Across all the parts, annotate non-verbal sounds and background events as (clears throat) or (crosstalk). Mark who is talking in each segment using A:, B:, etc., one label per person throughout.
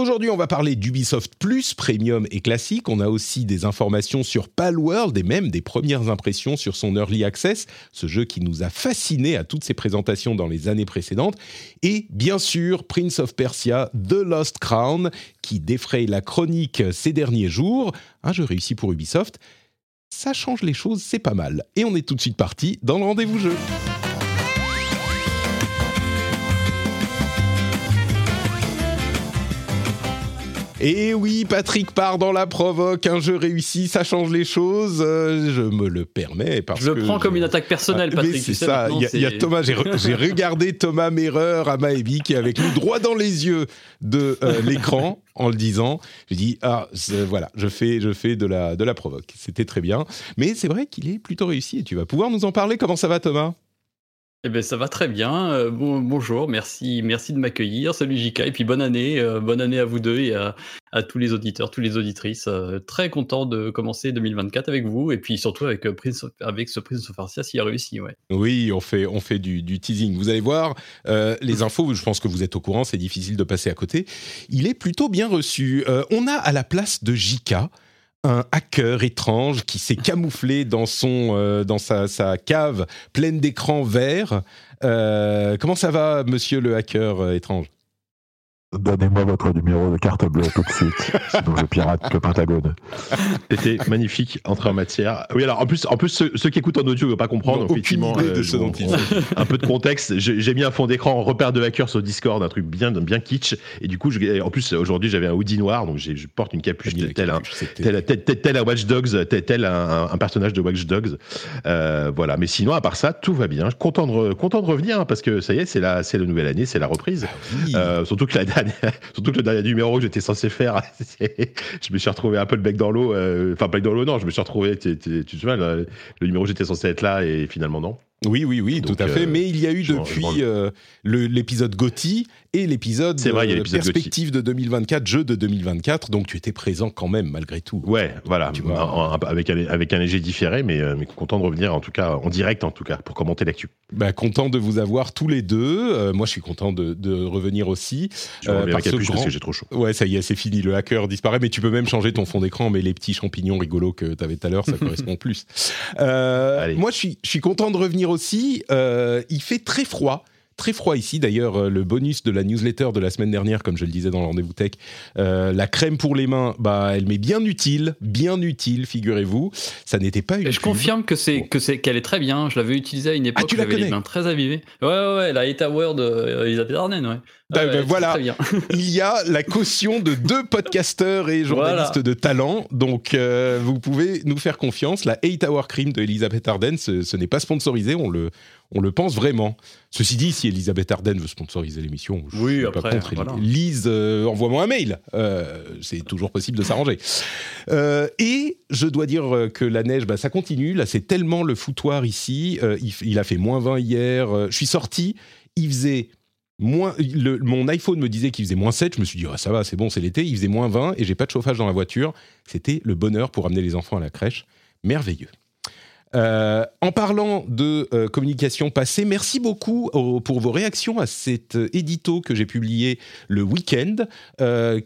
A: Aujourd'hui, on va parler d'Ubisoft Plus, Premium et Classique. On a aussi des informations sur Palworld et même des premières impressions sur son Early Access, ce jeu qui nous a fascinés à toutes ses présentations dans les années précédentes. Et bien sûr, Prince of Persia, The Lost Crown, qui défraye la chronique ces derniers jours. Un jeu réussi pour Ubisoft. Ça change les choses, c'est pas mal. Et on est tout de suite parti dans le rendez-vous jeu. Et oui, Patrick part dans la provoque, un jeu réussi, ça change les choses. euh, je me le permets parce
B: Je le
A: que
B: prends comme
A: je-
B: une attaque personnelle,
A: Ah,
B: Patrick.
A: c'est ça. Il y a- y, Thomas. J'ai re- (laughs) j'ai regardé Thomas Merreur à Maebi qui est avec nous droit dans les yeux de euh, l'écran en le disant. J'ai dit ah voilà, je fais je fais de la de la provoque. C'était très bien. Mais c'est vrai qu'il est plutôt réussi et tu vas pouvoir nous en parler. Comment ça va, Thomas?
B: Eh ben, ça va très bien. Euh, bon, bonjour, merci, merci de m'accueillir. Salut Jika, et puis bonne année, euh, bonne année à vous deux et à, tous les auditeurs, toutes les auditrices. Euh, très content de commencer 2024 avec vous et puis surtout avec Prince, avec ce Prince of s'il a réussi.
A: Oui, on fait, on fait du, teasing. Vous allez voir, les infos, je pense que vous êtes au courant, c'est difficile de passer à côté. Il est plutôt bien reçu. On a à la place de JK un hacker étrange qui s'est camouflé dans, son, euh, dans sa, cave pleine d'écrans verts. Euh, comment ça va, monsieur le hacker euh, étrange?
C: Donnez-moi votre numéro de carte bleue tout de suite, (laughs) sinon je pirate le Pentagone.
D: C'était magnifique, entrée en matière. Oui, alors en plus, en plus ceux, ceux qui écoutent en audio ne vont pas comprendre. Effectivement,
A: idée de
D: euh,
A: ce dont il s'agit.
D: Un peu de contexte. J'ai mis un fond d'écran repère de hacker sur Discord, un truc bien, bien kitsch. Et du coup, je- en plus, aujourd'hui, j'avais un hoodie noir, donc je porte une capuche
A: la
D: tel, un, tel, tel, tel- tel un Watch Dogs, tel, tel un, un- un personnage de Watch Dogs. Euh, voilà. Mais sinon, à part ça, tout va bien. Content de, content de revenir hein, parce que ça y est, c'est la, la nouvelle année, c'est la reprise.
A: Oui.
D: Euh, surtout que la (laughs) surtout que le dernier numéro que j'étais censé faire, (laughs) je me suis retrouvé un peu le bec dans l'eau. euh, Enfin, bec dans l'eau, non, je me suis retrouvé. tu- te souviens, le, numéro où j'étais censé être là et finalement non.
A: Oui, oui, oui,
D: Donc,
A: tout à fait.
D: euh,
A: Mais il y a eu depuis euh, l'épisode Gotti et l'épisode euh, perspective de 2024, jeu de 2024. Donc tu étais présent quand même malgré tout.
D: Ouais, voilà,
A: Tu vois.
D: En- en- avec, un, avec un léger différé, mais, euh, mais content de revenir en tout cas en direct en tout cas pour commenter l'actu.
A: Bah, content de vous avoir tous les deux. Euh, moi, je suis content de, de revenir aussi.
D: Je
A: Euh, par ce
D: capuche parce
A: grand-
D: que j'ai trop chaud.
A: Ouais, ça y est, c'est fini. Le hacker disparaît, mais tu peux même changer ton fond d'écran. Mais les petits champignons rigolos que tu avais tout à l'heure, ça (laughs) correspond plus. Euh, moi, je suis, je suis content de revenir aussi. Il fait très froid. Très froid ici. D'ailleurs, euh, le bonus de la newsletter de la semaine dernière, comme je le disais dans le rendez-vous tech, euh, la crème pour les mains, bah, elle m'est bien utile, bien utile, figurez-vous. Ça n'était pas
B: je confirme que c'est que c'est qu'elle est très bien. Je l'avais utilisée à une époque.
A: Ah, tu la
B: les
A: connais
B: mains très avivées. Ouais, ouais, ouais. La Hate Award euh, Elisabeth Arden, ouais.
A: Bah,
B: ouais, c'est
A: voilà.
B: Très bien. (laughs)
A: il y a la caution de deux podcasteurs et journalistes
B: Voilà.
A: de talent. Donc, euh, vous pouvez nous faire confiance. La 8 Hour Cream de Elisabeth Arden, ce, ce n'est pas sponsorisé, on le, on le pense vraiment. Ceci dit, si Elisabeth Arden veut sponsoriser l'émission, je
B: Oui,
A: suis
B: après,
A: pas contre.
B: voilà.
A: Lise, euh, envoie-moi un mail. Euh, c'est toujours possible de s'arranger. Euh, et je dois dire que la neige, bah, ça continue. Là, c'est tellement le foutoir ici. Il, a fait moins 20 hier. Je suis sorti, il faisait moins. le- mon iPhone me disait qu'il faisait moins 7. Je me suis dit, Ah, ça va, c'est bon, c'est l'été. Il faisait moins 20 et j'ai pas de chauffage dans la voiture. C'était le bonheur pour amener les enfants à la crèche. Merveilleux. Euh, en parlant de euh, communication passée, merci beaucoup au- pour vos réactions à cet euh, édito que j'ai publié le week-end,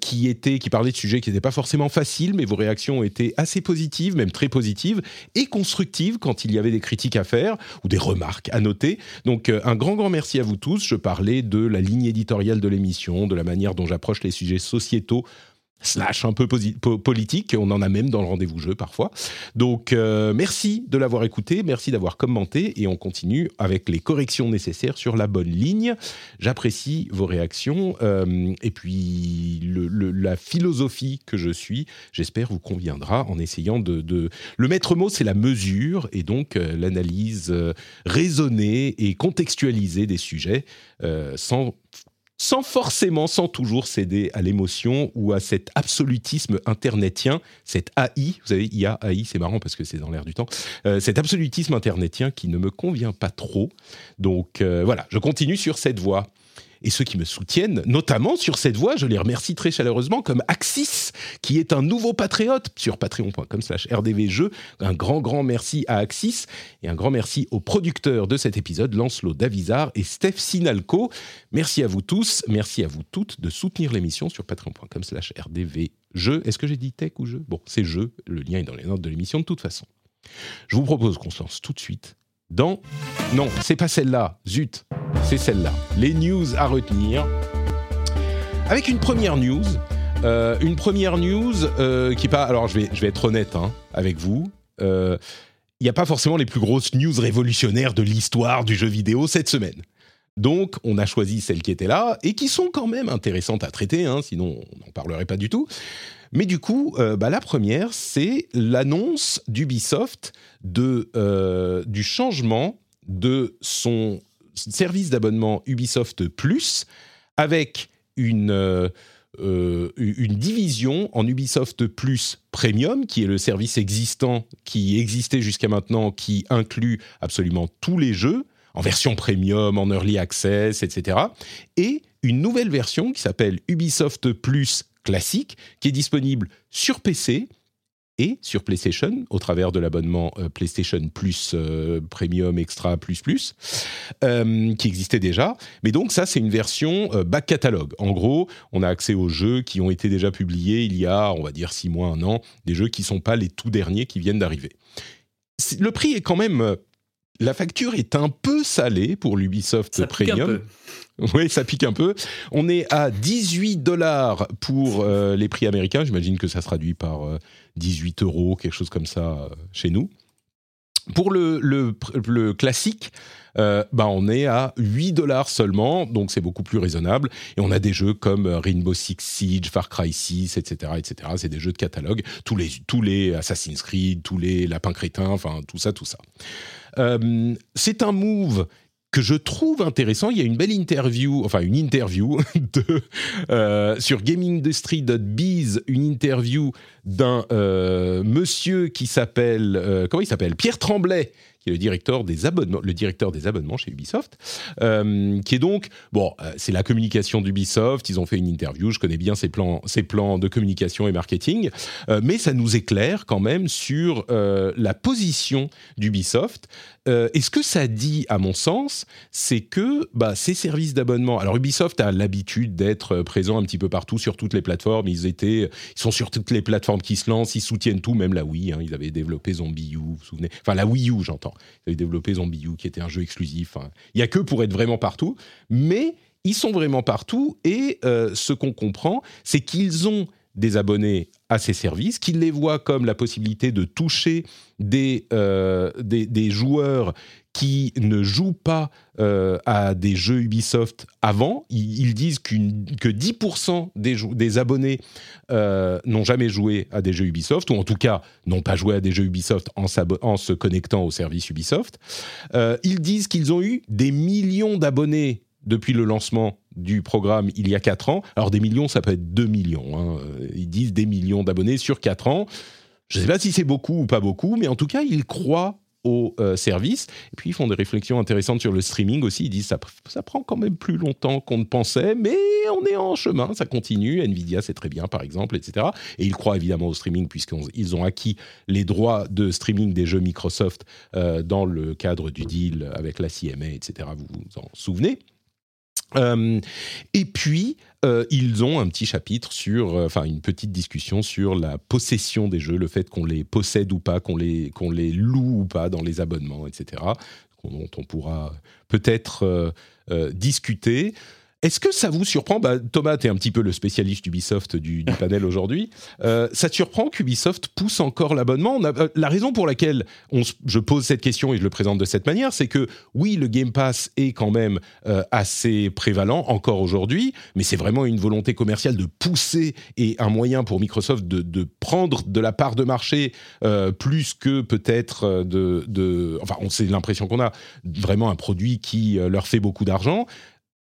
A: qui était, qui parlait de sujets qui n'étaient pas forcément faciles, mais vos réactions ont été assez positives, même très positives et constructives quand il y avait des critiques à faire ou des remarques à noter. Donc un grand grand merci à vous tous. Je parlais de la ligne éditoriale de l'émission, de la manière dont j'approche les sujets sociétaux slash un peu politique. On en a même dans le rendez-vous jeu parfois. Donc euh, merci de l'avoir écouté, merci d'avoir commenté et on continue avec les corrections nécessaires sur la bonne ligne. J'apprécie vos réactions euh, et puis la philosophie que je suis, j'espère vous conviendra en essayant de, le maître mot c'est la mesure et donc euh, l'analyse raisonnée et contextualisée des sujets sans sans forcément, sans toujours céder à l'émotion ou à cet absolutisme internetien, cet AI, vous savez, IA, AI, c'est marrant parce que c'est dans l'air du temps, euh, cet absolutisme internetien qui ne me convient pas trop. Donc euh, voilà, je continue sur cette voie et ceux qui me soutiennent, notamment sur cette voie, je les remercie très chaleureusement, comme Axis, qui est un nouveau patriote sur patreon.com slash rdvjeux. Un grand, grand merci à Axis et un grand merci aux producteurs de cet épisode, Lancelot Davizard et Steph Sinalco. Merci à vous tous, merci à vous toutes de soutenir l'émission sur patreon.com slash rdvjeux. Est-ce que j'ai dit tech ou jeu? Bon, c'est jeu, le lien est dans les notes de l'émission de toute façon. Je vous propose qu'on se lance tout de suite dans... Non, c'est pas celle-là, zut, c'est celle-là. Les news à retenir. Avec une première news, euh, une première news euh, qui est pas... Alors je vais, je vais être honnête hein, avec vous. Euh, Il n'y a pas forcément les plus grosses news révolutionnaires de l'histoire du jeu vidéo cette semaine. Donc, on a choisi celles qui étaient là et qui sont quand même intéressantes à traiter, hein, sinon on n'en parlerait pas du tout. Mais du coup, euh, bah, la première, c'est l'annonce d'Ubisoft euh, du changement de son service d'abonnement Ubisoft Plus avec une, euh, une division en Ubisoft Plus Premium, qui est le service existant qui existait jusqu'à maintenant, qui inclut absolument tous les jeux en version premium, en early access, etc. Et une nouvelle version qui s'appelle Ubisoft Plus classique, qui est disponible sur PC et sur PlayStation au travers de l'abonnement euh, PlayStation Plus euh, Premium Extra Plus Plus euh, qui existait déjà. Mais donc ça c'est une version euh, back catalogue. En gros, on a accès aux jeux qui ont été déjà publiés il y a, on va dire six mois, un an, des jeux qui sont pas les tout derniers qui viennent d'arriver. Le prix est quand même la facture est un peu salée pour l'Ubisoft
B: Ça pique un
A: Premium.
B: peu.
A: Oui, ça pique un peu. On est à 18 dollars pour euh, les prix américains. J'imagine que ça se traduit par euh, 18 euros, quelque chose comme ça euh, chez nous. Pour le, le, le classique, euh, bah on est à 8 dollars seulement, donc c'est beaucoup plus raisonnable. Et on a des jeux comme euh, Rainbow Six Siege, Far Cry 6, etc. etc. C'est des jeux de catalogue. Tous les, tous les Assassin's Creed, tous les Lapins Crétins, enfin tout ça, tout ça. Euh, c'est un move que je trouve intéressant. Il y a une belle interview, enfin une interview (laughs) euh, sur gamingindustry.biz, une interview d'un euh, monsieur qui s'appelle, comment il s'appelle? Pierre Tremblay, qui est le directeur des abonnements, le directeur des abonnements chez Ubisoft, euh, qui est donc, bon, euh, c'est la communication d'Ubisoft, ils ont fait une interview, je connais bien ses plans, ses plans de communication et marketing, euh, mais ça nous éclaire quand même sur la position d'Ubisoft. Et ce que ça dit, à mon sens, c'est que bah, ces services d'abonnement. Alors Ubisoft a l'habitude d'être présent un petit peu partout sur toutes les plateformes. Ils étaient, ils sont sur toutes les plateformes qui se lancent. Ils soutiennent tout, même la Wii. hein. Ils avaient développé Zombie U, vous vous souvenez Enfin la Wii U, j'entends. Ils avaient développé Zombie U, qui était un jeu exclusif. hein. Il y a que pour être vraiment partout, mais ils sont vraiment partout. Et euh, ce qu'on comprend, c'est qu'ils ont des abonnés à ces services, qu'ils les voient comme la possibilité de toucher des, euh, des, des joueurs qui ne jouent pas euh, à des jeux Ubisoft avant. Ils, disent que 10% des, des abonnés euh, n'ont jamais joué à des jeux Ubisoft, ou en tout cas n'ont pas joué à des jeux Ubisoft en, en se connectant au service Ubisoft. Ils disent qu'ils ont eu des millions d'abonnés depuis le lancement du programme il y a 4 ans. Alors des millions, ça peut être 2 millions. hein. Euh, Ils disent des millions d'abonnés sur 4 ans. Je ne sais pas si c'est beaucoup ou pas beaucoup, mais en tout cas, ils croient au euh, service. Et puis, ils font des réflexions intéressantes sur le streaming aussi. Ils disent ça, ça prend quand même plus longtemps qu'on ne pensait, mais on est en chemin, ça continue. Nvidia, c'est très bien, par exemple, etc. Et ils croient évidemment au streaming, puisqu'ils ont acquis les droits de streaming des jeux Microsoft euh, dans le cadre du deal avec la CMA, etc. Vous vous en souvenez? Euh, et puis, euh, ils ont un petit chapitre sur, euh, enfin une petite discussion sur la possession des jeux, le fait qu'on les possède ou pas, qu'on les, qu'on les loue ou pas dans les abonnements, etc. dont on pourra peut-être discuter. Est-ce que ça vous surprend bah, Thomas, tu es un petit peu le spécialiste d'Ubisoft du, du (laughs) panel aujourd'hui. Euh, ça te surprend qu'Ubisoft pousse encore l'abonnement? Euh, La raison pour laquelle on je pose cette question et je le présente de cette manière, c'est que oui, le Game Pass est quand même euh, assez prévalent encore aujourd'hui, mais c'est vraiment une volonté commerciale de pousser et un moyen pour Microsoft de, de prendre de la part de marché plus que peut-être de, de... Enfin, on c'est l'impression qu'on a vraiment un produit qui leur fait beaucoup d'argent.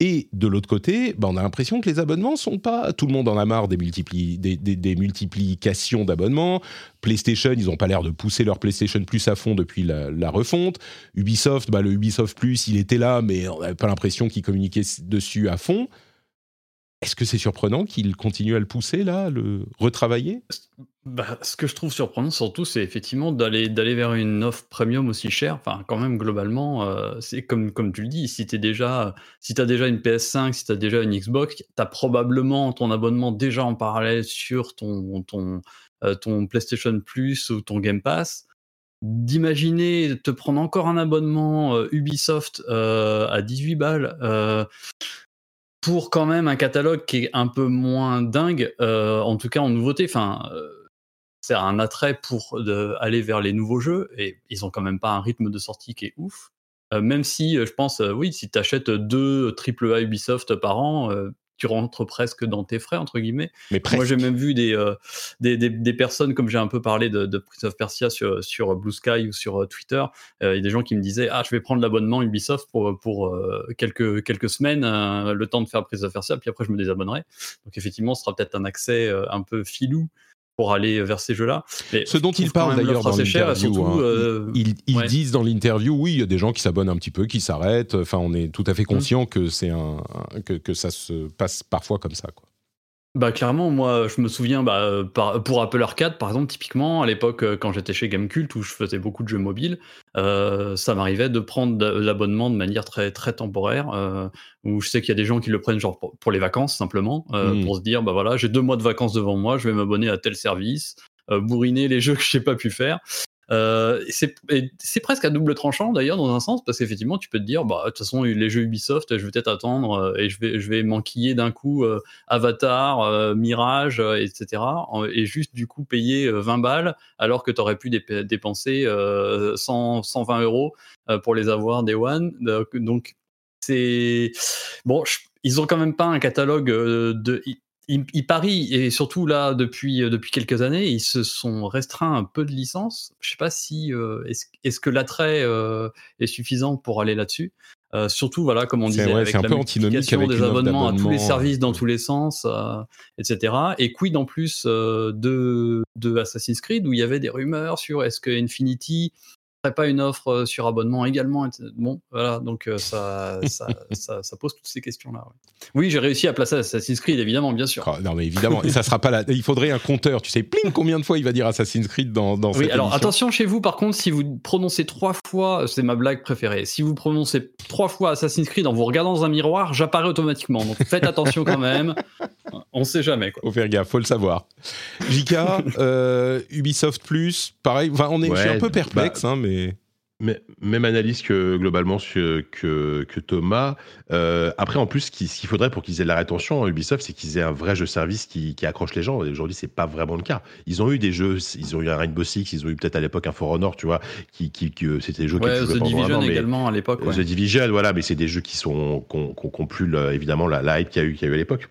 A: Et de l'autre côté, bah, on a l'impression que les abonnements sont pas. Tout le monde en a marre des, multipli... des, des- multiplications d'abonnements. PlayStation, ils n'ont pas l'air de pousser leur PlayStation Plus à fond depuis la, la refonte. Ubisoft, bah, le Ubisoft Plus, il était là, mais on n'avait pas l'impression qu'ils communiquaient dessus à fond. Est-ce que c'est surprenant qu'ils continuent à le pousser là, le retravailler?
B: Bah, ce que je trouve surprenant surtout, c'est effectivement d'aller vers une offre premium aussi chère. Enfin, quand même globalement, euh, c'est comme comme tu le dis, si t'es déjà si t'as déjà une PS5, si t'as déjà une Xbox, t'as probablement ton abonnement déjà en parallèle sur ton ton euh, PlayStation Plus ou ton Game Pass. D'imaginer te prendre encore un abonnement euh, Ubisoft euh, à 18 balles. Pour quand même un catalogue qui est un peu moins dingue, euh, en tout cas en nouveauté. Enfin, euh, c'est un attrait pour aller vers les nouveaux jeux et ils ont quand même pas un rythme de sortie qui est ouf. Euh, même si je pense, oui, si tu achètes deux AAA Ubisoft par an, tu rentres presque dans tes frais entre guillemets.
A: Mais presque.
B: Moi, j'ai même vu des, euh, des, des, des personnes, comme j'ai un peu parlé de, de Prince of Persia sur, sur Blue Sky ou sur euh, Twitter, euh, il y a des gens qui me disaient Ah, je vais prendre l'abonnement Ubisoft pour, pour euh, quelques, quelques semaines, le temps de faire Prince of Persia, puis après je me désabonnerai. Donc, effectivement, ce sera peut-être un accès un peu filou pour aller vers ces jeux-là. Mais
A: Ce dont ils parlent d'ailleurs dans l'interview, hein,
B: euh,
A: ils, ils
B: ouais.
A: disent dans l'interview, oui, il y a des gens qui s'abonnent un petit peu, qui s'arrêtent. Enfin, on est tout à fait conscient que c'est un, un- que, que ça se passe parfois comme ça. Quoi.
B: Bah clairement, moi je me souviens bah, euh, par- pour Apple Arcade par exemple typiquement à l'époque euh, quand j'étais chez Gamecult où je faisais beaucoup de jeux mobiles, euh, ça m'arrivait de prendre l'abonnement de manière très très temporaire euh, où je sais qu'il y a des gens qui le prennent genre pour, pour les vacances simplement euh,
A: Mm.
B: pour se dire bah voilà j'ai deux mois de vacances devant moi je vais m'abonner à tel service euh, bourriner les (laughs) jeux que j'ai pas pu faire. Euh, c'est presque à double tranchant d'ailleurs dans un sens parce qu'effectivement tu peux te dire bah de toute façon les jeux Ubisoft je vais peut-être attendre euh, et je vais je vais d'un coup euh, Avatar, euh, Mirage, etc. Et juste du coup payer euh, 20 balles alors que tu aurais pu dép- dépenser euh, 100, 120 euros pour les avoir des One. Donc, c'est bon, ils ont quand même pas un catalogue de. Ils, ils- parient et surtout là depuis euh, depuis quelques années ils se sont restreints un peu de licences. Je sais pas si euh, est-ce que l'attrait euh, est suffisant pour aller là-dessus. Euh, surtout voilà comme on disait
A: ouais,
B: avec
A: un
B: la
A: peu antinomique
B: multiplication
A: avec
B: des abonnements à tous les services dans tous les sens, etc. Et quid en plus de, de Assassin's Creed où il y avait des rumeurs sur est-ce que Infinity pas une offre euh, sur abonnement également. Bon, voilà, donc euh, ça, ça, (laughs) ça, ça pose toutes ces questions-là. ouais. Oui, j'ai réussi à placer Assassin's Creed, évidemment, bien sûr.
A: Ah, non, mais évidemment, et ça sera pas là. Il faudrait un compteur. Tu sais, pling, combien de fois il va dire Assassin's Creed dans, dans
B: Oui,
A: cette
B: alors
A: émission
B: attention chez vous, par contre, si vous prononcez trois fois, c'est ma blague préférée, si vous prononcez trois fois Assassin's Creed en vous regardant dans un miroir, j'apparais automatiquement. Donc faites attention quand même. (laughs) On sait jamais, quoi.
A: Faut faire gaffe, faut le savoir. JK, euh, Ubisoft Plus, pareil. Enfin, on est, je suis
D: Ouais,
A: un peu perplexe, hein, mais
D: Mais- Même analyse que globalement que, que, Thomas. Euh, après, en plus, ce qu'il faudrait pour qu'ils aient de la rétention à Ubisoft, c'est qu'ils aient un vrai jeu service qui, qui accroche les gens. Et aujourd'hui, c'est pas vraiment le cas. Ils ont eu des jeux, ils ont eu un Rainbow Six, ils ont eu peut-être à l'époque un For Honor, tu vois, qui, qui, qui, euh, c'était des jeux
B: Ouais,
D: qui
B: The Division
D: an, mais-
B: également à l'époque. ouais.
D: The Division, voilà, mais c'est des jeux qui sont qui ont plus évidemment la, la hype qu'il y a eu qu'il y a eu à l'époque.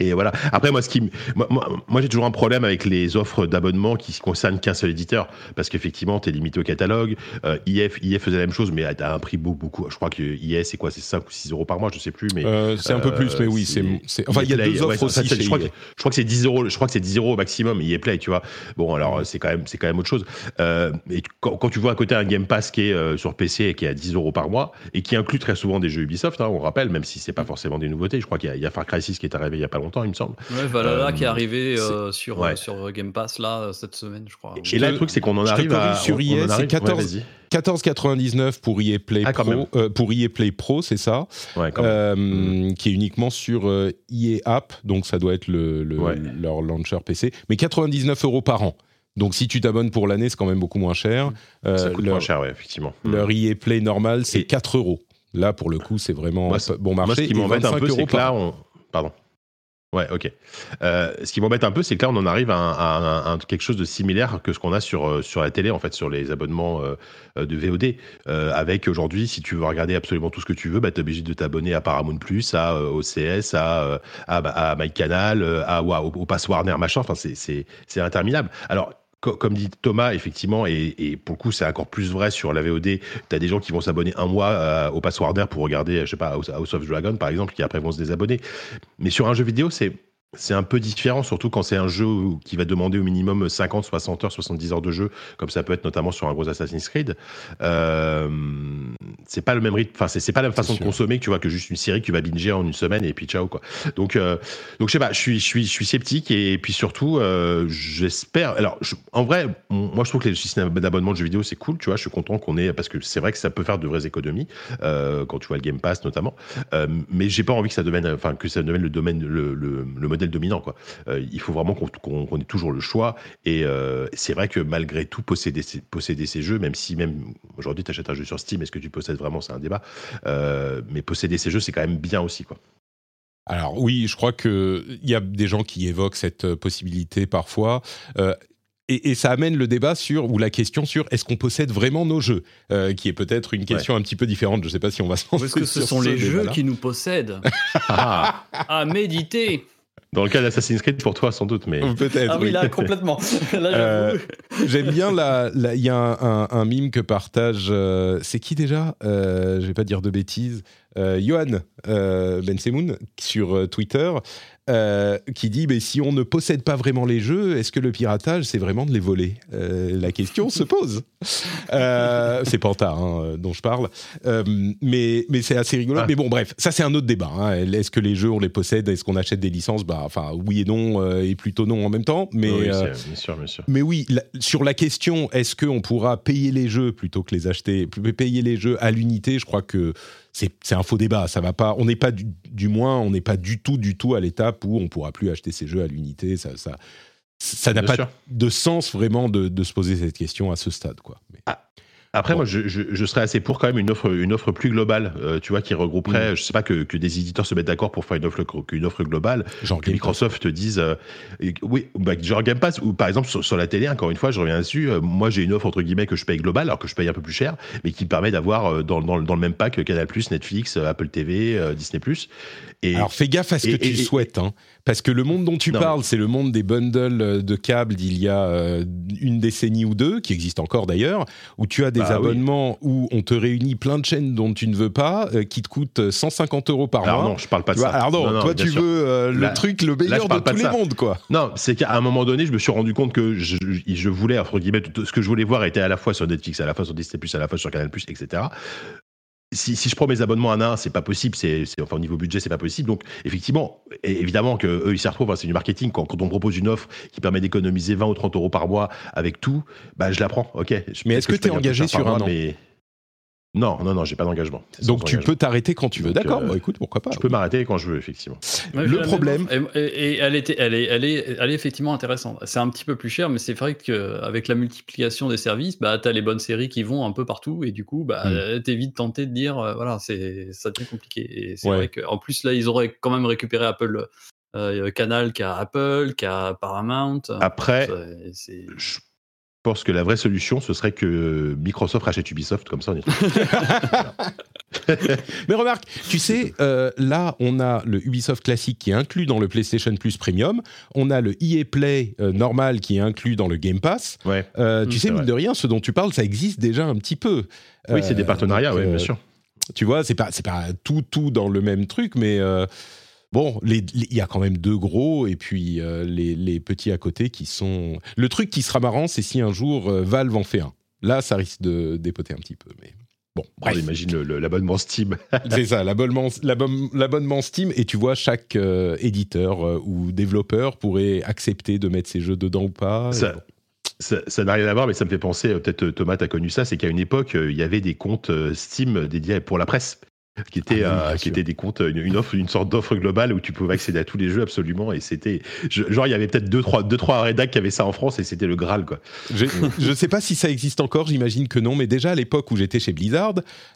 D: Et voilà. Après, moi, ce qui, moi, moi, j'ai toujours un problème avec les offres d'abonnement qui ne concernent qu'un seul éditeur, parce qu'effectivement, tu es limité au catalogue. Euh, IF, IF faisait la même chose, mais à un prix beaucoup, beaucoup. Je crois que IS, c'est quoi, c'est 5 ou 6 euros par mois, je sais plus, mais.
A: euh, c'est un peu
D: Euh,
A: plus. Mais oui, c'est. c'est- Enfin, il y a
D: Play,
A: deux offres
D: ouais,
A: aussi.
D: ça,
A: chez
D: je, crois que, je crois que c'est 10 euros. Je crois que c'est 10 euros au maximum. EA Play, tu vois. Bon, alors c'est quand même, c'est quand même autre chose. Euh, et quand, quand tu vois à côté un Game Pass qui est euh, sur PC et qui est à 10 euros par mois et qui inclut très souvent des jeux Ubisoft, hein, on rappelle, même si c'est pas forcément des nouveautés. Je crois qu'il y, a- il y a Far Cry 6 qui est arrivé il y a pas longtemps, il me semble.
B: Ouais, Valhalla
D: Euh,
B: qui est arrivé euh, sur,
D: ouais.
B: euh, sur Game Pass là euh, cette semaine, je crois.
D: Et là, le truc, c'est qu'on en arrive à.
A: sur EA, c'est
D: arrive-
A: 14
D: ouais, vas-y.
A: 14,99 pour EA Play
D: Ah.
A: Pro, euh, pour EA Play Pro, c'est ça, euh,
D: Mm.
A: qui est uniquement sur euh, EA App, donc ça doit être le, le-
D: Ouais.
A: leur launcher PC, mais 99 euros par an. Donc si tu t'abonnes pour l'année, c'est quand même beaucoup moins cher. Euh,
D: ça coûte
A: leur,
D: moins cher, ouais, effectivement.
A: leur EA Play normal, c'est
D: Et-
A: 4 euros. Là, pour le coup, c'est vraiment
D: Moi,
A: bon
D: Moi,
A: marché.
D: ce qui m'embête un
A: 25
D: peu,
A: euros
D: c'est que là, on. Pardon. Ouais, ok. Euh, ce qui m'embête un peu, c'est que là, on en arrive à, quelque chose de similaire que ce qu'on a sur, euh, la télé, en fait, sur les abonnements euh, de VOD. Avec aujourd'hui, si tu veux regarder absolument tout ce que tu veux, bah, tu es obligé de t'abonner à Paramount Plus, à OCS, à, à, à MyCanal, à, au, au Pass Warner, machin. Enfin, c'est- interminable. Alors, comme dit Thomas, effectivement, et, pour le coup, c'est encore plus vrai sur la VOD. Tu as des gens qui vont s'abonner un mois euh, au Pass Warner pour regarder, je sais pas, House House of Dragon, par exemple, qui après vont se désabonner. Mais sur un jeu vidéo, c'est. C'est un peu différent, surtout quand c'est un jeu qui va demander au minimum 50, 60 heures, 70 heures de jeu, comme ça peut être notamment sur un gros Assassin's Creed. Euh, c'est pas le même rythme, enfin, c'est pas la même façon de consommer que tu vois que juste une série que tu vas binger en une semaine et puis ciao, quoi. Donc, euh, donc je sais pas, je suis, je suis, je suis sceptique et, puis surtout, euh, j'espère. Alors, je- en vrai, moi je trouve que les systèmes d'abonnement de jeux vidéo c'est cool, tu vois. Je suis content qu'on ait parce que c'est vrai que ça peut faire de vraies économies euh, quand tu vois le Game Pass notamment. Mais j'ai pas envie que ça devienne, enfin que ça devienne le domaine, le, le, le modèle dominant, quoi. Euh, il faut vraiment qu'on qu'on ait toujours le choix et euh, c'est vrai que malgré tout posséder ces, posséder ces jeux, même si même aujourd'hui tu achètes un jeu sur Steam, est-ce que tu possèdes vraiment, c'est un débat. Euh, mais posséder ces jeux c'est quand même bien aussi, quoi.
A: Alors oui, je crois qu'il y a des gens qui évoquent cette possibilité parfois. euh, et, et ça amène le débat sur, ou la question sur, est-ce qu'on possède vraiment nos jeux? Euh, Qui est peut-être une question un petit peu différente. Je ne sais pas si on va se lancer
B: est-ce que ce
A: sur
B: sont les jeux qui nous possèdent?
D: Ah, (laughs)
B: À méditer
D: dans le cas d'Assassin's Creed pour toi sans doute, mais
A: Peut-être,
B: Ah oui,
A: oui.
B: là, complètement. (laughs) Là,
A: Euh,
B: j'avoue.
A: J'aime bien la. la- Il y a un, un, un mime que partage. euh, c'est qui déjà? Euh, Je vais pas dire de bêtises. Euh, Johan euh, Ben Semoun sur euh, Twitter. qui dit mais si on ne possède pas vraiment les jeux, est-ce que le piratage c'est vraiment de les voler? La question se pose. (laughs) C'est Panta hein, dont je parle, mais mais c'est assez rigolo.
D: Ah.
A: Mais bon bref, ça c'est un autre débat. hein. Est-ce que les jeux on les possède? Est-ce qu'on achète des licences? Bah enfin oui et non et plutôt non en même temps. Mais
D: Oui, c'est- bien sûr, bien sûr.
A: mais oui, la- sur la question, est-ce qu'on pourra payer les jeux plutôt que les acheter, payer les jeux à l'unité Je crois que c'est un faux débat. Ça va pas. On n'est pas du, du moins, on n'est pas du tout, du tout à l'étape où on pourra plus acheter ces jeux à l'unité. Ça, ça, ça n'a pas
D: sûr.
A: de sens vraiment de, de se poser cette question à ce stade, quoi. Mais-
D: Après,
A: Bon.
D: moi, je, je, je serais assez pour quand même une offre, une offre plus globale, euh, tu vois, qui regrouperait, je sais pas, que, que des éditeurs se mettent d'accord pour faire une offre, une offre globale,
A: genre
D: que
A: Game
D: Microsoft te dise, euh, oui, bah, genre Game Pass, ou par exemple sur, sur la télé, encore une fois, je reviens dessus, euh, moi j'ai une offre entre guillemets que je paye globale, alors que je paye un peu plus cher, mais qui me permet d'avoir euh, dans, dans, dans le même pack Canal+, Netflix, Apple TV, Disney+. Et
A: Alors fais gaffe à ce que
D: et-
A: tu souhaites, hein, parce que le monde dont tu
D: Non,
A: parles, c'est le monde des bundles de câbles d'il y a une décennie ou deux, qui existent encore d'ailleurs, où tu as des
D: Bah oui.
A: abonnements où on te réunit plein de chaînes dont tu ne veux pas, euh, qui te coûtent 150 euros par
D: alors
A: mois.
D: non, je parle pas de ça.
A: alors non,
D: Non, non,
A: toi tu
D: sûr.
A: veux euh, le
D: Là-
A: truc le meilleur de tous les mondes, quoi.
D: Non, c'est qu'à un moment donné, je me suis rendu compte que je, je voulais, entre guillemets, tout ce que je voulais voir était à la fois sur Netflix, à la fois sur Disney+, à la fois sur Canal+, etc. Si, si je prends mes abonnements à un, c'est pas possible. C'est, enfin, au niveau budget, c'est pas possible. Donc, effectivement, et évidemment que eux, ils s'y retrouvent. hein, c'est du marketing. Quand, quand on propose une offre qui permet d'économiser 20 ou 30 euros par mois avec tout, bah, je la prends. Ok. Je-
A: Mais est-ce que
D: un peu
A: engagé sur un an
D: mais... Non, non, non, j'ai pas d'engagement.
A: Donc tu
D: engagement.
A: peux t'arrêter quand tu veux. D'accord,
D: euh,
A: bah, écoute, pourquoi pas.
D: Je peux m'arrêter quand je veux, effectivement.
B: Ouais,
A: Le problème-.
B: Et, elle, était, elle, est, elle, est, elle est effectivement intéressante. C'est un petit peu plus cher, mais c'est vrai qu'avec la multiplication des services, bah, tu as les bonnes séries qui vont un peu partout, et du coup, bah,
A: Mm.
B: euh, t'es vite tenté de dire, euh, voilà, c'est, ça devient compliqué. Et c'est
A: Ouais.
B: vrai qu'en plus, là, ils auraient quand même récupéré Apple euh, Canal, qui a Apple, qui a Paramount.
D: Après,
B: C'est- c'est-
D: je pense que la vraie solution, ce serait que Microsoft rachète Ubisoft, comme ça on est (laughs)
A: Mais remarque, tu sais, euh, là, on a le Ubisoft classique qui est inclus dans le PlayStation Plus Premium. On a le EA Play euh, normal qui est inclus dans le Game Pass.
D: Ouais.
A: Euh, tu sais,
D: c'est
A: mine
D: vrai.
A: de rien, ce dont tu parles, ça existe déjà un petit peu.
D: Oui, c'est des partenariats, oui,
A: euh,
D: bien sûr.
A: Tu vois, c'est pas, c'est pas tout, tout dans le même truc, mais euh, bon, il y a quand même deux gros et puis euh, les, les petits à côté qui sont. Le truc qui sera marrant, c'est si un jour euh, Valve en fait un. Là, ça risque de dépoter un petit peu, mais bon. Bref.
D: On imagine l'abonnement Steam. (laughs)
A: C'est ça, l'abonnement, Steam, et tu vois, chaque euh, éditeur ou développeur pourrait accepter de mettre ses jeux dedans ou pas.
D: Ça-
A: bon.
D: Ça n'a rien à voir, mais ça me fait penser, peut-être Thomas, t'as connu ça, c'est qu'à une époque, il y avait des comptes Steam dédiés pour la presse. (laughs) Qui étaient,
A: Ah oui,
D: euh, qui
A: sûr.
D: étaient des comptes, une, une offre, une sorte d'offre globale où tu pouvais accéder à tous les jeux absolument. Et c'était, genre, il y avait peut-être deux, trois, deux, trois rédacs qui avaient ça en France et c'était le Graal, quoi.
A: Je (laughs) ne sais pas si ça existe encore, j'imagine que non, mais déjà à l'époque où j'étais chez Blizzard,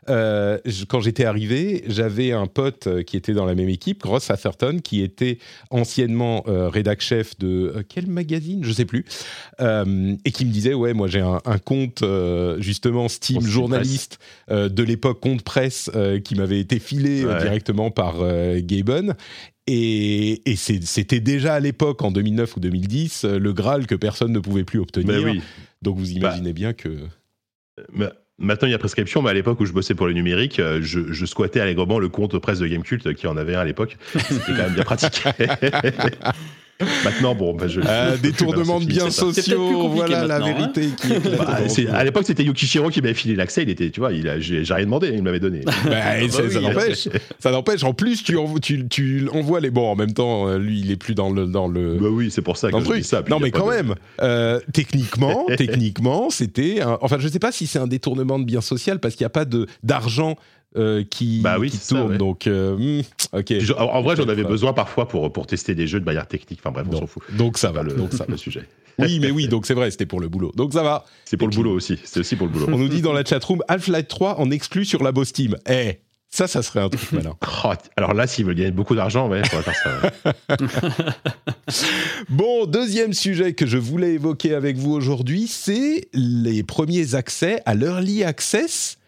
A: euh, je- quand j'étais arrivé, j'avais un pote euh, qui était dans la même équipe, Ross Atherton, qui était anciennement euh, rédac chef de euh, quel magazine, je sais plus, et qui me disait ouais, moi j'ai un, un compte justement Steam journaliste de l'époque compte presse qui m'avait m'avait été filé euh,
D: Ouais.
A: directement par euh, Gaben. Et, c'était déjà à l'époque, en 2009 ou 2010, euh, le Graal que personne ne pouvait plus obtenir.
D: Oui.
A: Donc vous imaginez bien que...
D: Ma- Maintenant, il y a prescription, mais à l'époque où je bossais pour le numérique, euh, je, je squattais allègrement le compte presse de Gamecult qui en avait un à l'époque. (laughs) C'était quand même bien pratique. (laughs) Maintenant, bon, bah, je.
A: Euh,
D: je-
A: des tournements de biens sociaux, voilà la
B: hein.
A: vérité qui (laughs)
D: Bah,
A: aujourd'hui.
D: à l'époque, c'était Yukishiro qui m'avait filé l'accès. Il était, tu vois, il a, j'ai j'ai rien demandé, il me l'avait donné. (laughs)
A: Bah, ça,
B: oui.
A: ça n'empêche. Ça n'empêche. En plus, tu, envo- tu, tu envoies les bons. En même temps, euh, lui, il est plus dans le dans le.
D: bah oui, c'est pour ça que je dis ça.
A: non, mais quand
D: de-
A: même. euh, techniquement, (laughs) techniquement, c'était. un- Enfin, je sais pas si c'est un détournement de bien social parce qu'il n'y a pas de d'argent euh, qui,
D: Bah oui,
A: qui
D: ça,
A: tourne.
D: ouais.
A: Donc, euh, hmm, ok.
D: Puis je- en en vrai, j'en avais besoin parfois pour, pour tester des jeux de manière technique. Enfin bref, on s'en fout.
A: Donc ça va.
D: le,
A: Donc ça (laughs)
D: le sujet.
A: Oui, mais oui. Donc c'est vrai. C'était pour le boulot. Donc ça va.
D: C'est pour le boulot aussi. C'est aussi pour le boulot.
A: On nous dit dans la chatroom Half-Life 3 en exclut sur la Steam. Eh, ça, ça serait un truc (laughs) malin.
D: Oh, alors là, s'ils veulent gagner beaucoup d'argent, ouais, on va faire ça. ouais. (laughs)
A: Bon, deuxième sujet que je voulais évoquer avec vous aujourd'hui, c'est les premiers accès à l'early access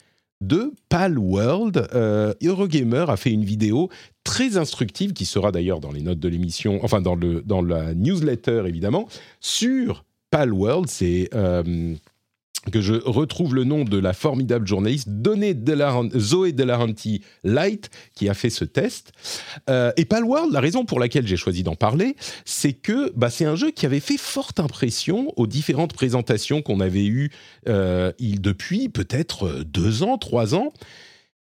A: de Palworld. Euh, Eurogamer a fait une vidéo très instructive qui sera d'ailleurs dans les notes de l'émission, enfin dans, le, la newsletter évidemment, sur Palworld. C'est euh, que je retrouve le nom de la formidable journaliste Delahan- Zoé Delahanty Light qui a fait ce test. Euh, et Palworld, la raison pour laquelle j'ai choisi d'en parler, c'est que bah, c'est un jeu qui avait fait forte impression aux différentes présentations qu'on avait eues euh, depuis peut-être euh, deux ans, trois ans,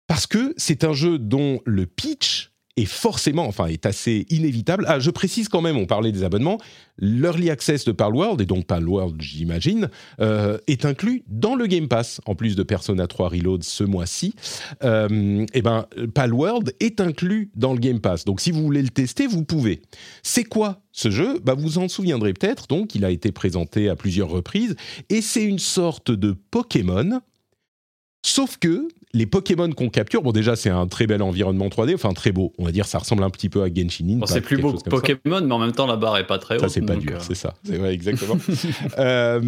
A: parce que c'est un jeu dont le pitch est forcément, enfin, est assez inévitable. Ah, je précise quand même, on parlait des abonnements, l'early access de Palworld, et donc Palworld, j'imagine, euh, est inclus dans le Game Pass, en plus de Persona 3 Reload ce mois-ci. Euh, et ben, Palworld est inclus dans le Game Pass. Donc, si vous voulez le tester, vous pouvez. C'est quoi ce jeu? Bah, Vous en souviendrez peut-être. Donc, il a été présenté à plusieurs reprises. Et c'est une sorte de Pokémon. Sauf que les Pokémon qu'on capture, bon déjà c'est un très bel environnement 3D, enfin très beau, on va dire ça ressemble un petit peu à Genshin
B: Bon,
A: Impact.
B: c'est plus beau que. Pokémon, mais en même temps, la barre est pas très haute.
A: Ça, c'est pas dur,
B: euh,
A: c'est ça. C'est vrai, exactement. (laughs) Euh,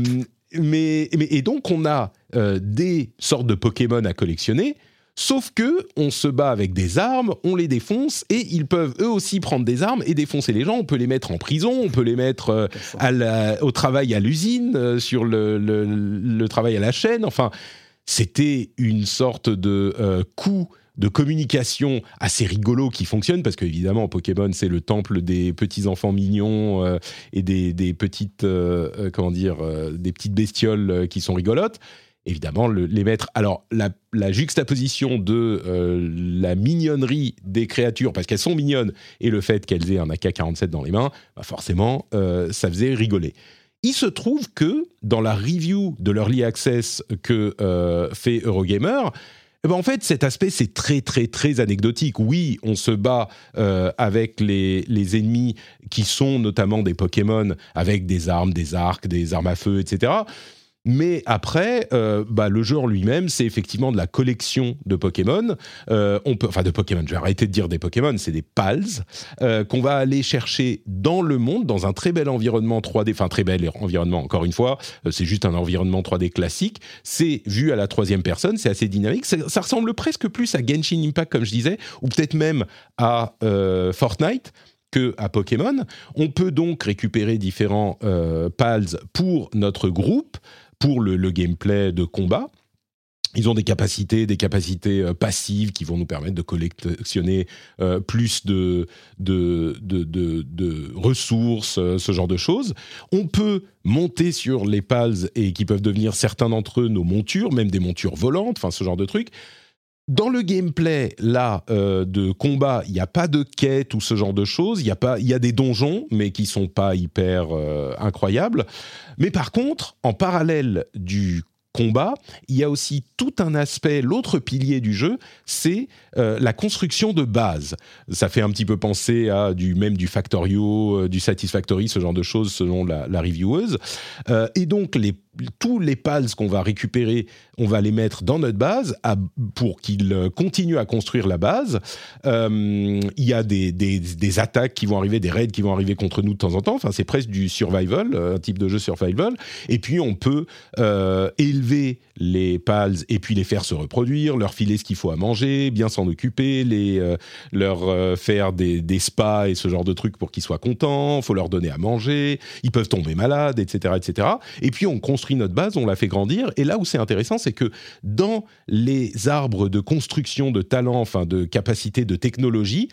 A: mais, mais- et donc, on a euh, des sortes de Pokémon à collectionner. Sauf que on se bat avec des armes, on les défonce et ils peuvent eux aussi prendre des armes et défoncer les gens. On peut les mettre en prison, on peut les mettre à la- au travail à l'usine, sur le, le- le travail à la chaîne. Enfin, c'était une sorte de euh, coup de communication assez rigolo qui fonctionne parce qu'évidemment Pokémon c'est le temple des petits enfants mignons euh, et des, petites euh, comment dire des petites bestioles qui sont rigolotes. Évidemment le- les mettre alors la, la juxtaposition de la mignonnerie des créatures parce qu'elles sont mignonnes et le fait qu'elles aient un AK-47 dans les mains bah forcément ça faisait rigoler il se trouve que dans la review de l'Early Access que euh, fait Eurogamer, eh ben en fait, cet aspect, c'est très, très, très anecdotique. Oui, on se bat euh, avec les, les ennemis qui sont notamment des Pokémon avec des armes, des arcs, des armes à feu, etc. Mais après, euh, bah, le jeu en lui-même, c'est effectivement de la collection de Pokémon. Euh, on peut, enfin de Pokémon. Je vais arrêter de dire des Pokémon, c'est des pals euh, qu'on va aller chercher dans le monde, dans un très bel environnement 3D. Enfin très bel environnement. Encore une fois, c'est juste un environnement 3D classique. C'est vu à la troisième personne, c'est assez dynamique. Ça, ressemble presque plus à Genshin Impact, comme je disais, ou peut-être même à Fortnite que à Pokémon. On peut donc récupérer différents pals pour notre groupe, pour le, gameplay de combat. Ils ont des capacités, des capacités euh, passives qui vont nous permettre de collectionner euh, plus de, de- de ressources, euh, ce genre de choses. On peut monter sur les pals et qui peuvent devenir certains d'entre eux nos montures, même des montures volantes, enfin ce genre de trucs. Dans le gameplay là euh, de combat, il n'y a pas de quête ou ce genre de choses. Il y a pas, il y a des donjons, mais qui sont pas hyper euh, incroyables. Mais par contre, en parallèle du combat, il y a aussi tout un aspect, l'autre pilier du jeu, c'est euh, la construction de base. Ça fait un petit peu penser à du même du Factorio, du Satisfactory, ce genre de choses selon la, la revieweuse. Et donc les tous les pals qu'on va récupérer, on va les mettre dans notre base pour qu'ils euh, continuent à construire la base. Euh, Il y a des, attaques qui vont arriver, des raids qui vont arriver contre nous de temps en temps. Enfin, c'est presque du survival, euh, un type de jeu survival. Et puis, on peut élever les pals et puis les faire se reproduire, leur filer ce qu'il faut à manger, bien s'en occuper, les, euh, leur euh, faire des, des spas et ce genre de trucs pour qu'ils soient contents. faut leur donner à manger. Ils peuvent tomber malades, etc., etc. Et puis, on construit notre base, on la fait grandir. Et là où c'est intéressant, c'est que dans les arbres de construction de talent, enfin de capacité de technologie,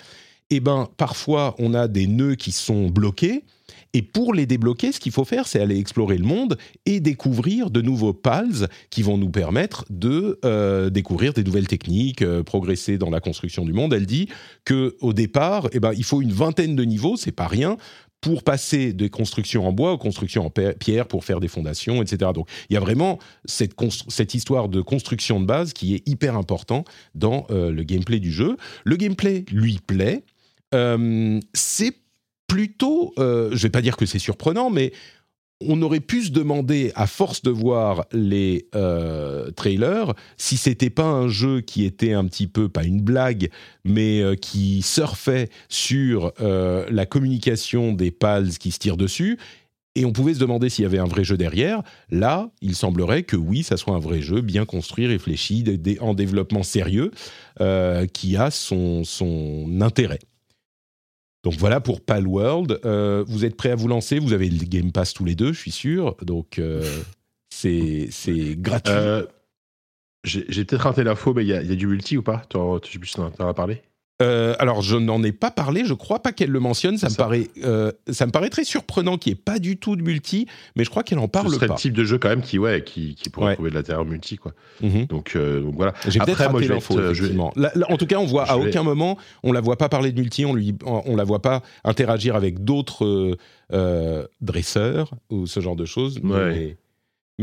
A: eh ben, parfois, on a des nœuds qui sont bloqués. Et pour les débloquer, ce qu'il faut faire, c'est aller explorer le monde et découvrir de nouveaux pals qui vont nous permettre de euh, découvrir des nouvelles techniques, euh, progresser dans la construction du monde. Elle dit que au départ, eh ben, il faut une vingtaine de niveaux, c'est pas rien, pour passer des constructions en bois aux constructions en pierre pour faire des fondations, etc. Donc il y a vraiment cette histoire de construction de base qui est hyper important dans euh, le gameplay du jeu. Le gameplay lui plaît. Euh, c'est plutôt, euh, je vais pas dire que c'est surprenant, mais on aurait pu se demander, à force de voir les euh, trailers, si c'était pas un jeu qui était un petit peu, pas une blague, mais euh, qui surfait sur la communication des pals qui se tirent dessus. Et on pouvait se demander s'il y avait un vrai jeu derrière. Là, il semblerait que oui, ça soit un vrai jeu, bien construit, réfléchi, en développement sérieux, qui a son, son intérêt. Donc voilà pour Palworld. Euh, vous êtes prêts à vous lancer? Vous avez le Game Pass tous les deux, je suis sûr. Donc euh, c'est gratuit.
D: Euh, J'ai peut-être raté l'info, mais il y, a du multi ou pas? Tu t'en as parlé?
A: Euh, alors je n'en ai pas parlé. Je crois pas qu'elle le mentionne. Ça me
D: Ça.
A: paraît euh, ça me paraît très surprenant qu'il n'y ait pas du tout de multi, mais je crois qu'elle en
D: Ce
A: parle
D: serait
A: pas.
D: le type de jeu quand même qui, ouais, qui, qui pourrait
A: Ouais.
D: trouver de l'intérieur multi, quoi.
A: Mhm.
D: Donc, euh, donc voilà.
A: J'ai peut-être
D: moi,
A: raté
D: je vais
A: l'info,
D: être, je vais-
A: effectivement. Là- là, en tout cas, on voit
D: je
A: à
D: vais-
A: aucun moment, on la voit pas parler de multi, on lui, on, la voit pas interagir avec d'autres dresseurs ou ce genre de choses.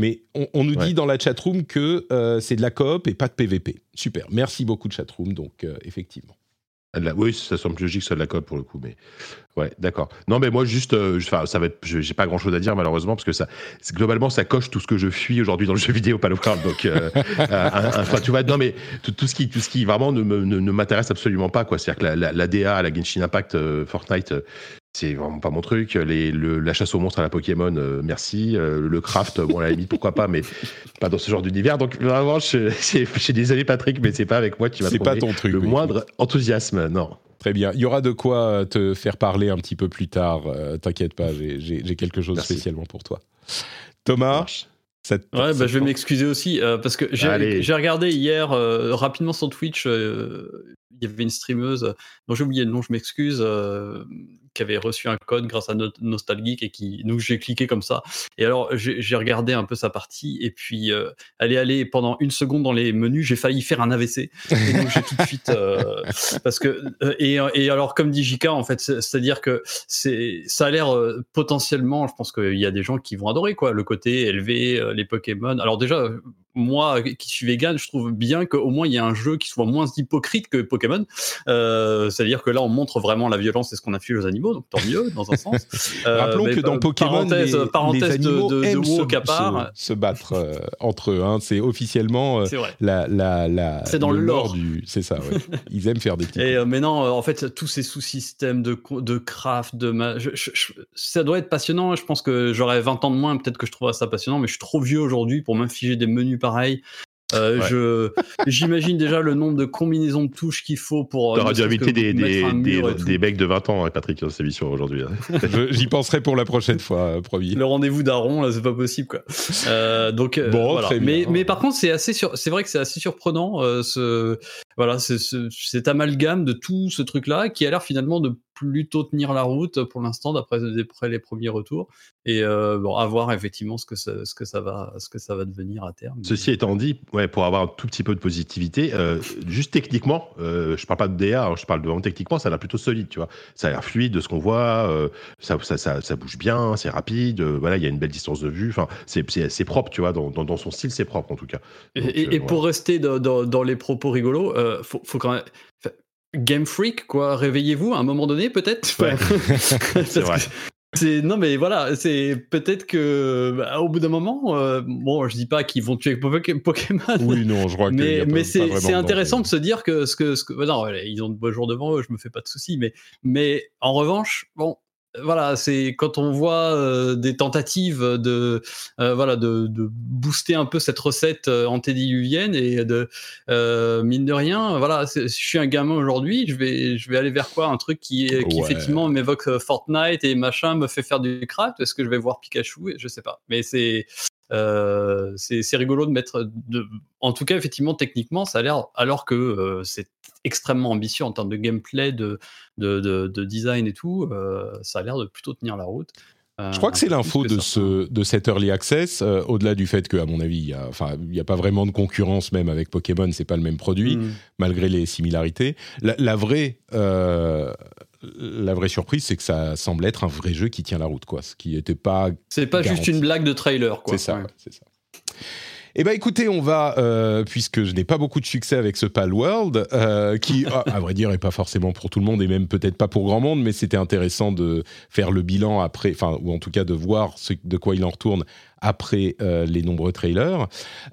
A: Mais, on, on nous
D: Ouais.
A: dit dans la chatroom que euh, c'est de la coop et pas de PVP. Super. Merci beaucoup chatroom. Donc euh, effectivement.
D: La- Oui, ça semble logique, ça de la code pour le coup, mais ouais, d'accord. Non, mais moi juste, euh, ça va être, j'ai pas grand chose à dire malheureusement parce que ça, globalement, ça coche tout ce que je fuis aujourd'hui dans le jeu vidéo Palworld. Donc, euh, (laughs) euh, enfin, tu vois, non, mais tout, tout ce qui, tout ce qui vraiment ne, me- ne, ne m'intéresse absolument pas, quoi. C'est-à-dire que la, la, la DA, la Genshin Impact, euh, Fortnite. Euh, c'est vraiment pas mon truc. Les, le- la chasse aux monstres à la Pokémon, euh, merci. Euh, le craft, bon, à la limite, pourquoi pas, mais (laughs) pas dans ce genre d'univers. Donc, vraiment, je, je, je suis désolé, Patrick, mais c'est pas avec moi que tu vas
A: C'est pas
D: trouver
A: ton truc.
D: le
A: oui.
D: moindre enthousiasme. Non.
A: Très bien. Il y aura de quoi euh, te faire parler un petit peu plus tard. euh, T'inquiète pas, j'ai- quelque chose
D: Merci.
A: spécialement pour toi. Thomas,
D: marche.
A: ça te-
B: Ouais, bah, je vais m'excuser aussi euh, parce que j'ai regardé hier euh, rapidement sur Twitch. euh, Il y avait une streameuse dont j'ai oublié le nom, je m'excuse, euh, qui avait reçu un code grâce à No- Nostalgeek et qui donc j'ai cliqué comme ça. Et alors j'ai regardé un peu sa partie et puis euh, elle est allée pendant une seconde dans les menus, j'ai failli faire un AVC. Et donc j'ai tout de suite euh, parce que euh, et, et alors comme dit JK en fait, c'est- c'est-à-dire que c'est ça a l'air euh, potentiellement, je pense qu'il y a des gens qui vont adorer quoi, le côté élevé, les Pokémon. Alors déjà moi qui suis vegan, je trouve bien qu'au moins il y a un jeu qui soit moins hypocrite que Pokémon. Euh, C'est-à-dire que là on montre vraiment la violence et ce qu'on fait aux animaux, donc tant mieux dans un sens. (laughs) Euh,
A: Rappelons que dans
B: pa-
A: Pokémon,
B: parenthèse,
A: les,
B: parenthèse
A: les animaux
B: de, de, de
A: aiment se,
B: woke à part,
A: se- se battre euh, entre eux. hein. C'est officiellement euh, la, la, la,
B: C'est dans le lore.
A: du. C'est ça, ouais. Ils aiment faire des petits. (laughs)
B: Et euh, mais non, euh, en fait, tous ces sous-systèmes de, de craft, de ma- je- je- je- ça doit être passionnant. Je pense que j'aurais 20 ans de moins, peut-être que je trouverais ça passionnant, mais je suis trop vieux aujourd'hui pour m'infliger des menus pareils. Euh,
D: Ouais.
B: je j'imagine déjà le nombre de combinaisons de touches qu'il faut pour. euh,
D: T'auras
B: ne
D: dû inviter des, des, des, mecs de 20 ans, hein, Patrick, dans cette émission aujourd'hui. hein. (laughs)
A: J'y penserai pour la prochaine fois, euh, promis.
B: le rendez-vous d'Aaron là c'est pas possible quoi Euh, donc
A: Bon,
B: voilà.
A: très bien.
B: mais mais par contre c'est assez sur c'est vrai que c'est assez surprenant euh, ce voilà c'est ce, cet amalgame de tout ce truc là qui a l'air finalement de plutôt tenir la route pour l'instant d'après les premiers retours et euh, bon à voir effectivement ce que ça, ce que ça va ce que ça va devenir à terme
D: Ceci étant dit, ouais, pour avoir un tout petit peu de positivité, euh, juste techniquement, euh, je parle pas de DA, hein, je parle de techniquement, ça a l'air plutôt solide, tu vois. Ça a l'air fluide de ce qu'on voit, euh, ça, ça, ça, ça bouge bien, c'est rapide, voilà, il y a une belle distance de vue, enfin, c'est, propre, tu vois, dans, dans, dans son style, c'est propre en tout cas.
B: Et,
D: Donc,
B: et- et pour rester dans les propos rigolos, euh, faut, faut quand même. Game Freak, quoi, réveillez-vous à un moment donné, peut-être
D: Ouais. (laughs)
B: Parce
D: C'est vrai.
B: que C'est non mais voilà, c'est peut-être que bah, au bout d'un moment, euh, bon, je dis pas qu'ils vont tuer Poké- Pokémon,
A: Oui, non, je crois que.
B: mais mais c'est intéressant de se dire que ce que ce que non, ils ont de beaux jours devant eux, je me fais pas de soucis, mais mais en revanche, bon, voilà, c'est quand on voit euh, des tentatives de euh, voilà de, de booster un peu cette recette euh, antédiluvienne et de euh, mine de rien, voilà, je suis un gamin aujourd'hui, je vais je vais aller vers quoi? Un truc qui qui
A: Ouais.
B: effectivement m'évoque euh, Fortnite et machin me fait faire du craft. Est-ce que je vais voir Pikachu? Je sais pas, mais c'est euh, c'est rigolo de mettre. De... En tout cas, effectivement, techniquement, ça a l'air. Alors que euh, c'est extrêmement ambitieux en termes de gameplay, de, de, de, de design et tout, euh, ça a l'air de plutôt tenir la route. Euh,
A: Je crois que c'est l'info
B: que
A: de, ce, de cet early access, euh, au-delà du fait qu'à mon avis, il n'y a, enfin, pas vraiment de concurrence même avec Pokémon, c'est pas le même produit,
B: Mm.
A: malgré les similarités. La, la vraie, euh, la vraie surprise, c'est que ça semble être un vrai jeu qui tient la route, quoi. Ce qui n'était pas
B: C'est pas juste une blague de trailer, quoi.
A: C'est ça,
B: Ouais.
A: c'est ça. Eh ben écoutez, on va, euh, puisque je n'ai pas beaucoup de succès avec ce Pal World, euh, qui, à, (laughs) à vrai dire, est pas forcément pour tout le monde et même peut-être pas pour grand monde, mais c'était intéressant de faire le bilan après, enfin, ou en tout cas de voir ce, de quoi il en retourne après euh, les nombreux trailers.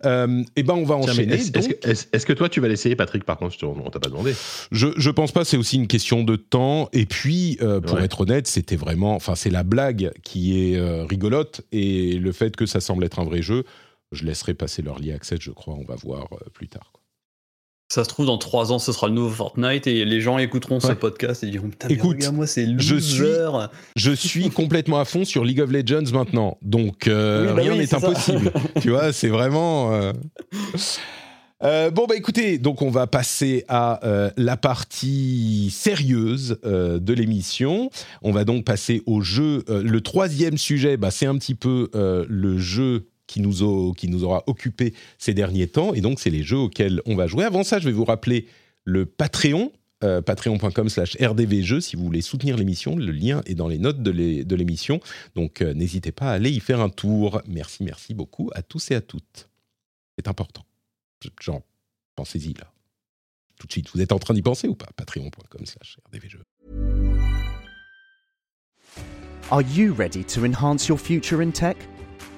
A: Euh, eh ben on va
D: Tiens,
A: enchaîner.
D: Est-ce
A: donc.
D: que, toi, tu vas l'essayer, Patrick Par contre, on t'a pas demandé.
A: Je, je pense pas, c'est aussi une question de temps. Et puis, euh, pour
D: Ouais.
A: être honnête, c'était vraiment. Enfin, c'est la blague qui est rigolote. Et le fait que ça semble être un vrai jeu, je laisserai passer l'early access, je crois. On va voir euh, plus tard. quoi.
B: Ça se trouve, dans trois ans, ce sera le nouveau Fortnite et les gens écouteront ce podcast et diront Putain,
A: Écoute,
B: regarde-moi, c'est
A: je
B: loser.
A: Je suis complètement à fond sur League of Legends maintenant. Donc, euh,
B: Oui, bah
A: rien
B: oui,
A: n'est impossible. (laughs) tu vois, c'est vraiment. euh, Euh, bon bah écoutez, donc on va passer à la partie sérieuse de l'émission. On va donc passer au jeu. le troisième sujet, bah, c'est un petit peu le jeu qui nous, aura occupé ces derniers temps, et donc c'est les jeux auxquels on va jouer. Avant ça, je vais vous rappeler le Patreon. euh, patreon.com slash rdvjeux si vous voulez soutenir l'émission le lien est dans les notes de l'émission donc euh, n'hésitez pas à aller y faire un tour merci merci beaucoup à tous et à toutes c'est important genre, pensez-y là. Tout de suite. Vous êtes en train d'y penser ou pas? Patreon.com slash rdvjeux.
E: Are you ready to enhance your future in tech?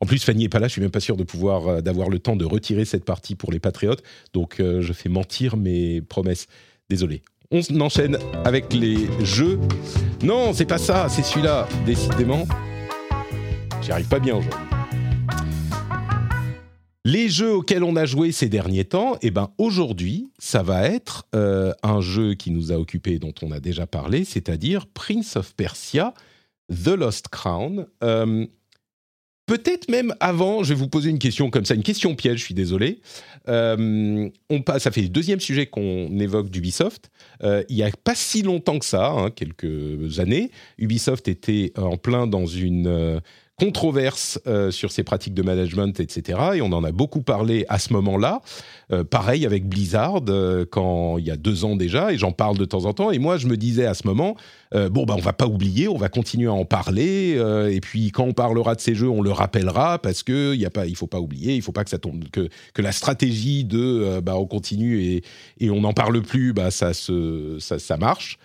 A: En plus, Fanny est pas là. Je suis même pas sûr de pouvoir euh, d'avoir le temps de retirer cette partie pour les patriotes. Donc, euh, je fais mentir mes promesses. Désolé. On enchaîne avec les jeux. Non, c'est pas ça. C'est celui-là. Décidément, j'y arrive pas bien aujourd'hui. Les jeux auxquels on a joué ces derniers temps, eh ben aujourd'hui, ça va être euh, un jeu qui nous a occupé, dont on a déjà parlé, c'est-à-dire Prince of Persia, The Lost Crown. Peut-être même avant, je vais vous poser une question comme ça, une question piège, je suis désolé. Euh, on passe, ça fait le deuxième sujet qu'on évoque d'Ubisoft. Euh, il n'y a pas si longtemps que ça, hein, quelques années, Ubisoft était en plein dans une euh, controverse euh, sur ses pratiques de management, etc. Et on en a beaucoup parlé à ce moment-là. Euh, pareil avec Blizzard, euh, quand il y a deux ans déjà, et j'en parle de temps en temps. Et moi, je me disais à ce moment, euh, bon, bah, on va pas oublier, on va continuer à en parler. et puis, quand on parlera de ces jeux, on le rappellera parce que il y a pas, il faut pas oublier, il faut pas que ça tombe, que, que la stratégie de, bah, on continue et, et on n'en parle plus, bah, ça se, ça, ça marche.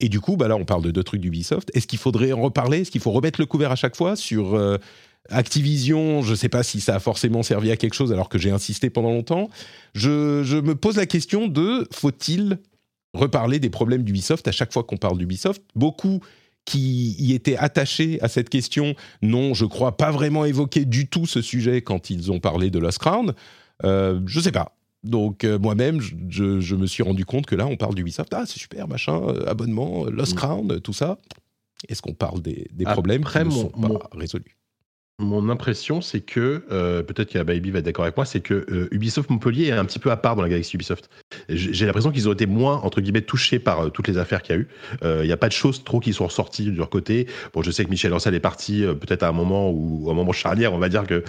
A: Et du coup, bah là, on parle de deux trucs d'Ubisoft. Est-ce qu'il faudrait en reparler? Est-ce qu'il faut remettre le couvert à chaque fois sur euh, Activision? Je ne sais pas si ça a forcément servi à quelque chose alors que j'ai insisté pendant longtemps. Je, me pose la question de faut-il reparler des problèmes d'Ubisoft à chaque fois qu'on parle d'Ubisoft? Beaucoup qui y étaient attachés à cette question n'ont, je crois, pas vraiment évoqué du tout ce sujet quand ils ont parlé de Lost Crown. Euh, je sais pas. Donc euh, moi-même, je, je- je me suis rendu compte que là, on parle d'Ubisoft. Ah, c'est super, machin, euh, abonnement, euh, Lost
D: Mm.
A: Crown, tout ça. Est-ce qu'on parle des, des
D: Après,
A: problèmes qui ne
D: mon-
A: sont pas
D: mon-
A: résolus?
D: Mon impression, c'est que, euh, peut-être que Baby va être d'accord avec moi, c'est que euh, Ubisoft Montpellier est un petit peu à part dans la galaxie Ubisoft. J'ai l'impression qu'ils ont été moins, entre guillemets, touchés par euh, toutes les affaires qu'il y a eu. Il n'y a pas de choses trop qui sont ressorties de leur côté. Bon, je sais que Michel Ancel est parti peut-être à un moment à un moment charnière, on va dire que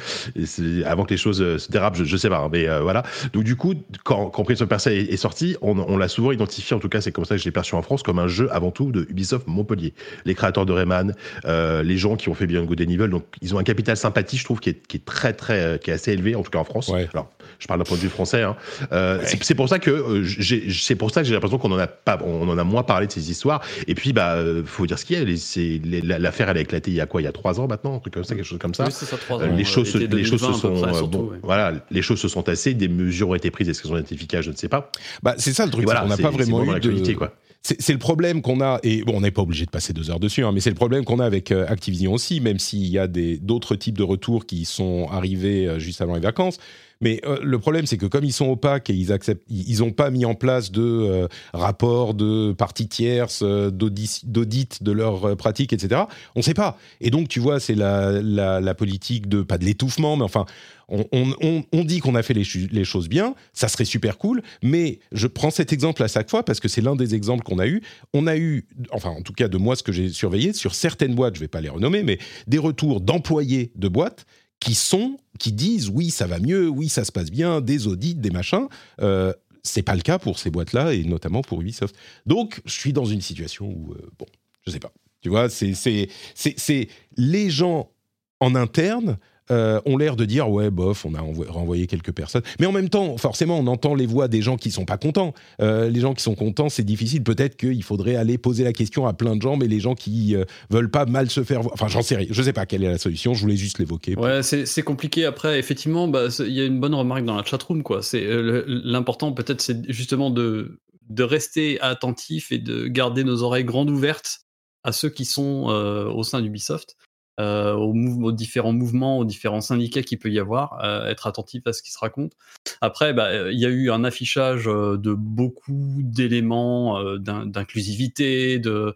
D: avant que les choses se dérapent, je, je sais pas, hein, mais voilà. Donc du coup, quand, quand Prince of Persia est, sorti, on, l'a souvent identifié, en tout cas c'est comme ça que je l'ai perçu en France, comme un jeu avant tout de Ubisoft Montpellier. Les créateurs de Rayman, les gens qui ont fait Beyond Good Evil, donc ils ont un capital sympathie, je trouve, qui est, qui est très très, euh, qui est assez élevé, en tout cas en France.
A: Ouais.
D: Alors, je parle d'un point de vue français. Hein. Euh, c'est- C'est pour ça que euh, j'ai- c'est pour ça que j'ai l'impression qu'on en a pas, on en a moins parlé de ces histoires. Et puis, bah, faut dire ce qu'il y a. L'affaire, elle a éclaté il y a quoi? Il y a trois ans maintenant, un truc comme ça, quelque chose comme ça.
B: Oui, ça, trois
D: Euh,
B: ans,
D: les choses, les choses se
B: 2020 à peu
D: sont,
B: près, surtout,
D: bon,
B: ouais.
D: voilà, les choses se sont tassées, des mesures ont été prises. Est-ce qu'elles ont été efficaces Je ne sais pas.
A: bah, C'est ça le truc,
D: voilà,
A: qu'on n'a pas vraiment eu
D: l'actualité,
A: de...
D: quoi.
A: C'est le problème qu'on a, et bon, on n'est pas obligé de passer deux heures dessus, hein, mais c'est le problème qu'on a avec euh, Activision aussi, même s'il y a d'autres types de retours qui sont arrivés euh, juste avant les vacances. Mais euh, le problème, c'est que comme ils sont opaques et ils acceptent, ils n'ont pas mis en place de euh, rapports de parties tierces, euh, d'audit de leurs euh, pratiques, etc. On ne sait pas. Et donc, tu vois, c'est la, la, politique de pas de l'étouffement, mais enfin, on, dit qu'on a fait les, les choses bien, ça serait super cool, mais je prends cet exemple à chaque fois parce que c'est l'un des exemples qu'on a eu. On a eu, enfin en tout cas de moi ce que j'ai surveillé, sur certaines boîtes, je vais pas les renommer, mais des retours d'employés de boîtes qui sont, qui disent oui ça va mieux, oui ça se passe bien, des audits, des machins. Euh, c'est pas le cas pour ces boîtes-là et notamment pour Ubisoft. Donc je suis dans une situation où euh, bon, je sais pas. Tu vois, c'est les gens en interne euh, ont l'air de dire ouais bof on a envo- renvoyé quelques personnes mais en même temps forcément on entend les voix des gens qui sont pas contents Euh, les gens qui sont contents c'est difficile peut-être qu'il faudrait aller poser la question à plein de gens mais les gens qui euh, veulent pas mal se faire voir enfin j'en sais rien je sais pas quelle est la solution je voulais juste l'évoquer
B: Ouais, c'est compliqué. Après, effectivement, bah, il y a une bonne remarque dans la chatroom. quoi. C'est euh, L'important, peut-être, c'est justement de, de rester attentif et de garder nos oreilles grandes ouvertes à ceux qui sont au sein d'Ubisoft, euh, aux, aux différents mouvements, aux différents syndicats qu'il peut y avoir, euh, être attentif à ce qui se raconte. Après, bah, euh, il y a eu un affichage euh, de beaucoup d'éléments euh, d'in- d'inclusivité, de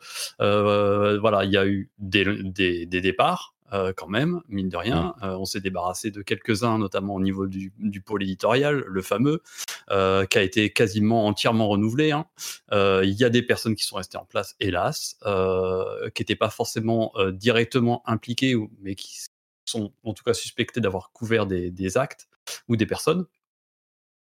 B: voilà, il y a eu des, des, des départs. Euh, quand même, mine de rien. Euh, on s'est débarrassé de quelques-uns, notamment au niveau du, du pôle éditorial, le fameux, euh, qui a été quasiment entièrement renouvelé. hein. Il y a des personnes qui sont restées en place, hélas, qui n'étaient pas forcément directement impliquées, mais qui sont en tout cas suspectées d'avoir couvert des, des actes ou des personnes.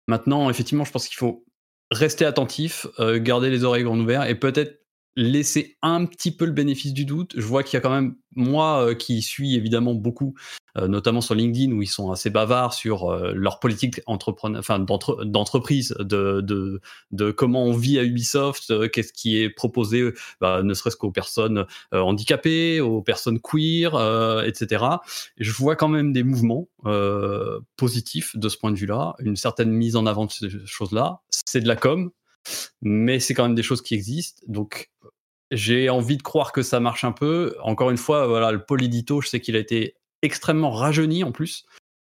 B: Maintenant, effectivement, je pense qu'il faut rester attentif, euh, garder les oreilles grandes ouvertes et peut-être laisser un petit peu le bénéfice du doute. Je vois qu'il y a quand même, moi euh, qui suis évidemment beaucoup, euh, notamment sur LinkedIn, où ils sont assez bavards sur euh, leur politique d'entreprise, de, de, comment on vit à Ubisoft, qu'est-ce qui est proposé, bah, ne serait-ce qu'aux personnes handicapées, aux personnes queer, etc. Et je vois quand même des mouvements positifs de ce point de vue-là, une certaine mise en avant de ces choses-là. C'est de la com, mais c'est quand même des choses qui existent. Donc, j'ai envie de croire que ça marche un peu. Encore une fois, voilà, le pôle édito, je sais qu'il a été extrêmement rajeuni en plus.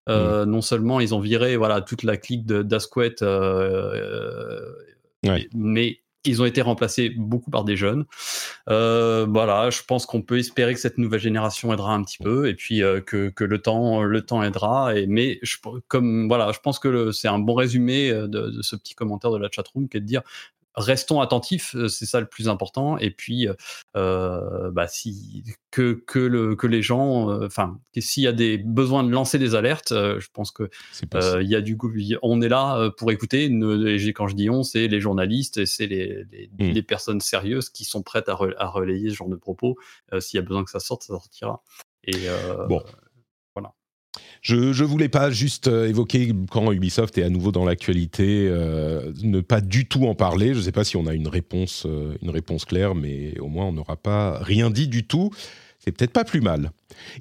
B: Euh, Non seulement ils ont viré voilà toute la clique de d'Asquette, euh,
A: Ouais.
B: mais ils ont été remplacés beaucoup par des jeunes. Euh, voilà, je pense qu'on peut espérer que cette nouvelle génération aidera un petit peu, et puis euh, que, que le temps le temps aidera. Et mais je, comme voilà, je pense que c'est un bon résumé euh, de, de ce petit commentaire de la chatroom, qui est de dire restons attentifs, euh, c'est ça le plus important. Et puis, euh, bah, si que que le que les gens, euh, enfin, s'il y a des besoins de lancer des alertes, euh, je pense que euh, il y a du coup, on est là euh, pour écouter. Ne- quand je dis on, c'est les journalistes, et c'est les, les, les personnes sérieuses qui sont prêtes à, re- à relayer ce genre de propos. Euh, S'il y a besoin que ça sorte, ça sortira. Et euh,
A: Bon. Je, je voulais pas juste euh, évoquer quand Ubisoft est à nouveau dans l'actualité, euh, ne pas du tout en parler. Je ne sais pas si on a une réponse, euh, une réponse claire, mais au moins on n'aura pas rien dit du tout. C'est peut-être pas plus mal.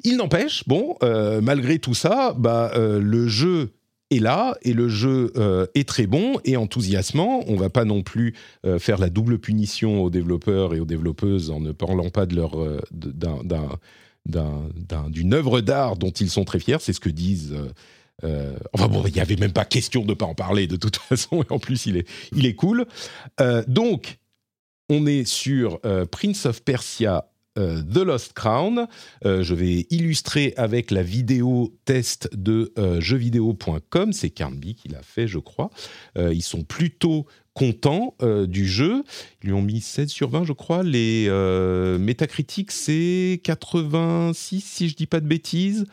A: Il n'empêche, bon, malgré tout ça, bah, le jeu est là et le jeu est très bon et enthousiasmant. On va pas non plus faire la double punition aux développeurs et aux développeuses en ne parlant pas de leur d'un- d'un- d'un- d'un- d'une œuvre d'art dont ils sont très fiers. C'est ce que disent. euh, euh, enfin bon, il n'y avait même pas question de pas en parler de toute (laughs) façon. Et en plus, il est il est cool. Euh, donc, on est sur Prince of Persia. Euh, The Lost Crown. Euh, je vais illustrer avec la vidéo test de euh, jeuxvideo.com. C'est Carnby qui l'a fait, je crois. Euh, ils sont plutôt contents du jeu. Ils lui ont mis 16 sur 20, je crois. Les Metacritic, c'est 86, si je dis pas de bêtises.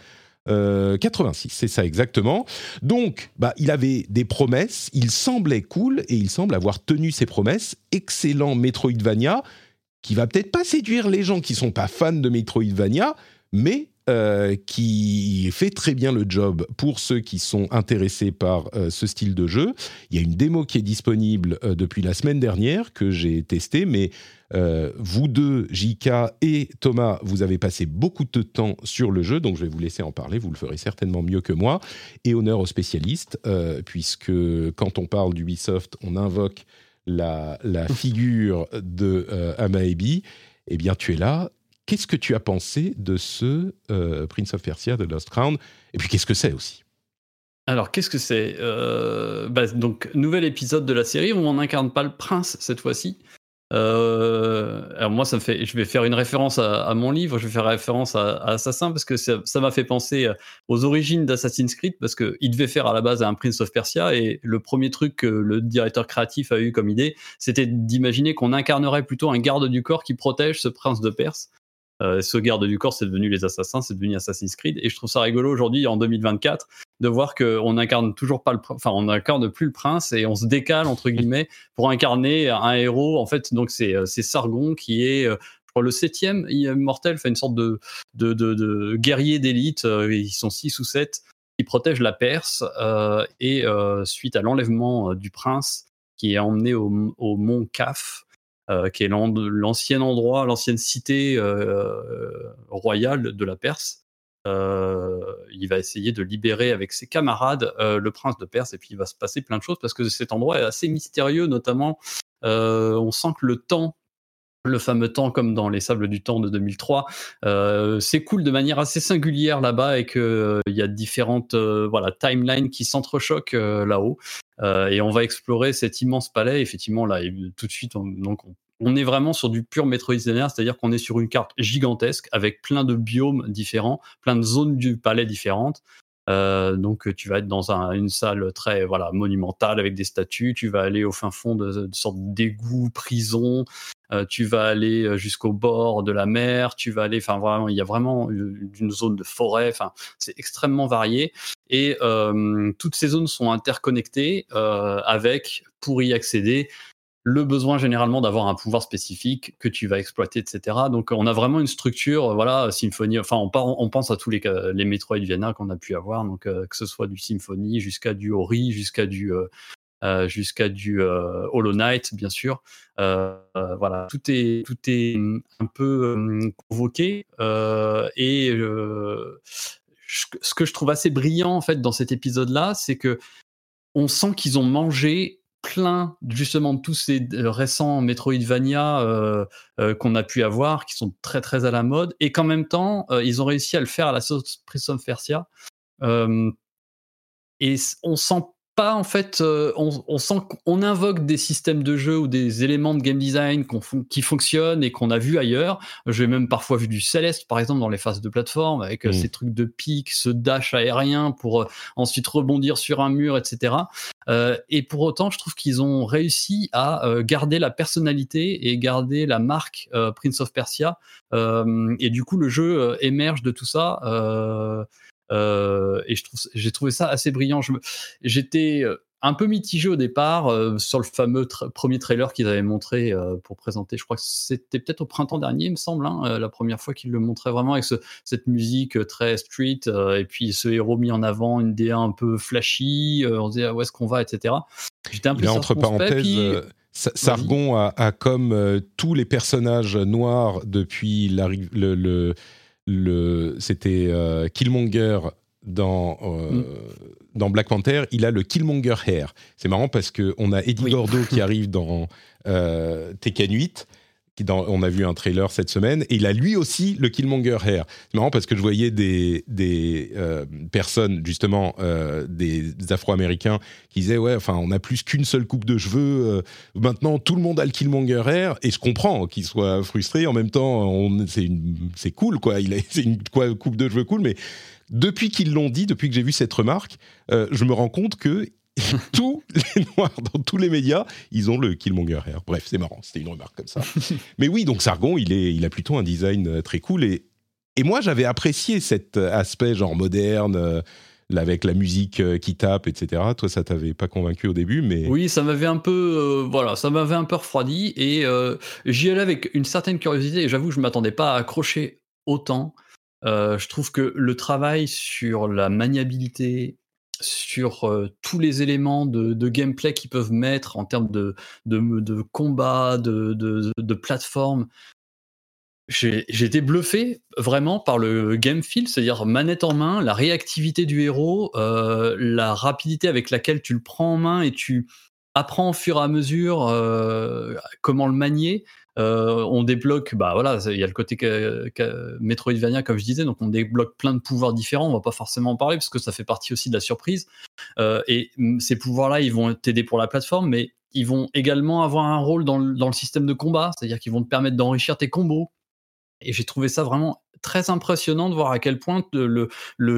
A: Euh, 86, c'est ça exactement. Donc, bah, il avait des promesses, il semblait cool et il semble avoir tenu ses promesses. Excellent Metroidvania, qui va peut-être pas séduire les gens qui sont pas fans de Metroidvania, mais euh, qui fait très bien le job pour ceux qui sont intéressés par euh, ce style de jeu. Il y a une démo qui est disponible euh, depuis la semaine dernière que j'ai testée, mais vous deux, JK et Thomas, vous avez passé beaucoup de temps sur le jeu, donc je vais vous laisser en parler, vous le ferez certainement mieux que moi. Et honneur aux spécialistes, puisque quand on parle d'Ubisoft, on invoque la, la figure de euh, Amaebi. Eh bien, tu es là. Qu'est-ce que tu as pensé de ce euh, Prince of Persia de Lost Crown? Et puis, qu'est-ce que c'est aussi?
B: Alors, qu'est-ce que c'est? Euh, bah, Donc, nouvel épisode de la série où on n'incarne pas le prince cette fois-ci. Euh, alors moi, ça me fait, je vais faire une référence à, mon livre, je vais faire référence à, Assassin parce que ça m'a fait penser aux origines d'Assassin's Creed parce que il devait faire à la base un Prince of Persia et le premier truc que le directeur créatif a eu comme idée, c'était d'imaginer qu'on incarnerait plutôt un garde du corps qui protège ce prince de Perse. Euh, ce garde du corps, c'est devenu les assassins, c'est devenu Assassin's Creed. Et je trouve ça rigolo aujourd'hui, en 2024, de voir qu'on incarne toujours pas le, enfin, on incarne plus le prince et on se décale entre guillemets pour incarner un héros. En fait, donc c'est euh, c'est Sargon qui est, euh, je crois, le septième immortel, fait une sorte de de, de, de guerrier d'élite. euh, Ils sont six ou sept qui protègent la Perse euh, et euh, suite à l'enlèvement euh, du prince qui est emmené au, au mont Kaf, euh, qui est l'ancien endroit, l'ancienne cité euh, royale de la Perse. Euh, il va essayer de libérer avec ses camarades euh, le prince de Perse et puis il va se passer plein de choses parce que cet endroit est assez mystérieux, notamment euh, on sent que le temps le fameux temps comme dans les sables du temps de 2003 euh, s'écoule de manière assez singulière là-bas et que euh, y a différentes euh, voilà timelines qui s'entrechoquent euh, là-haut Euh, et on va explorer cet immense palais effectivement là tout de suite on, donc on, est vraiment sur du pur Metroidvania, c'est-à-dire qu'on est sur une carte gigantesque avec plein de biomes différents, plein de zones du palais différentes. Donc tu vas être dans un- une salle très voilà monumentale avec des statues. Tu vas aller au fin fond de, de sorte d'égout, prison. Euh, tu vas aller euh, jusqu'au bord de la mer. Tu vas aller, enfin vraiment, il y a vraiment une une zone de forêt. Enfin, c'est extrêmement varié et euh, toutes ces zones sont interconnectées euh, avec pour y accéder le besoin généralement d'avoir un pouvoir spécifique que tu vas exploiter, etc. Donc on a vraiment une structure, euh, voilà, symphonie. Enfin, on, part- on pense à tous les, les Metroidvania qu'on a pu avoir, donc euh, que ce soit du Symphony jusqu'à du Ori, jusqu'à du euh, jusqu'à du euh, Hollow Knight, bien sûr. Euh, voilà, tout est tout est hum, un peu hum, convoqué et ce que je trouve assez brillant en fait dans cet épisode-là, c'est que on sent qu'ils ont mangé plein justement de tous ces récents Metroidvania qu'on a pu avoir, qui sont très très à la mode, et qu'en même temps, ils ont réussi à le faire à la sauce Prince of Persia. Et on sent pas en fait, euh, on, on sent qu'on invoque des systèmes de jeu ou des éléments de game design fon- qui fonctionnent et qu'on a vu ailleurs. J'ai même parfois vu du Céleste, par exemple, dans les phases de plateforme, avec euh,
A: Mm.
B: ces trucs de pique, ce dash aérien pour euh, ensuite rebondir sur un mur, etc. Euh, et pour autant, je trouve qu'ils ont réussi à garder la personnalité et garder la marque Prince of Persia. Et du coup, le jeu émerge de tout ça. Euh, et je trouve, j'ai trouvé ça assez brillant. J'étais euh, un peu mitigé au départ euh, sur le fameux tra- premier trailer qu'ils avaient montré euh, pour présenter. Je crois que c'était peut-être au printemps dernier, il me semble, hein, la première fois qu'ils le montraient vraiment avec ce- cette musique très street et puis ce héros mis en avant, une DA un peu flashy. on se disait ah, où est-ce qu'on va, etc. J'étais un peu
A: entre parenthèses,
B: puis-
A: Sa- Sargon a, a comme euh, tous les personnages noirs depuis le, le- c'était euh, Killmonger dans, euh, dans Black Panther, il a le Killmonger Hair. C'est marrant parce qu'on a Eddie
B: Oui.
A: Gordo qui (laughs) arrive dans euh, Tekken 8. On a vu un trailer cette semaine et il a lui aussi le Killmonger Hair. C'est marrant parce que je voyais des, euh, personnes, justement, euh, des, Afro-Américains qui disaient Ouais, enfin, on a plus qu'une seule coupe de cheveux. euh, maintenant, tout le monde a le Killmonger Hair et je comprends qu'ils soient frustrés. En même temps, c'est cool, quoi. Il a, (laughs) c'est une quoi, coupe de cheveux cool, mais depuis qu'ils l'ont dit, depuis que j'ai vu cette remarque, je me rends compte que (laughs) tous les noirs dans tous les médias, ils ont le Killmonger Hair. Bref, c'est marrant, c'était une remarque comme ça. (laughs) Mais oui, donc Sargon, il, est, il a plutôt un design euh, très cool. Et, et moi, j'avais apprécié cet euh, aspect genre moderne, euh, avec la musique qui tape, etc. Toi, ça t'avait pas convaincu au début, mais...
B: Oui, ça m'avait un peu, euh, voilà, ça m'avait un peu refroidi et euh, j'y allais avec une certaine curiosité. Et j'avoue, je m'attendais pas à accrocher autant. Euh, je trouve que le travail sur la maniabilité, sur euh, tous les éléments de, gameplay qu'ils peuvent mettre en termes de, de, combat, de, plateforme, j'ai j'ai été bluffé vraiment par le game feel, c'est-à-dire manette en main, la réactivité du héros, euh, la rapidité avec laquelle tu le prends en main et tu apprends au fur et à mesure euh, comment le manier. Euh, on débloque, bah voilà, il y a le côté ca- Metroidvania comme je disais, donc on débloque plein de pouvoirs différents. On va pas forcément en parler parce que ça fait partie aussi de la surprise. Euh, et ces pouvoirs-là, ils vont t'aider pour la plateforme, mais ils vont également avoir un rôle dans le, dans le système de combat, c'est-à-dire qu'ils vont te permettre d'enrichir tes combos. Et j'ai trouvé ça vraiment très impressionnant de voir à quel point le,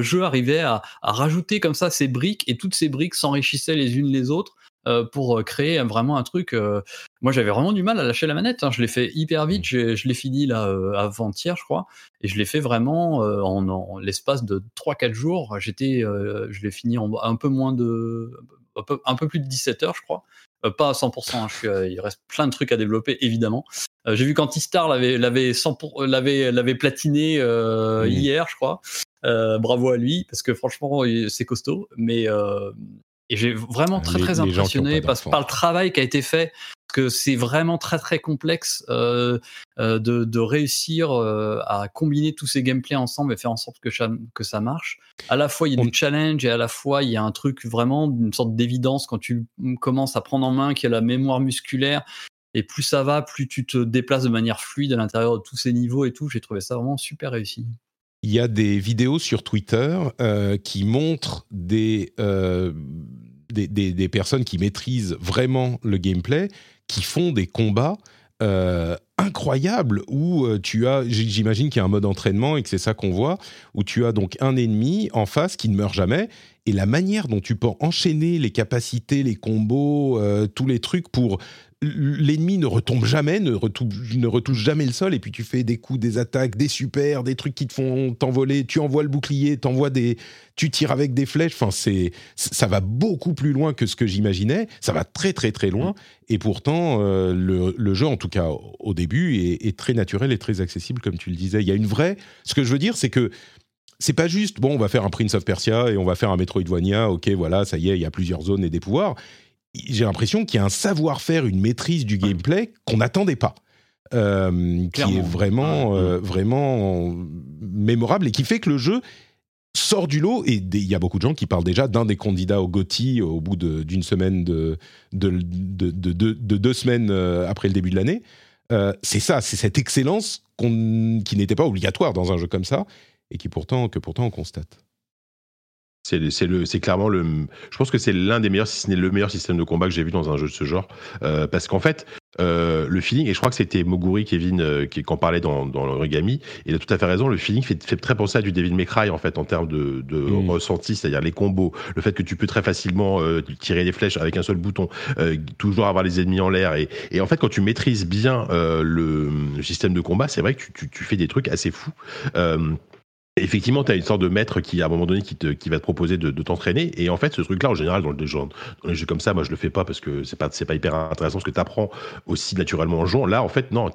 B: jeu arrivait à, rajouter comme ça ces briques et toutes ces briques s'enrichissaient les unes les autres euh, pour euh, créer vraiment un truc. euh, Moi, j'avais vraiment du mal à lâcher la manette. hein. Je l'ai fait hyper vite. Je l'ai fini là avant-hier, je crois, et je l'ai fait vraiment en, l'espace de 3-4 jours. J'étais, je l'ai fini en un peu moins de, un peu, plus de 17 heures, je crois. Pas à 100%. hein, il reste plein de trucs à développer, évidemment. Euh, J'ai vu qu'Antistar l'avait l'avait 100 pour- l'avait l'avait platiné euh, hier, je crois. Euh, bravo à lui parce que franchement c'est costaud. Mais euh, et j'ai vraiment très
A: Les-
B: très impressionné parce, par le travail qui a été fait. Parce que c'est vraiment très très complexe euh, euh, de, de réussir euh, à combiner tous ces gameplays ensemble et faire en sorte que, ça- que ça marche. À la fois il y a du challenge et à la fois il y a un truc vraiment d'une sorte d'évidence quand tu commences à prendre en main qu'il y a la mémoire musculaire et plus ça va, plus tu te déplaces de manière fluide à l'intérieur de tous ces niveaux et tout. J'ai trouvé ça vraiment super réussi.
A: Il y a des vidéos sur Twitter euh, qui montrent des, euh, des, des- personnes qui maîtrisent vraiment le gameplay, qui font des combats euh, incroyables où euh, tu as, j'imagine qu'il y a un mode entraînement et que c'est ça qu'on voit, où tu as donc un ennemi en face qui ne meurt jamais et la manière dont tu peux enchaîner les capacités, les combos, tous les trucs pour l'ennemi ne retombe jamais, ne retouche, ne retouche jamais le sol, et puis tu fais des coups, des attaques, des super, des trucs qui te font t'envoler, tu envoies le bouclier, t'envoies des, tu tires avec des flèches, enfin c'est, ça va beaucoup plus loin que ce que j'imaginais, ça va très très très loin, et pourtant euh, le, le jeu, en tout cas au- au début, est, est très naturel et très accessible, comme tu le disais. Il y a une vraie, ce que je veux dire, c'est que c'est pas juste, bon, on va faire un Prince of Persia et on va faire un Metroidvania, ok, voilà, ça y est, il y a plusieurs zones et des pouvoirs. J'ai l'impression qu'il y a un savoir-faire, une maîtrise du gameplay qu'on n'attendait pas. euh, qui est vraiment, euh, vraiment mémorable et qui fait que le jeu sort du lot. Et il y a beaucoup de gens qui parlent déjà d'un des candidats au GOTY au bout d'une semaine, de, de, de- de- de- de deux semaines euh, après le début de l'année. Euh, c'est ça, c'est cette excellence qui n'était pas obligatoire dans un jeu comme ça et qui pourtant, que pourtant on constate.
D: C'est le- clairement le. Je pense que c'est l'un des meilleurs, si ce n'est le meilleur système de combat que j'ai vu dans un jeu de ce genre, Euh, parce qu'en fait, euh, le feeling, et je crois que c'était Moguri, Kevin, euh, qui, qui en parlait dans, dans l'origami, il a tout à fait raison. Le feeling fait, fait très penser à du Devil May Cry en fait en termes de, de ressenti, c'est-à-dire les combos, le fait que tu peux très facilement euh, tirer des flèches avec un seul bouton, toujours avoir les ennemis en l'air, et, et en fait quand tu maîtrises bien le, le système de combat, c'est vrai que tu, tu, tu fais des trucs assez fous. Effectivement, tu as une sorte de maître qui, à un moment donné, qui, te, qui va te proposer de, t'entraîner. Et en fait, ce truc-là, en général, dans, le, dans les jeux comme ça, moi, je le fais pas parce que c'est pas, c'est pas hyper intéressant ce que tu apprends aussi naturellement en jouant. Là, en fait, non,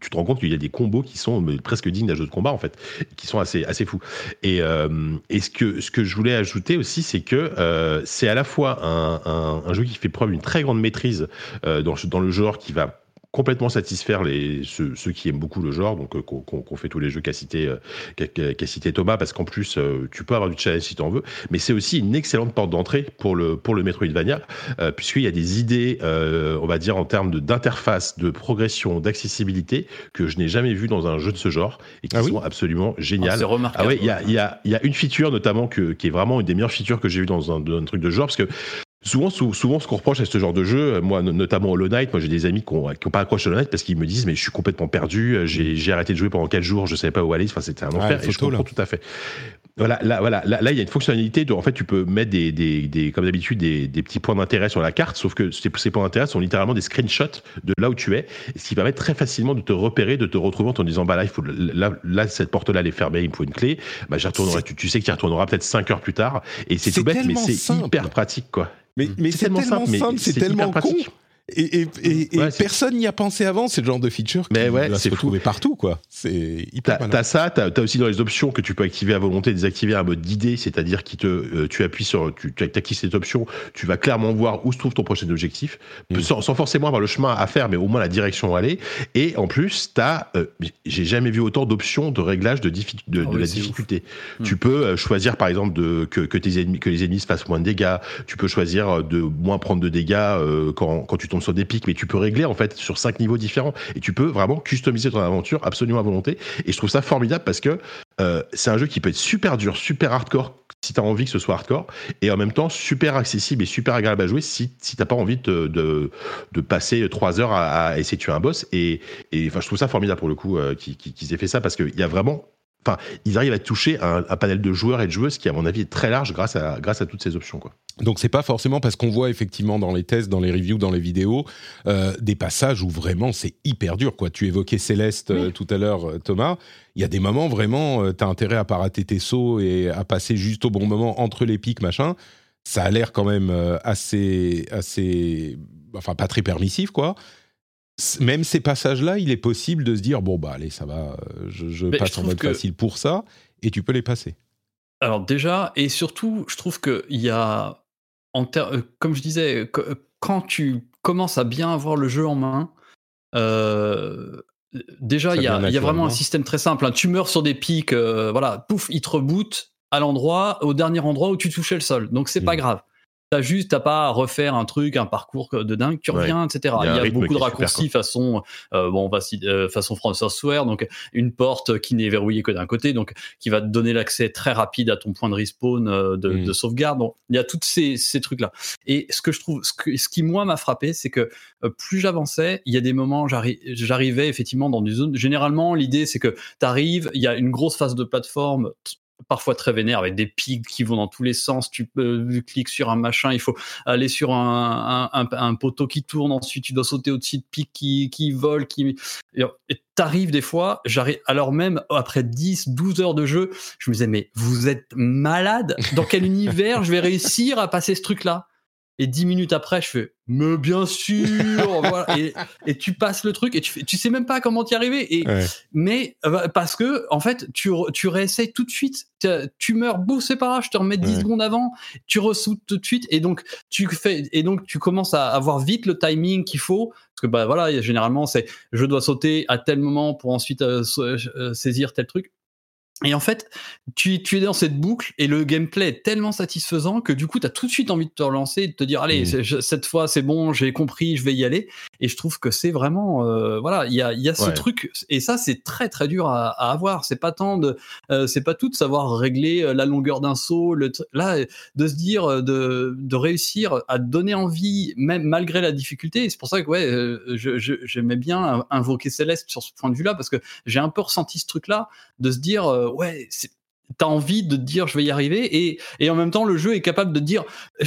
D: tu te rends compte qu'il y a des combos qui sont presque dignes d'un jeu de combat, en fait, qui sont assez, assez fous. Et, euh, ce, que, ce que je voulais ajouter aussi, c'est que euh, c'est à la fois un jeu qui fait preuve d'une très grande maîtrise euh, dans, dans le genre qui va complètement satisfaire les, ceux, ceux qui aiment beaucoup le genre, donc euh, qu'on qu'on fait tous les jeux qu'a cité, euh, qu'a qu'a cité Thomas, parce qu'en plus, euh, tu peux avoir du challenge si tu en veux, mais c'est aussi une excellente porte d'entrée pour le, pour le Metroidvania, euh, puisqu'il y a des idées, euh, on va dire, en termes d'interface, de, progression, d'accessibilité, que je n'ai jamais vu dans un jeu de ce genre, et qui
A: Ah oui
D: sont absolument géniales.
B: c'est remarquable.
D: Ah ouais, il y a, il y, a, il y a une feature notamment que, qui est vraiment une des meilleures features que j'ai vues dans un, dans un truc de ce genre, parce que souvent, sou- souvent ce qu'on reproche à ce genre de jeu, euh, moi no- notamment Hollow Knight, moi j'ai des amis qui ont, qui ont pas accroché Hollow Knight parce qu'ils me disent mais je suis complètement perdu, euh, j'ai j'ai arrêté de jouer pendant 4 jours, je savais pas où aller, enfin c'était un enfer, et je
A: photo, là.
D: comprends tout à fait. Voilà, là, voilà, là, là, il y a une fonctionnalité de, en fait, tu peux mettre des, des, des comme d'habitude, des, des petits points d'intérêt sur la carte, sauf que ces, ces points d'intérêt sont littéralement des screenshots de là où tu es, ce qui permet très facilement de te repérer, de te retrouver en te disant, bah là, il faut, là, là cette porte-là, elle est fermée, il me faut une clé, bah j'y retournerai, tu, tu sais que tu y retourneras peut-être 5 heures plus tard, et c'est tout bête, mais c'est hyper pratique, quoi.
A: Mais, mais c'est tellement, simple, c'est tellement con.
D: pratique.
A: Et, et, et- et
D: Ouais, c'est-
A: personne n'y a pensé avant, c'est le genre de feature qui
D: Mais ouais,
A: va
D: c'est
A: se
D: fou.
A: retrouver partout, quoi. C'est hyper
D: T'as ça, t'as as aussi dans les options que tu peux activer à volonté, désactiver un mode d'idée, c'est-à-dire qui te, euh, tu appuies sur, tu, tu actives cette option, tu vas clairement voir où se trouve ton prochain objectif,
A: Mm.
D: sans, sans forcément avoir le chemin à faire, mais au moins la direction où aller. Et en plus, t'as, euh, j'ai jamais vu autant d'options de réglage de, diffi- de,
B: Ah
D: de
B: oui,
D: la difficulté.
B: Mm.
D: Tu peux euh, choisir par exemple de, que, que tes ennemis, que les ennemis se fassent moins de dégâts. Tu peux choisir euh, de moins prendre de dégâts euh, quand, quand tu tombes sur des pics, mais tu peux régler en fait sur cinq niveaux différents et tu peux vraiment customiser ton aventure absolument à volonté. Et je trouve ça formidable parce que euh, c'est un jeu qui peut être super dur, super hardcore si tu as envie que ce soit hardcore, et en même temps super accessible et super agréable à jouer si, si t'as pas envie de, de, passer trois heures à, essayer de tuer un boss. Et, et enfin, je trouve ça formidable pour le coup euh, qu'ils aient fait ça parce qu'il y a vraiment. Enfin, ils arrivent à toucher un, un panel de joueurs et de joueuses qui, à mon avis, est très large grâce à, grâce à toutes ces options. Quoi.
A: Donc c'est pas forcément parce qu'on voit effectivement dans les tests, dans les reviews, dans les vidéos, euh, des passages où vraiment c'est hyper dur. Quoi. Tu évoquais Céleste euh, tout à l'heure, euh, Thomas. Il y a des moments vraiment, euh, t'as intérêt à pas rater tes sauts et à passer juste au bon moment entre les pics, machin. Ça a l'air quand même assez, assez, enfin pas très permissif, quoi. Même ces passages-là, il est possible de se dire bon bah allez, ça va, euh, je, je
B: Mais je
A: passe en mode
B: que-
A: facile pour ça, et tu peux les passer.
B: Alors déjà, et surtout, je trouve qu'il y a, en ter- euh, comme je disais, que- euh, quand tu commences à bien avoir le jeu en main, euh, déjà, il y, a,
A: vient
B: il y a vraiment un système très simple. hein. Tu meurs sur des pics, euh, voilà, pouf, il te reboot à l'endroit, au dernier endroit où tu touchais le sol. Donc c'est pas
A: Mm.
B: grave. T'as juste, t'as pas à refaire un truc, un parcours de dingue, tu
D: Ouais.
B: reviens, etc.
D: Il y a
B: Il
D: un
B: y a
D: rythme
B: beaucoup de raccourcis façon, euh, bon, euh, façon From Software, donc une porte qui n'est verrouillée que d'un côté, donc qui va te donner l'accès très rapide à ton point de respawn euh, de,
A: Mm.
B: de sauvegarde. Bon, il y a tous ces, ces trucs-là. Et ce que je trouve, ce, que- ce qui moi m'a frappé, c'est que euh, plus j'avançais, il y a des moments, j'arri- j'arrivais effectivement dans des zones. Généralement, l'idée c'est que tu arrives, il y a une grosse phase de plateforme. Parfois très vénère avec des pics qui vont dans tous les sens tu, peux, tu cliques sur un machin il faut aller sur un, un, un- un poteau qui tourne ensuite tu dois sauter au-dessus de pics qui, qui volent qui et t'arrives des fois, j'arrive, alors même après 10, 12 heures de jeu, je me disais, mais vous êtes malade? Dans quel (laughs) univers je vais réussir à passer ce truc-là? Et 10 minutes après, je fais, mais bien sûr (laughs) voilà. et, et tu passes le truc et tu, fais, tu sais même pas comment t'y arriver. Et,
A: Ouais.
B: Mais euh, parce que, en fait, tu, tu réessayes tout de suite. Tu- meurs, bouf, c'est pas grave, je te remets 10
A: Ouais.
B: secondes avant, tu ressoutes tout de suite. Et donc, tu fais, et donc, tu commences à avoir vite le timing qu'il faut. Parce que, bah voilà, généralement, c'est je dois sauter à tel moment pour ensuite euh, euh, saisir tel truc. Et en fait, tu, tu es dans cette boucle et le gameplay est tellement satisfaisant que du coup, tu as tout de suite envie de te relancer et de te dire, allez, je- cette fois, c'est bon, j'ai compris, je vais y aller. Et je trouve que c'est vraiment, euh, voilà, il y a, il y a ce
D: Ouais.
B: truc, et ça, c'est très très dur à, à avoir. C'est pas tant de, euh, c'est pas tout de savoir régler euh, la longueur d'un saut. Le là, de se dire, euh, de, de réussir à donner envie, même malgré la difficulté. C'est pour ça que ouais, euh, je- je- j'aimais bien invoquer Céleste sur ce point de vue-là, parce que j'ai un peu ressenti ce truc-là, de se dire, ouais, c'est T'as envie de te dire je vais y arriver et, et en même temps le jeu est capable de te dire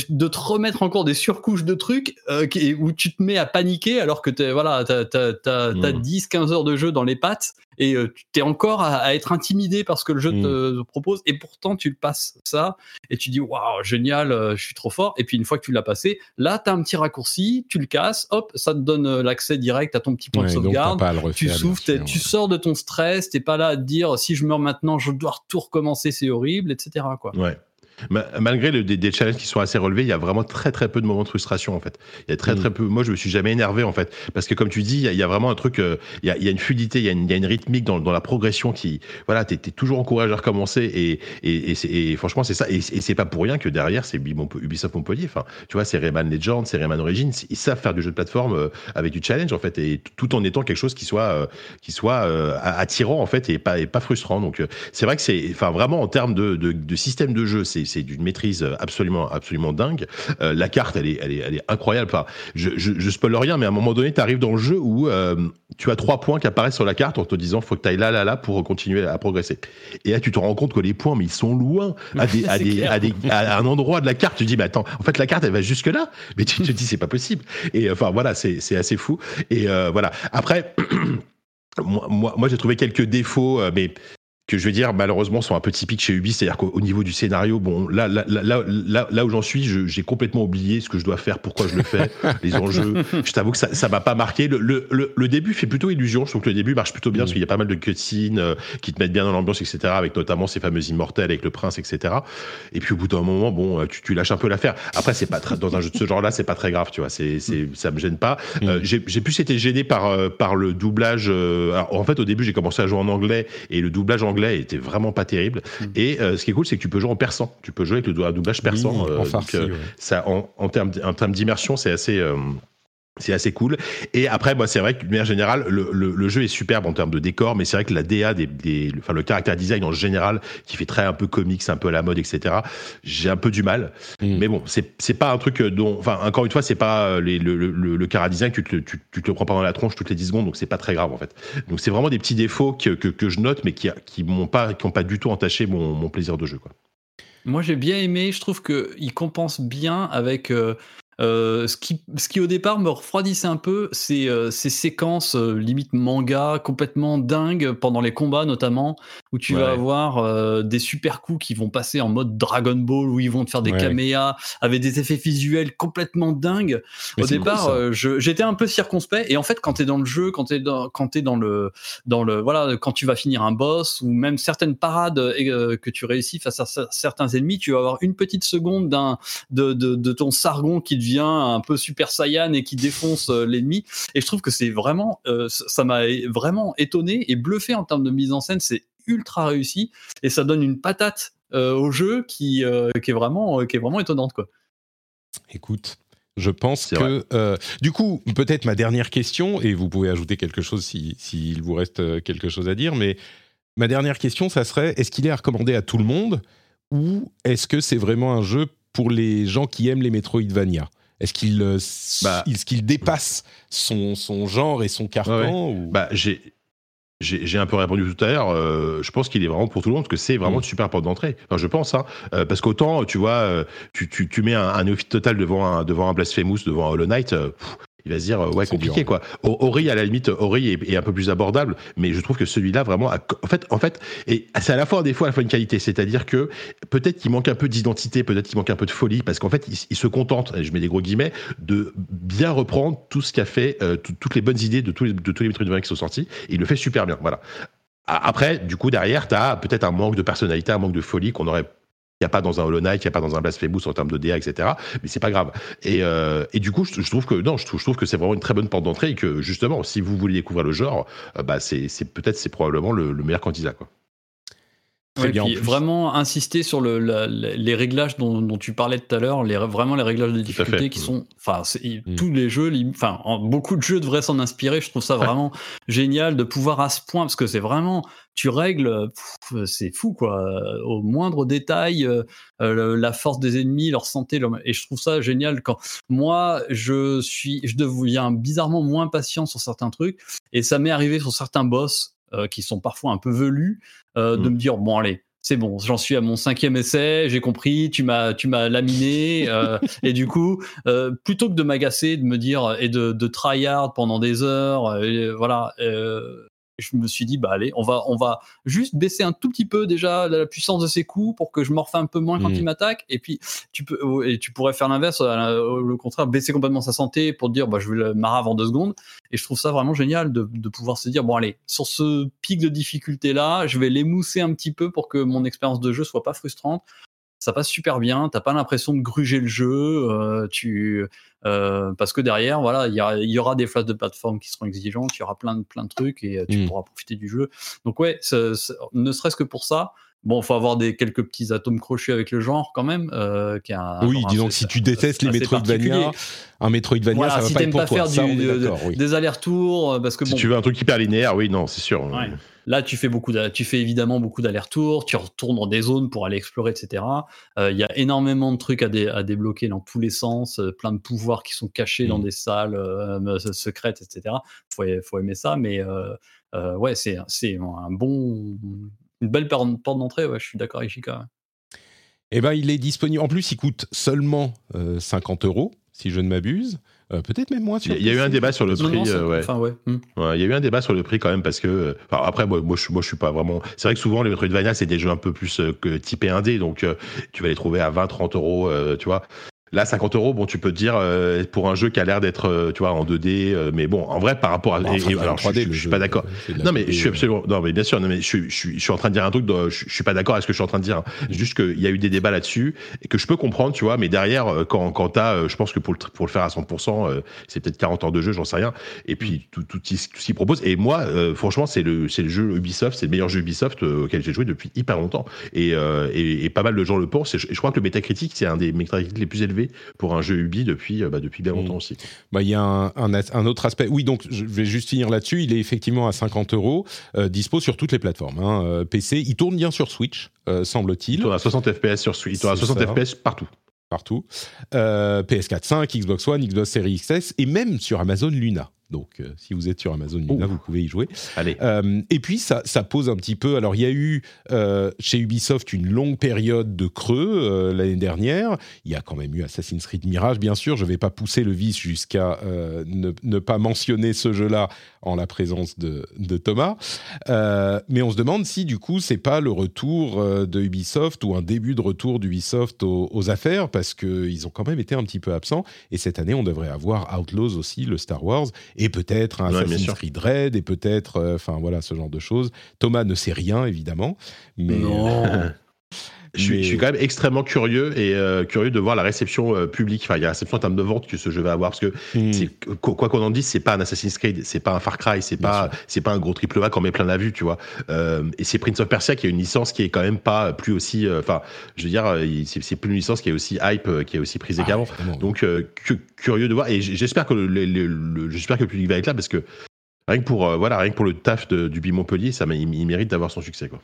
B: de te remettre encore des surcouches de trucs euh, qui- où tu te mets à paniquer alors que t'es voilà t'as t'as t'as t'as
D: Mm.
B: 10 15 heures de jeu dans les pattes et euh, tu t'es encore à, à être intimidé par ce que le jeu te, te propose et pourtant tu le passes ça et tu dis waouh génial euh, je suis trop fort et puis une fois que tu l'as passé là t'as un petit raccourci tu le casses hop ça te donne euh, l'accès direct à ton petit point
A: Ouais,
B: de sauvegarde
A: refaire,
B: tu souffles, tu sors de ton stress, t'es pas là à te dire si je meurs maintenant, je dois tout recommencer, c'est horrible, etc. Quoi.
D: Ouais. Malgré le, des, challenges qui sont assez relevés, il y a vraiment très très peu de moments de frustration en fait. Il y a très mm. très peu. Moi, je me suis jamais énervé en fait, parce que comme tu dis, il y a, vraiment un truc. Euh, il, y a, il, y a, une fluidité, il y a une, il y a une rythmique dans, dans, la progression qui, voilà, t'es es toujours encouragé à recommencer et, et, et, et franchement, c'est ça. Et, c'est pas pour rien que derrière, c'est Ubisoft Montpellier. Enfin, tu vois, c'est Rayman Legends, c'est Rayman Origins. Ils savent faire du jeu de plateforme euh, avec du challenge en fait, et tout en étant quelque chose qui soit euh, qui soit attirant en fait et pas et pas frustrant. Donc c'est vrai que c'est, enfin vraiment en termes de, de, de système de jeu, c'est d'une maîtrise absolument, absolument dingue. Euh, la carte, elle est, elle est, elle est incroyable. Enfin, je, je, je spoil rien, mais à un moment donné, tu arrives dans le jeu où euh, tu as trois points qui apparaissent sur la carte en te disant faut que tu ailles là, là, là pour continuer à progresser. Et là, tu te rends compte que les points, mais ils sont loin, à, des, (laughs) à, des, à, des, à, un endroit de la carte. Tu te dis, mais attends, en fait, la carte, elle va jusque là. Mais tu te dis, c'est pas possible. Et enfin, voilà, c'est assez fou. Et euh, voilà. Après, (clears throat) moi, moi, moi j'ai trouvé quelques défauts, mais que je vais dire malheureusement sont un peu typiques chez Ubi, c'est-à-dire qu'au niveau du scénario, bon, là, là, là, là, là où j'en suis, j'ai complètement oublié ce que je dois faire, pourquoi je le fais, (laughs) les enjeux. Je t'avoue que ça, ça m'a pas marqué. Le, le, le, début fait plutôt illusion. Je trouve que le début marche plutôt bien parce qu'il y a pas mal de cutscenes euh, qui te mettent bien dans l'ambiance, etc. Avec notamment ces fameux immortels avec le prince, etc. Et puis au bout d'un moment, bon, euh, tu, tu lâches un peu l'affaire. Après, c'est pas très, dans un jeu de ce genre-là, c'est pas très grave, tu vois. C'est, c'est, ça me gêne pas. Euh, j'ai, j'ai plus été gêné par par le doublage. Alors, en fait, au début, j'ai commencé à jouer en anglais et le doublage anglais était vraiment pas terrible. Mm. Et euh, ce qui est cool, c'est que tu peux jouer en persan. Tu peux jouer avec le doublage persan.
A: Euh, en euh,
D: ça, en, en termes d'immersion, c'est assez c'est assez cool. Et après, moi, c'est vrai que, de manière générale, le, le, le, jeu est superbe en termes de décor, mais c'est vrai que la DA, des, des, enfin, le caractère design en général, qui fait très un peu comics, un peu à la mode, etc., j'ai un peu du mal. Mm. Mais bon, c'est pas un truc dont, enfin, encore une fois, c'est pas les, le, le, le cara design, tu te, tu, tu, te le prends pas dans la tronche toutes les 10 secondes, donc c'est pas très grave, en fait. Donc c'est vraiment des petits défauts que, que, que je note, mais qui, qui m'ont pas, qui ont pas du tout entaché mon, mon plaisir de jeu, quoi.
B: Moi, j'ai bien aimé. Je trouve qu'il compense bien avec euh, euh, ce, qui, ce qui au départ me refroidissait un peu, c'est euh, ces séquences euh, limite manga complètement dingues pendant les combats notamment, où tu vas avoir des super coups qui vont passer en mode Dragon Ball, où ils vont te faire des caméas avec des effets visuels complètement dingues. au départ, j'étais un peu circonspect, et en fait, quand tu es dans le jeu, quand tu es dans, quand es dans le, dans le, voilà, quand tu vas finir un boss ou même certaines parades que tu réussis face à certains ennemis, tu vas avoir une petite seconde d'un de, de, de ton sargon qui devient un peu super saiyan et qui défonce euh, l'ennemi. Et je trouve que c'est vraiment, euh, ça m'a vraiment étonné et bluffé en termes de mise en scène. C'est ultra réussi et ça donne une patate euh, au jeu qui, qui est vraiment, qui est vraiment étonnante quoi.
A: Écoute, je pense que du coup, peut-être ma dernière question, et vous pouvez ajouter quelque chose s'il si, vous reste quelque chose à dire, mais ma dernière question, ça serait est-ce qu'il est à recommander à tout le monde ou est-ce que c'est vraiment un jeu pour les gens qui aiment les Metroidvania? Est-ce qu'il euh, bah, est qu'il dépasse son, son, genre et son carcan ou...
D: Bah, j'ai j'ai un peu répondu tout à l'heure. Euh, je pense qu'il est vraiment pour tout le monde parce que c'est vraiment mm. une super porte d'entrée. Enfin, je pense, hein, euh, parce qu'autant tu vois, tu, tu, tu, mets un, un néophyte total devant un devant un Blasphemous, devant un Hollow Knight il va se dire ouais compliqué quoi. Ori à la limite Ori est, un peu plus abordable, mais je trouve que celui-là vraiment en fait en fait et c'est à la fois un défaut à la fois une qualité, c'est-à-dire que peut-être qu'il manque un peu d'identité, peut-être qu'il manque un peu de folie parce qu'en fait il, se contente, je mets des gros guillemets, de bien reprendre tout ce qu'a fait euh, toutes les bonnes idées de tous les de tous les de qui sont sortis, et il le fait super bien, voilà. Après, du coup, derrière, tu as peut-être un manque de personnalité, un manque de folie qu'on aurait il n'y a pas dans un Hollow Knight, il n'y a pas dans un Blasphemous en termes de DA, etc. Mais c'est pas grave. Et, euh, et du coup, je, trouve que non, je trouve, je trouve que c'est vraiment une très bonne porte d'entrée et que justement, si vous voulez découvrir le genre, euh, bah c'est peut-être c'est probablement le, le meilleur candidat quoi.
B: Ouais, puis vraiment insister sur le, les réglages dont, dont, tu parlais tout à l'heure, les, vraiment les réglages de difficulté qui sont, enfin, mm. tous les jeux, enfin, beaucoup de jeux devraient s'en inspirer. Je trouve ça vraiment génial de pouvoir à ce point, parce que c'est vraiment, tu règles, c'est fou quoi, au moindre détail, euh, euh, la force des ennemis, leur santé, et je trouve ça génial quand moi je suis, je deviens bizarrement moins patient sur certains trucs, et ça m'est arrivé sur certains boss euh, qui sont parfois un peu velus, euh, de mm. me dire bon allez, c'est bon, j'en suis à mon cinquième essai, j'ai compris, tu m'as, tu m'as laminé, euh, (laughs) et du coup, plutôt que de m'agacer, de me dire et de, de tryhard pendant des heures, voilà, je me suis dit bah allez on va on va juste baisser un tout petit peu déjà la puissance de ses coups pour que je morfe un peu moins quand mmh. il m'attaque. Et puis tu peux et tu pourrais faire l'inverse euh, le contraire baisser complètement sa santé pour dire bah je vais le marrer avant deux secondes. Et je trouve ça vraiment génial de, de pouvoir se dire bon allez sur ce pic de difficulté là je vais l'émousser un petit peu pour que mon expérience de jeu soit pas frustrante ça passe super bien. T'as pas l'impression de gruger le jeu. euh, tu euh, parce que derrière, voilà, il y, aura des phases de plateforme qui seront exigeantes. Il y aura plein de plein de trucs et euh, tu
A: Mm.
B: pourras profiter du jeu. Donc ouais, ça- ça- ne serait-ce que pour ça. Bon, faut avoir des quelques petits atomes crochus avec le genre quand même. Euh, qui
A: oui,
B: genre
A: dis donc,
B: assez-
A: si tu détestes les Metroidvania, un Metroidvania,
B: Voilà,
A: ça va
B: si
A: pas être pour
B: pas
A: toi.
B: faire
A: Ça,
B: du-
A: est
B: de-
A: oui.
B: des allers-retours, parce que
D: Si
B: bon,
D: tu veux un truc hyper linéaire, oui, non, c'est sûr.
B: Ouais. Là, tu fais beaucoup, d'a- tu fais évidemment beaucoup d'allers-retours, tu retournes dans des zones pour aller explorer, etc. Euh, Il y a énormément de trucs à, dé- à débloquer dans tous les sens, euh, plein de pouvoirs qui sont cachés dans
A: Mm.
B: des salles euh, se- secrètes, etc. Faut, faut aimer ça, mais ouais, c'est un bon, une belle porte d'entrée. Ouais, je suis d'accord avec Chica. ouais.
A: Eh ben, il est disponible. En plus, il coûte seulement euh, 50 euros, si je ne m'abuse. Euh, Peut-être même moins.
D: Il
A: sur
D: y a- il y a eu un débat sur le
B: Non,
D: prix. euh, ouais.
B: Enfin, ouais. hmm.
D: Ouais, il y a eu un débat sur le prix quand même parce que euh, enfin, après moi, moi je moi je suis pas vraiment c'est vrai que souvent les Metroidvania c'est des jeux un peu plus euh, que typés indé donc euh, tu vas les trouver à 20 30 euros euh, tu vois Là, 50 euros, bon, tu peux te dire, euh, pour un jeu qui a l'air d'être, euh, tu vois, en 2D, euh, mais bon, en vrai, par rapport à.
A: Bah,
D: et- et- alors, je,
A: 3D,
D: je- je suis pas d'accord.
A: la
D: Non, mais
A: 2D,
D: je suis
A: euh.
D: absolument. Non, mais bien sûr, non, mais je, suis- je, suis- je suis en train de dire un truc, de- je, suis pas d'accord avec ce que je suis en train de dire. hein. Juste qu'il y a eu des débats là-dessus et que je peux comprendre, tu vois, mais derrière, euh, quand, quand t'as, euh, je pense que pour le, pour le faire à 100%, euh, c'est peut-être 40 heures de jeu, j'en sais rien. Et puis, tout, tout, ce tout ce qu'ils proposent. Et moi, euh, franchement, c'est le, c'est le jeu Ubisoft, c'est le meilleur jeu Ubisoft euh, auquel j'ai joué depuis hyper longtemps. Et, euh, et, et pas mal de gens le pensent. Et je, et je crois que le Metacritic, c'est un des Metacritic les plus élevés pour un jeu Ubi depuis, euh, bah, depuis bien longtemps aussi.
A: Bah, il y a un, un as- un autre aspect. Oui, donc je vais juste finir là-dessus. Il est effectivement à 50 euros, euh, dispo sur toutes les plateformes. hein, euh, PC, il tourne bien sur Switch, euh,
D: Il
A: semble-t-il,
D: tourne à 60 FPS sur Switch, il tourne à
A: C'est
D: 60
A: ça.
D: FPS partout.
A: partout. Euh, PS4 5, Xbox One, Xbox Series XS et même sur Amazon Luna. Donc, euh, si vous êtes sur Amazon Luna,
D: Oh.
A: vous pouvez y jouer.
D: Allez.
A: Euh, et puis, ça, ça pose un petit peu. Alors, il y a eu euh, chez Ubisoft une longue période de creux l'année dernière. Il y a quand même eu Assassin's Creed Mirage, bien sûr. Je ne vais pas pousser le vice jusqu'à ne, ne pas mentionner ce jeu-là en la présence de, de Thomas. Mais on se demande si, du coup, c'est pas le retour de Ubisoft ou un début de retour d'Ubisoft aux, aux affaires, parce qu'ils ont quand même été un petit peu absents. Et cette année, on devrait avoir Outlaws aussi, le Star Wars, et peut-être un
D: Ouais,
A: Assassin's. Creed Red, et peut-être, euh, enfin voilà, ce genre de choses. Thomas ne sait rien, évidemment, mais
B: Non. (laughs)
D: Je suis,
A: Mais-
D: je suis quand même extrêmement curieux et euh, curieux de voir la réception euh, publique, enfin, il y a la réception en termes de vente que ce jeu va avoir parce que
A: Hmm.
D: quoi qu'on en dise, c'est pas un Assassin's Creed, c'est pas un Far Cry, c'est pas, c'est pas un gros triple A qu'on met plein la vue, tu vois. Euh, et c'est Prince of Persia qui est une licence qui est quand même pas plus aussi, enfin, je veux dire, c'est plus une licence qui est aussi hype, qui est aussi prisée
A: Ah,
D: qu'avant. Donc cu- curieux de voir et j'espère que le, le- le- le- j'espère que le public va être là parce que rien que pour voilà rien que pour le taf de- du Bi Montpellier, ça il, il mérite d'avoir son succès quoi.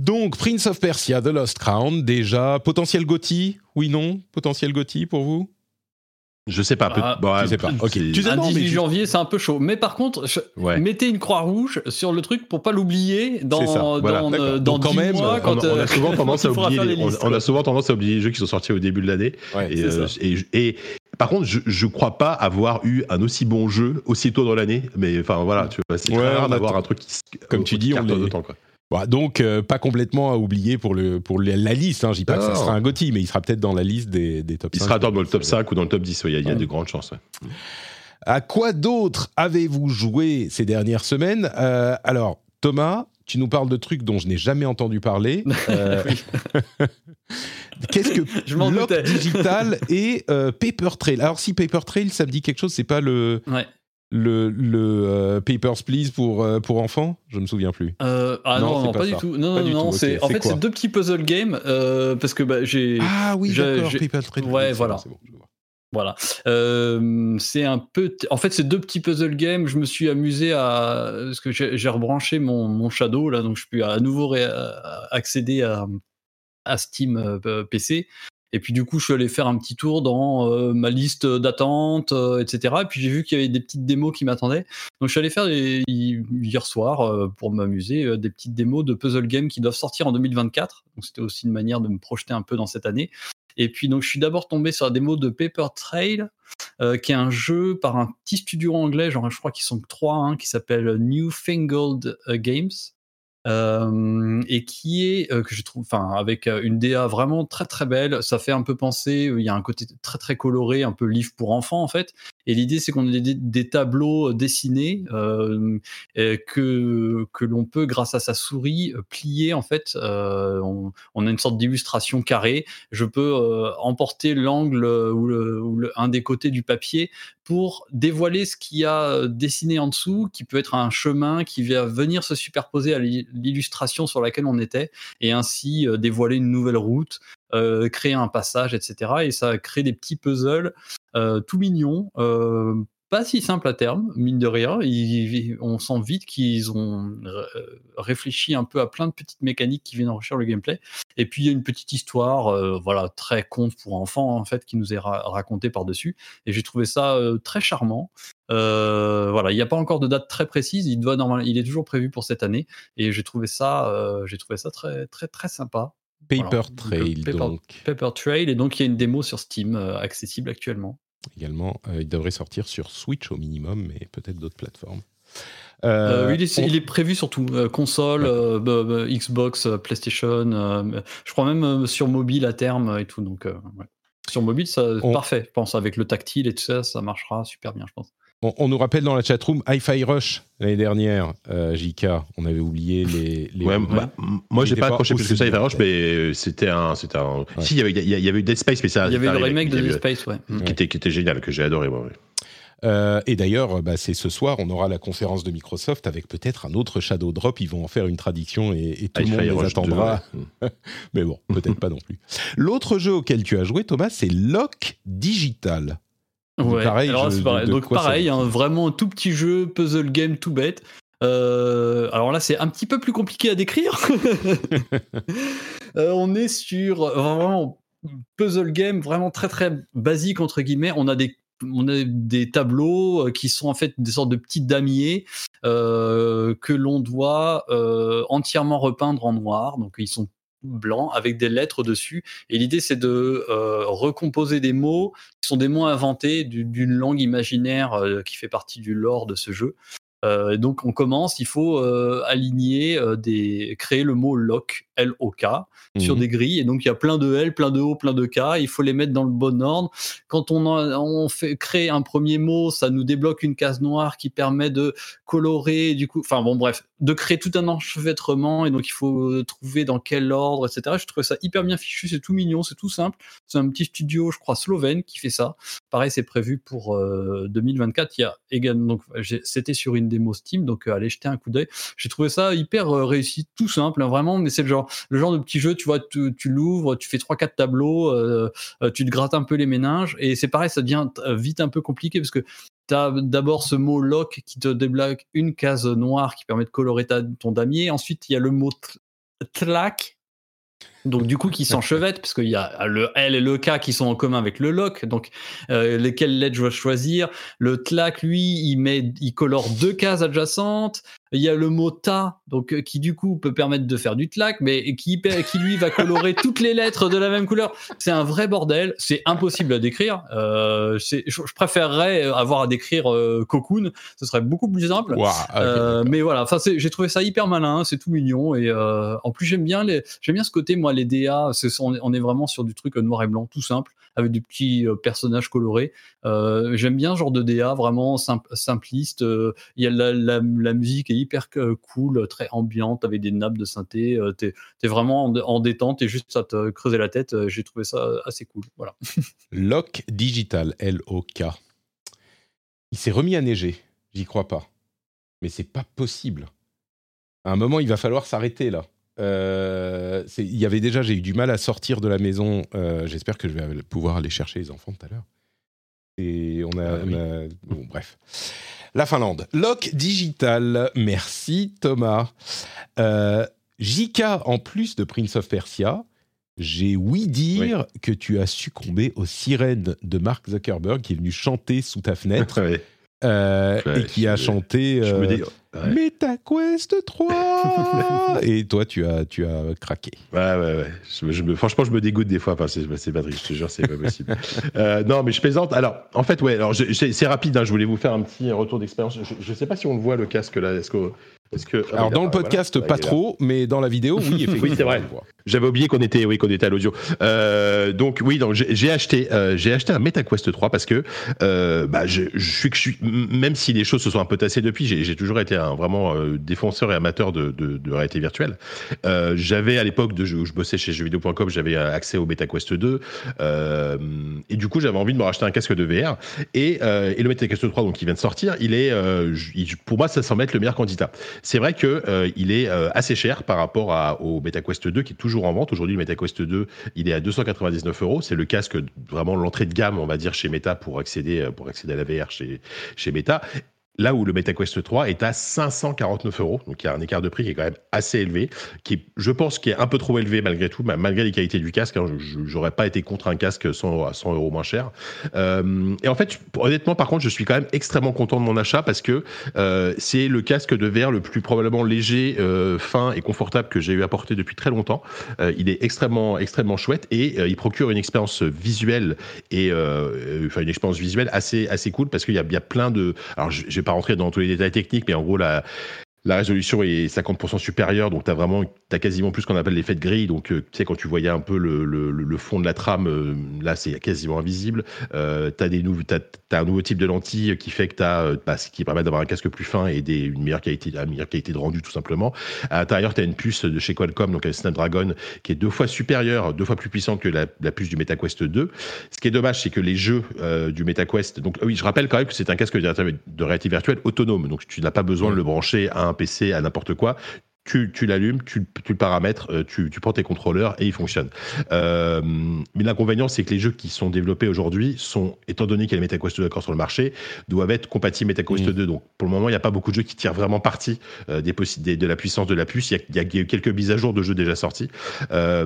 A: Donc, Prince of Persia, The Lost Crown, déjà, potentiel Gotti? Oui, non? Potentiel Gotti pour vous?
D: Je sais pas, peut-
B: Ah,
D: bon,
A: tu sais pas. Ok. Tu sais-
B: Un
A: non, mais
B: 18
A: tu-
B: janvier, c'est un peu chaud. Mais par contre, je-
D: Ouais.
B: mettez une croix rouge sur le truc pour pas l'oublier dans,
A: ça,
D: voilà,
B: dans, euh, dans
A: quand
B: 10
A: même,
B: mois,
A: on-
B: quand,
D: on, a- on
B: euh,
D: a souvent (laughs) tendance à oublier, les-
B: les
D: on,
B: listes,
D: on a
B: quoi.
D: souvent tendance à oublier les jeux qui sont sortis au début de l'année.
A: Ouais,
D: et,
B: c'est
D: euh, et, et- par contre, je, je crois pas avoir eu un aussi bon jeu aussitôt dans l'année. Mais enfin voilà, tu vois, c'est
A: Ouais,
D: rare d'avoir un truc qui,
A: Comme tu dis, on les-
D: autant, quoi.
A: Voilà, donc, euh, pas complètement à oublier pour, le, pour le- la liste. Hein. Je dis pas que ça
D: Non.
A: sera un Gotti, mais il sera peut-être dans la liste des, des top
D: Il
A: 5.
D: sera dans le top 5 ou dans le top 10. ouais, Il y a, il y a
A: Ouais.
D: de grandes chances. ouais.
A: À quoi d'autre avez-vous joué ces dernières semaines? Euh, Alors, Thomas, tu nous parles de trucs dont je n'ai jamais entendu parler. (laughs) Euh, Qu'est-ce que (laughs)
B: Je m'en
A: Lock. Digital et euh, Paper Trail? Alors, si Paper Trail, ça me dit quelque chose, c'est pas le,
B: Ouais.
A: Le, le euh, Papers, Please pour, euh, pour enfants? Je me souviens plus.
B: Euh, ah
A: Non,
B: non,
A: c'est
B: non,
A: pas
B: du tout. Non,
A: Pas
B: non, en fait c'est deux petits puzzle games parce que bah, j'ai
A: Ah oui, d'accord,
B: je-
A: Paper Trail.
B: Ouais, voilà.
A: bon, c'est bon, je vois.
B: Voilà. Euh, c'est un peu. En fait, c'est deux petits puzzle games. Je me suis amusé à. Parce que j'ai rebranché mon, mon Shadow, là, donc je peux à nouveau accéder à, à Steam euh, PC. Et puis, du coup, je suis allé faire un petit tour dans euh, ma liste d'attente, euh, etc. Et puis, j'ai vu qu'il y avait des petites démos qui m'attendaient. Donc, je suis allé faire hier soir, euh, pour m'amuser, des petites démos de puzzle games qui doivent sortir en 2024. Donc, c'était aussi une manière de me projeter un peu dans cette année. Et puis, donc, je suis d'abord tombé sur la démo de Paper Trail, qui est un jeu par un petit studio anglais, genre je crois qu'ils sont trois, hein, qui s'appelle Newfangled Games. Et qui est que je trouve, enfin, avec une DA vraiment très très belle. Ça fait un peu penser, il y a un côté très très coloré, un peu livre pour enfants en fait. Et l'idée, c'est qu'on a des, tableaux dessinés euh, que l'on peut, grâce à sa souris, plier en fait. Euh, on, a une sorte d'illustration carrée. Je peux euh, emporter l'angle ou, un des côtés du papier pour dévoiler ce qu'il y a dessiné en dessous, qui peut être un chemin qui va venir se superposer à l'illustration sur laquelle on était, et ainsi euh, dévoiler une nouvelle route, euh, créer un passage, etc. Et ça crée des petits puzzles euh, tout mignons, euh, pas si simple à terme, mine de rien. On sent vite qu'ils ont réfléchi un peu à plein de petites mécaniques qui viennent enrichir le gameplay. Et puis il y a une petite histoire, voilà, très conte pour enfants en fait, qui nous est ra racontée par dessus. Et j'ai trouvé ça très charmant. Voilà, il n'y a pas encore de date très précise. Il doit il est toujours prévu pour cette année. Et j'ai trouvé ça, j'ai trouvé ça très très très sympa.
A: Paper. Trail
B: donc,
A: donc.
B: Paper Trail et donc il y a une démo sur Steam euh, accessible actuellement
A: également. Euh, il devrait sortir sur Switch au minimum, mais peut-être d'autres plateformes.
B: Euh, euh, il, est, on... il, est, prévu surtout euh, console, ouais. Xbox, PlayStation. je crois même sur mobile à terme et tout. Donc, ouais. sur mobile, ça, on... parfait. Je pense avec le tactile et tout ça, ça marchera super bien, je pense.
A: On, on, nous rappelle dans la chatroom Hi-Fi Rush l'année dernière, euh, JK. On avait oublié les. les
D: ouais, bah, moi, j'ai pas accroché plus que ça Hi-Fi Rush, mais c'était un, c'était un. Ouais. Si, il y, avait, il y avait eu Dead Space, mais ça.
B: Il y avait le remake de Dead Space, ouais.
D: Qui, était, qui était génial, que j'ai adoré, moi. Ouais.
A: Euh, et d'ailleurs, bah, c'est ce soir, on aura la conférence de Microsoft avec peut-être un autre Shadow Drop. Ils vont en faire une traduction et, et tout le monde les attendra. (laughs) mais bon, peut-être pas non plus. L'autre jeu auquel tu as joué, Thomas, c'est Lock Digital.
B: Ouais, pareil, alors, je, pareil. De, de donc pareil, hein, vraiment un tout petit jeu, puzzle game tout bête. Euh, alors là, c'est un petit peu plus compliqué à décrire. (laughs) euh, on est sur vraiment puzzle game vraiment très très basique entre guillemets. On a des on a des tableaux qui sont en fait des sortes de petits damiers euh, que l'on doit euh, entièrement repeindre en noir. Donc ils sont blancs avec des lettres dessus. Et l'idée c'est de euh, recomposer des mots qui sont des mots inventés d'une langue imaginaire euh, qui fait partie du lore de ce jeu. Euh, donc on commence, il faut aligner des, créer le mot lock, L-O-K, mmh. sur des grilles. Et donc il y a plein de L, plein de O, plein de K. Il faut les mettre dans le bon ordre. Quand on, a, on fait créer un premier mot, ça nous débloque une case noire qui permet de colorer, du coup, enfin bon bref, de créer tout un enchevêtrement. Et donc il faut trouver dans quel ordre, etc. Je trouve ça hyper bien fichu, c'est tout mignon, c'est tout simple. C'est un petit studio, je crois, slovène qui fait ça. Pareil, c'est prévu pour 2024. Il y a également, donc c'était sur une démo Steam, donc euh, allez jeter un coup d'œil. J'ai trouvé ça hyper euh, réussi, tout simple, hein, vraiment, mais c'est le genre, le genre de petit jeu, tu vois, tu, l'ouvres, tu fais trois quatre tableaux, euh, tu te grattes un peu les méninges, et c'est pareil, ça devient vite un peu compliqué parce que tu as d'abord ce mot lock qui te débloque une case noire qui permet de colorer ton damier. Ensuite, il y a le mot tlac donc du coup qui s'enchevêtrent parce qu'il y a le L et le K qui sont en commun avec le lock donc euh, lesquelles lettres je dois choisir? Le tlac lui il met il colore deux cases adjacentes. Il y a le mot ta donc euh, qui du coup peut permettre de faire du tlac mais qui qui lui va colorer (laughs) toutes les lettres de la même couleur. C'est un vrai bordel. C'est impossible à décrire. Euh, je, je, préférerais avoir à décrire euh, Cocoon. Ce serait beaucoup plus simple.
A: Wow, okay,
B: mais voilà. Enfin j'ai trouvé ça hyper malin. C'est tout mignon. Et en plus j'aime bien les j'aime bien ce côté moi les DA, on est vraiment sur du truc noir et blanc, tout simple, avec des petits personnages colorés. Euh, J'aime bien ce genre de DA, vraiment simple, simpliste. Il y a la, musique est hyper cool, très ambiante, avec des nappes de synthé. T'es es vraiment en, en détente et juste à te creuser la tête. J'ai trouvé ça assez cool. Voilà. (laughs)
A: Lock Digital, L-O-K. Il s'est remis à neiger. J'y crois pas. Mais c'est pas possible. À un moment, il va falloir s'arrêter là. Euh, il y avait déjà, j'ai eu du mal à sortir de la maison. Euh, J'espère que je vais pouvoir aller chercher les enfants tout à l'heure. Et on a, ah, on a bon, bref. La Finlande. Lock Digital. Merci Thomas. Euh, JK, en plus de Prince of Persia, j'ai ouï dire oui. que tu as succombé aux sirènes de Mark Zuckerberg qui est venu chanter sous ta fenêtre. (laughs)
D: oui.
A: Euh, ouais, et qui a chanté
D: je me dis,
A: ouais. MetaQuest 3 (laughs) et toi tu as tu as craqué.
D: Ouais ouais ouais. Je, je me, franchement je me dégoûte des fois enfin c'est pas triste je te jure c'est pas possible. (laughs) Euh, non mais je plaisante. Alors en fait ouais alors c'est rapide hein, je voulais vous faire un petit retour d'expérience. Je, je sais pas si on le voit le casque là. Est-ce que Que ah,
A: Alors dans le
D: voilà,
A: podcast,
D: voilà,
A: pas trop, mais dans la vidéo, oui, effectivement. (laughs)
D: Oui, c'est vrai. J'avais oublié qu'on était, oui, qu'on était à l'audio. Euh, donc oui, donc j'ai acheté, euh, j'ai acheté un MetaQuest 3 parce que, euh, bah, je, je suis, je suis, même si les choses se sont un peu tassées depuis, j'ai toujours été un vraiment défenseur et amateur de, de, de réalité virtuelle. J'avais à l'époque où je bossais chez jeuxvideo.com, j'avais accès au MetaQuest 2, euh, et du coup j'avais envie de me racheter un casque de VR. Et, et le MetaQuest 3, donc qui vient de sortir, il est, pour moi, ça semble être le meilleur candidat. C'est vrai que euh, il est euh, assez cher par rapport à, au MetaQuest 2 qui est toujours en vente. Aujourd'hui, le MetaQuest 2, il est à 299 euros. C'est le casque vraiment l'entrée de gamme, on va dire, chez Meta pour accéder euh, pour accéder à la VR chez chez Meta. Là où le MetaQuest 3 est à 549 euros, donc il y a un écart de prix qui est quand même assez élevé, qui je pense qui est un peu trop élevé malgré tout, ma- malgré les qualités du casque. hein, j'aurais pas été contre un casque 100, à 100 euros moins cher. Euh, et en fait, honnêtement, par contre, je suis quand même extrêmement content de mon achat parce que euh, c'est le casque de VR le plus probablement léger, euh, fin et confortable que j'ai eu à porter depuis très longtemps. Il est extrêmement, extrêmement chouette et il procure une expérience visuelle et une expérience visuelle assez, assez cool parce qu'il y y a plein de. Alors, je vais pas rentrer dans tous les détails techniques, mais en gros, la, la résolution est 50% supérieure, donc tu as vraiment, quasiment plus ce qu'on appelle l'effet de grille. Donc, euh, tu sais, quand tu voyais un peu le, le, fond de la trame, euh, là, c'est quasiment invisible. Euh, tu as, un nouveau type de lentille qui fait que tu as, bah, qui permet d'avoir un casque plus fin et des, une, meilleure qualité, de rendu, tout simplement. À l'intérieur, tu as une puce de chez Qualcomm, donc un Snapdragon, qui est deux fois supérieure, deux fois plus puissante que la, la puce du MetaQuest 2. Ce qui est dommage, c'est que les jeux euh, du MetaQuest. Donc, oui, je rappelle quand même que c'est un casque de réalité virtuelle autonome. Donc, tu n'as pas besoin de le brancher à un PC, à n'importe quoi. Tu, tu l'allumes, tu, tu le paramètres, euh, tu, tu prends tes contrôleurs et il fonctionne. Euh, mais l'inconvénient, c'est que les jeux qui sont développés aujourd'hui sont, étant donné qu'il y a le MetaQuest 2 d'accord sur le marché, doivent être compatibles MetaQuest 2. Donc, pour le moment, il n'y a pas beaucoup de jeux qui tirent vraiment parti euh, des des- de la puissance de la puce. Il y, a, il y a- il y a eu quelques mises à jour de jeux déjà sortis. Euh,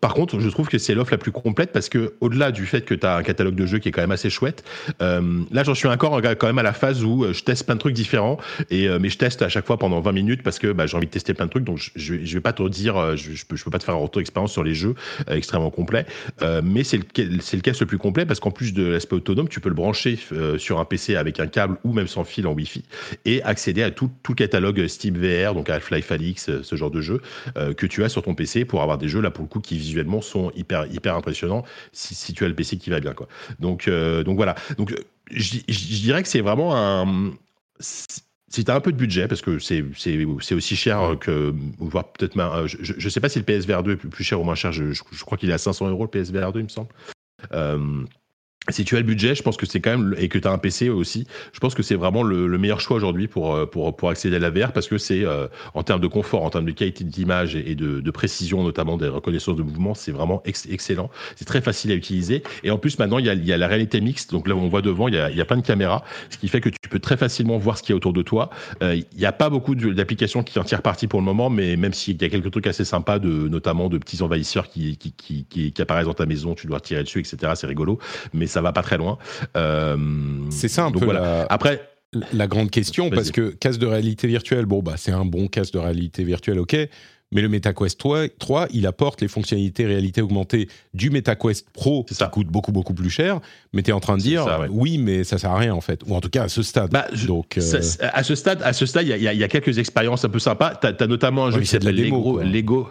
D: par contre, je trouve que c'est l'offre la plus complète parce que, au-delà du fait que tu as un catalogue de jeux qui est quand même assez chouette, là, j'en suis encore quand même à la phase où je teste plein de trucs différents, et, mais je teste à chaque fois pendant 20 minutes parce que bah, j'ai envie de tester plein de trucs. Donc, je, je vais pas te dire, euh, je, je peux, pas te faire un retour d'expérience sur les jeux euh, extrêmement complet, euh, mais c'est le, c'est le casque le plus complet parce qu'en plus de l'aspect autonome, tu peux le brancher sur un PC avec un câble ou même sans fil en Wi-Fi et accéder à tout, tout catalogue Steam VR, donc Half-Life Alix, ce genre de jeu que tu as sur ton PC pour avoir des jeux là pour le coup qui visuellement sont hyper hyper impressionnants si, si tu as le PC qui va bien quoi. Donc donc voilà. Donc je dirais que c'est vraiment un si tu as un peu de budget, parce que c'est c'est- c'est aussi cher que, voire peut-être, euh, je, je sais pas si le PSVR 2 est plus, plus cher ou moins cher, je, je, je crois qu'il est à 500 euros le PSVR 2, il me semble. Euh, si tu as le budget, je pense que c'est quand même, et que tu as un PC aussi, je pense que c'est vraiment le, le meilleur choix aujourd'hui pour, euh, pour, pour accéder à la VR parce que c'est, euh, en termes de confort, en termes de qualité d'image et, de, de précision, notamment des reconnaissances de mouvement, c'est vraiment ex- excellent. C'est très facile à utiliser. Et en plus, maintenant, il y a, il y a la réalité mixte. Donc là, on voit devant, il y, a, il y a plein de caméras, ce qui fait que tu peux très facilement voir ce qu'il y a autour de toi. Euh, il n'y a pas beaucoup d'applications qui en tirent parti pour le moment, mais même s'il y a quelques trucs assez sympas, de, notamment de petits envahisseurs qui, qui, qui, qui apparaissent dans ta maison, tu dois tirer dessus, etc. C'est rigolo, mais ça va pas très loin. Euh,
A: C'est ça un peu
D: voilà.
A: la,
D: Après,
A: la grande question, parce que casque de réalité virtuelle, bon, bah, c'est un bon casque de réalité virtuelle, ok, mais le MetaQuest 3, 3, il apporte les fonctionnalités réalité augmentée du MetaQuest Pro,
D: ça.
A: qui coûte beaucoup, beaucoup plus cher, mais tu es en train de dire,
D: ça, ouais.
A: oui, mais ça sert à rien, en fait, ou en tout cas à ce stade.
D: Bah, je-
A: Donc, euh,
D: à ce stade, à ce stade, il y a- y, y quelques expériences un peu sympas. T'as as notamment un jeu qui s'appelle Lego. Lego.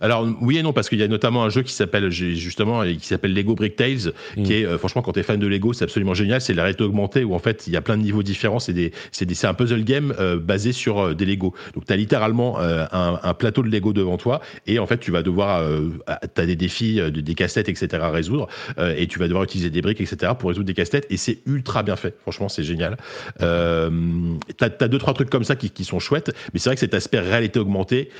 D: Alors oui et non parce qu'il y a notamment un jeu qui s'appelle justement qui s'appelle Lego Brick Tales
A: Mm.
D: qui est euh, franchement quand t'es fan de Lego c'est absolument génial. C'est la réalité augmentée où en fait il y a plein de niveaux différents. C'est des c'est des- c'est un puzzle game euh, basé sur euh, des Lego. Donc t'as littéralement euh, un, un plateau de Lego devant toi et en fait tu vas devoir euh, t'as des défis euh, des casse-têtes etc à résoudre euh, et tu vas devoir utiliser des briques etc pour résoudre des casse-têtes et c'est ultra bien fait. Franchement c'est génial. Euh, t'as as deux trois trucs comme ça qui, qui sont chouettes mais c'est vrai que cet aspect réalité augmentée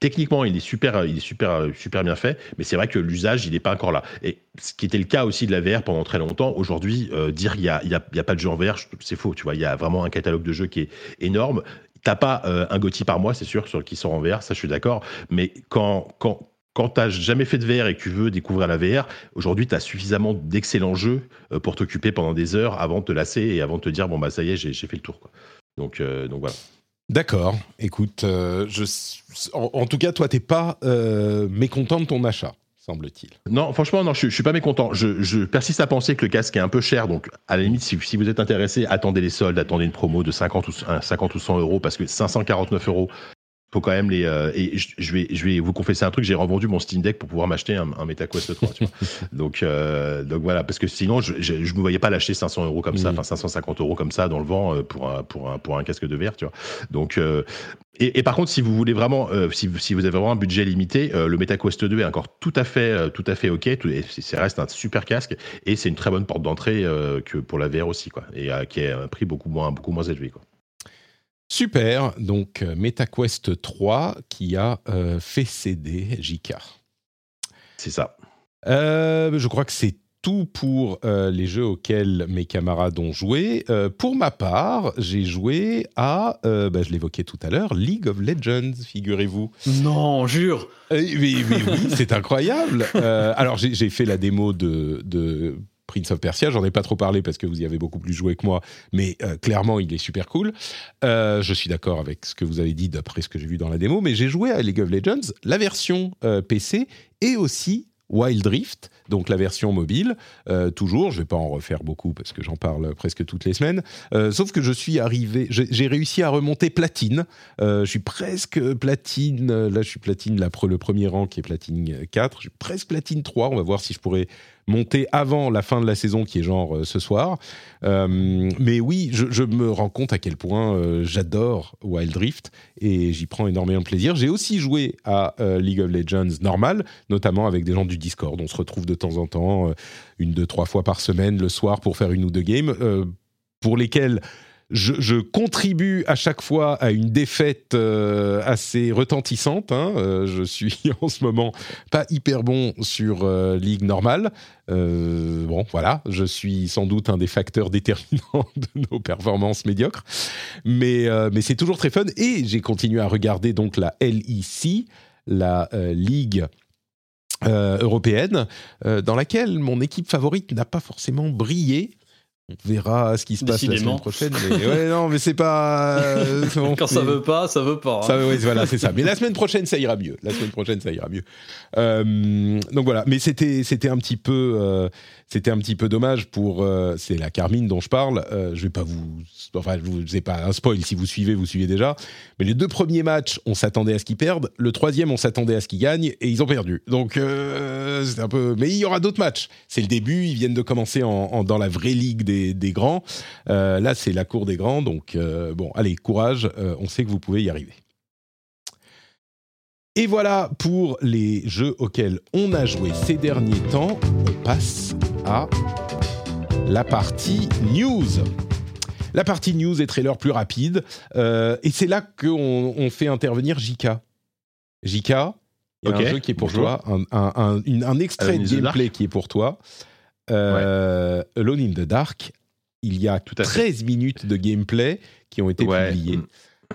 D: techniquement, il est super, il est super, super bien fait, mais c'est vrai que l'usage, il n'est pas encore là. Et ce qui était le cas aussi de la VR pendant très longtemps, aujourd'hui, euh, dire qu'il n'y a, il y a, il y a pas de jeu en VR, c'est faux. Tu vois, il y a vraiment un catalogue de jeux qui est énorme. T'as pas euh, un GOTY par mois, c'est sûr, sur qui sort en VR, ça je suis d'accord. Mais quand, quand, quand tu n'as jamais fait de VR et que tu veux découvrir la VR, aujourd'hui, tu as suffisamment d'excellents jeux euh, pour t'occuper pendant des heures avant de te lasser et avant de te dire, bon, bah ça y est, j'ai fait le tour. Donc, donc voilà.
A: D'accord. Écoute, euh, en, tout cas, toi, t'es pas euh, mécontent de ton achat. semble-t-il.
D: Non, franchement, non, je, je suis pas mécontent. Je, persiste à penser que le casque est un peu cher, donc à la limite, si, vous êtes intéressé, attendez les soldes, attendez une promo de 50 ou, euh, 50 ou 100 euros, parce que 549 euros, faut quand même les. euh, et je, vais, je vais vous confesser un truc, j'ai revendu mon Steam Deck pour pouvoir m'acheter un, un MetaQuest 3. tu vois. (laughs) donc, euh, donc voilà, parce que sinon, je, je me voyais pas l'acheter 500 euros comme ça, enfin 550 euros comme ça dans le vent euh, pour un, pour un, pour un casque de verre, tu vois. Donc, euh, et, et par contre, si vous voulez vraiment, euh, si, si vous avez vraiment un budget limité, euh, le MetaQuest 2 est encore tout à fait, euh, tout à fait ok. Tout, et ça reste un super casque et c'est une très bonne porte d'entrée que pour la VR aussi, quoi. Et qui est un prix beaucoup moins, beaucoup moins élevé, quoi.
A: Super, donc euh, MetaQuest 3 qui a euh, fait céder JK.
D: C'est ça.
A: Euh, je crois que c'est tout pour euh, les jeux auxquels mes camarades ont joué. Euh, pour ma part, j'ai joué à, euh, bah, je l'évoquais tout à l'heure, League of Legends, figurez-vous.
B: Non, jure.
A: Euh, mais, mais oui, c'est incroyable. Euh, alors, j'ai j'ai fait la démo de, de Prince of Persia. J'en ai pas trop parlé parce que vous y avez beaucoup plus joué que moi, mais euh, clairement, il est super cool. Euh, je suis d'accord avec ce que vous avez dit d'après ce que j'ai vu dans la démo, mais j'ai joué à League of Legends, la version euh, PC et aussi Wild Rift, donc la version mobile. Toujours, je vais pas en refaire beaucoup parce que j'en parle presque toutes les semaines. Sauf que je suis arrivé, j'ai réussi à remonter platine. Je suis presque platine. Là, je suis platine, le premier rang qui est platine 4. Je suis presque platine 3. On va voir si je pourrais monter avant la fin de la saison qui est genre euh, ce soir. Euh, mais oui, je, me rends compte à quel point euh, j'adore Wild Rift et j'y prends énormément de plaisir. J'ai aussi joué à League of Legends normal, notamment avec des gens du Discord. On se retrouve de temps en temps, une, deux, trois fois par semaine le soir pour faire une ou deux games, pour lesquels je, contribue à chaque fois à une défaite euh, assez retentissante. hein. Euh, je suis (laughs) en ce moment pas hyper bon sur euh, Ligue normale. Bon, voilà, je suis sans doute un des facteurs déterminants (laughs) de nos performances médiocres. Mais, mais c'est toujours très fun. Et j'ai continué à regarder donc la LEC, la Ligue européenne, dans laquelle mon équipe favorite n'a pas forcément brillé. On verra ce qui se passe la semaine prochaine. Mais ouais, non, mais c'est pas. euh, bon, (laughs)
B: Quand ça
A: mais-
B: veut pas, ça veut pas. hein.
A: ça, ouais, voilà, c'est ça. Mais la semaine prochaine, ça ira mieux. La semaine prochaine, ça ira mieux. Euh, donc voilà. Mais c'était, c'était un petit peu, euh, c'était un petit peu dommage pour. euh, c'est la Carmine dont je parle. Euh, je vais pas vous, enfin, je vous, c'est pas un spoil. Si vous suivez, vous suivez déjà. Mais les deux premiers matchs, on s'attendait à ce qu'ils perdent. Le troisième, on s'attendait à ce qu'ils gagnent, et ils ont perdu. Donc euh, c'est un peu. Mais il y aura d'autres matchs. C'est le début. Ils viennent de commencer en, en- dans la vraie ligue des, des grands. Euh, là, c'est la cour des grands. Donc euh, bon, allez, courage. Euh, on sait que vous pouvez y arriver. Et voilà pour les jeux auxquels on a joué ces derniers temps. On passe à la partie news. La partie news et trailer plus rapide. Euh, et c'est là qu'on on fait intervenir JK. JK, il y a un jeu qui est pour
D: bonjour.
A: toi, un, un- un- une- un extrait de gameplay qui est pour toi. Euh, Alone in the Dark. Il y a
D: Tout à fait.
A: 13 minutes de gameplay qui ont été
D: Ouais.
A: publiées.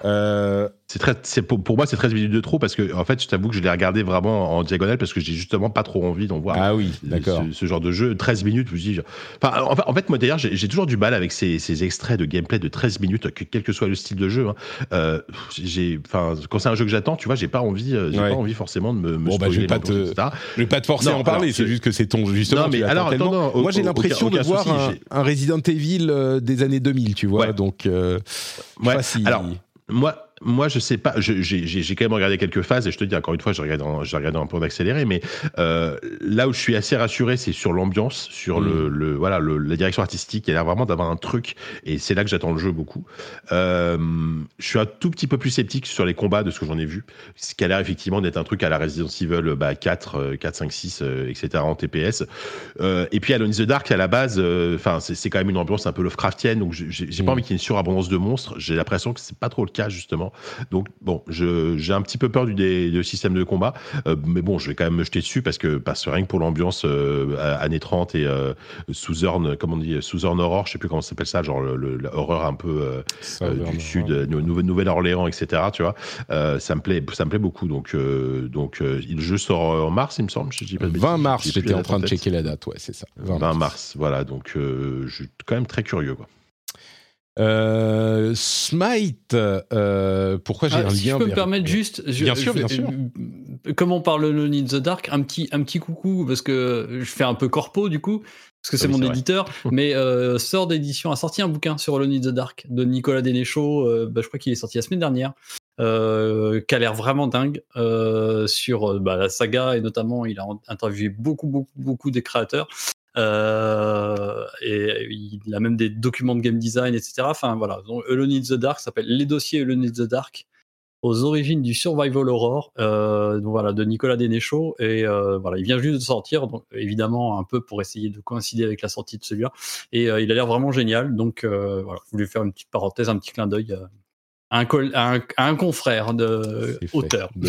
A: Euh,
D: C'est très, c'est pour, pour moi, c'est 13 minutes de trop parce que, en fait, je t'avoue que je l'ai regardé vraiment en diagonale parce que j'ai justement pas trop envie d'en voir.
A: ah oui,
D: Ce-
A: d'accord.
D: Ce, genre de jeu, 13 minutes, je dis. Enfin, en fait, en fait, moi d'ailleurs, j'ai toujours du mal avec ces, ces extraits de gameplay de 13 minutes, que- quel que soit le style de jeu. hein. Euh, j'ai, enfin, quand c'est un jeu que j'attends, tu vois, j'ai pas envie, euh, j'ai
A: Ouais.
D: pas envie forcément de me. me
A: Bon, bah, je vais pas te-. Je vais pas te forcer
D: Non,
A: à en parler, c'est juste que c'est ton justement.
D: Non, mais alors, attends, non,
A: Moi, j'ai l'impression
D: aucun
A: de voir
D: souci,
A: un, Resident Evil euh, des années 2000, tu vois.
D: Ouais.
A: Donc,
D: Ouais. Alors, Moi, moi, je sais pas. je- J'ai quand même regardé quelques phases et je te dis encore une fois, j'ai regardé, en- un peu en accéléré, mais euh, là où je suis assez rassuré, c'est sur l'ambiance, sur
A: Mm.
D: le, le- voilà, le- la direction artistique. Il a l'air vraiment d'avoir un truc et c'est là que j'attends le jeu beaucoup. Euh, je suis un tout petit peu plus sceptique sur les combats de ce que j'en ai vu, ce qui a l'air effectivement d'être un truc à la Resident Evil bah, 4, euh, 4, 5, 6, euh, etc. en TPS. Euh, et puis Alone in the Dark, à la base, euh, enfin, c'est quand même une ambiance un peu Lovecraftienne, donc j'ai j'ai pas
A: Mm.
D: envie qu'il y ait une surabondance de monstres. J'ai l'impression que c'est pas trop le cas justement. Donc bon, j'ai un petit peu peur du, système de combat, euh, mais bon, je vais quand même me jeter dessus parce que parce que rien que pour l'ambiance euh, années 30 et euh, Southern, comment on dit, Southern Horror, je sais plus comment ça s'appelle ça, genre l'horreur un peu euh, du sud, Nouvelle-Orléans, etc. Tu vois, ça me plaît, ça me plaît beaucoup. Donc donc le jeu sort en mars, il me semble. Je dis pas de
A: 20
D: bêtises,
A: mars, j'étais en train de checker la date, ouais, c'est ça.
D: 20 mars. voilà. Donc je suis quand même très curieux, quoi.
A: Euh, Smite, euh, pourquoi j'ai
B: Ah,
A: un
B: si
A: lien
B: je peux me permettre juste, je-
A: Bien sûr, bien sûr.
B: comme on parle Alone in the Dark, un petit, un petit coucou, parce que je fais un peu corpo du coup, parce que c'est
D: Oui,
B: mon
D: vrai.
B: éditeur, (laughs) mais euh, Sœur d'édition a sorti un bouquin sur Alone in the Dark de Nicolas Dénéchaud, euh, bah, je crois qu'il est sorti la semaine dernière, euh, qui a l'air vraiment dingue euh, sur euh, bah, la saga, et notamment il a interviewé beaucoup, beaucoup, beaucoup des créateurs. Euh, et il a même des documents de game design, etc. Enfin voilà, donc Alone in the Dark s'appelle Les dossiers Alone in the Dark aux origines du survival horror, euh, donc voilà, de Nicolas Dénéchaud. Et euh, voilà, il vient juste de sortir, donc évidemment un peu pour essayer de coïncider avec la sortie de celui-là. Et il a l'air vraiment génial. Donc voilà, je voulais faire une petite parenthèse, un petit clin d'œil à, un à un, à un confrère de auteur. (laughs)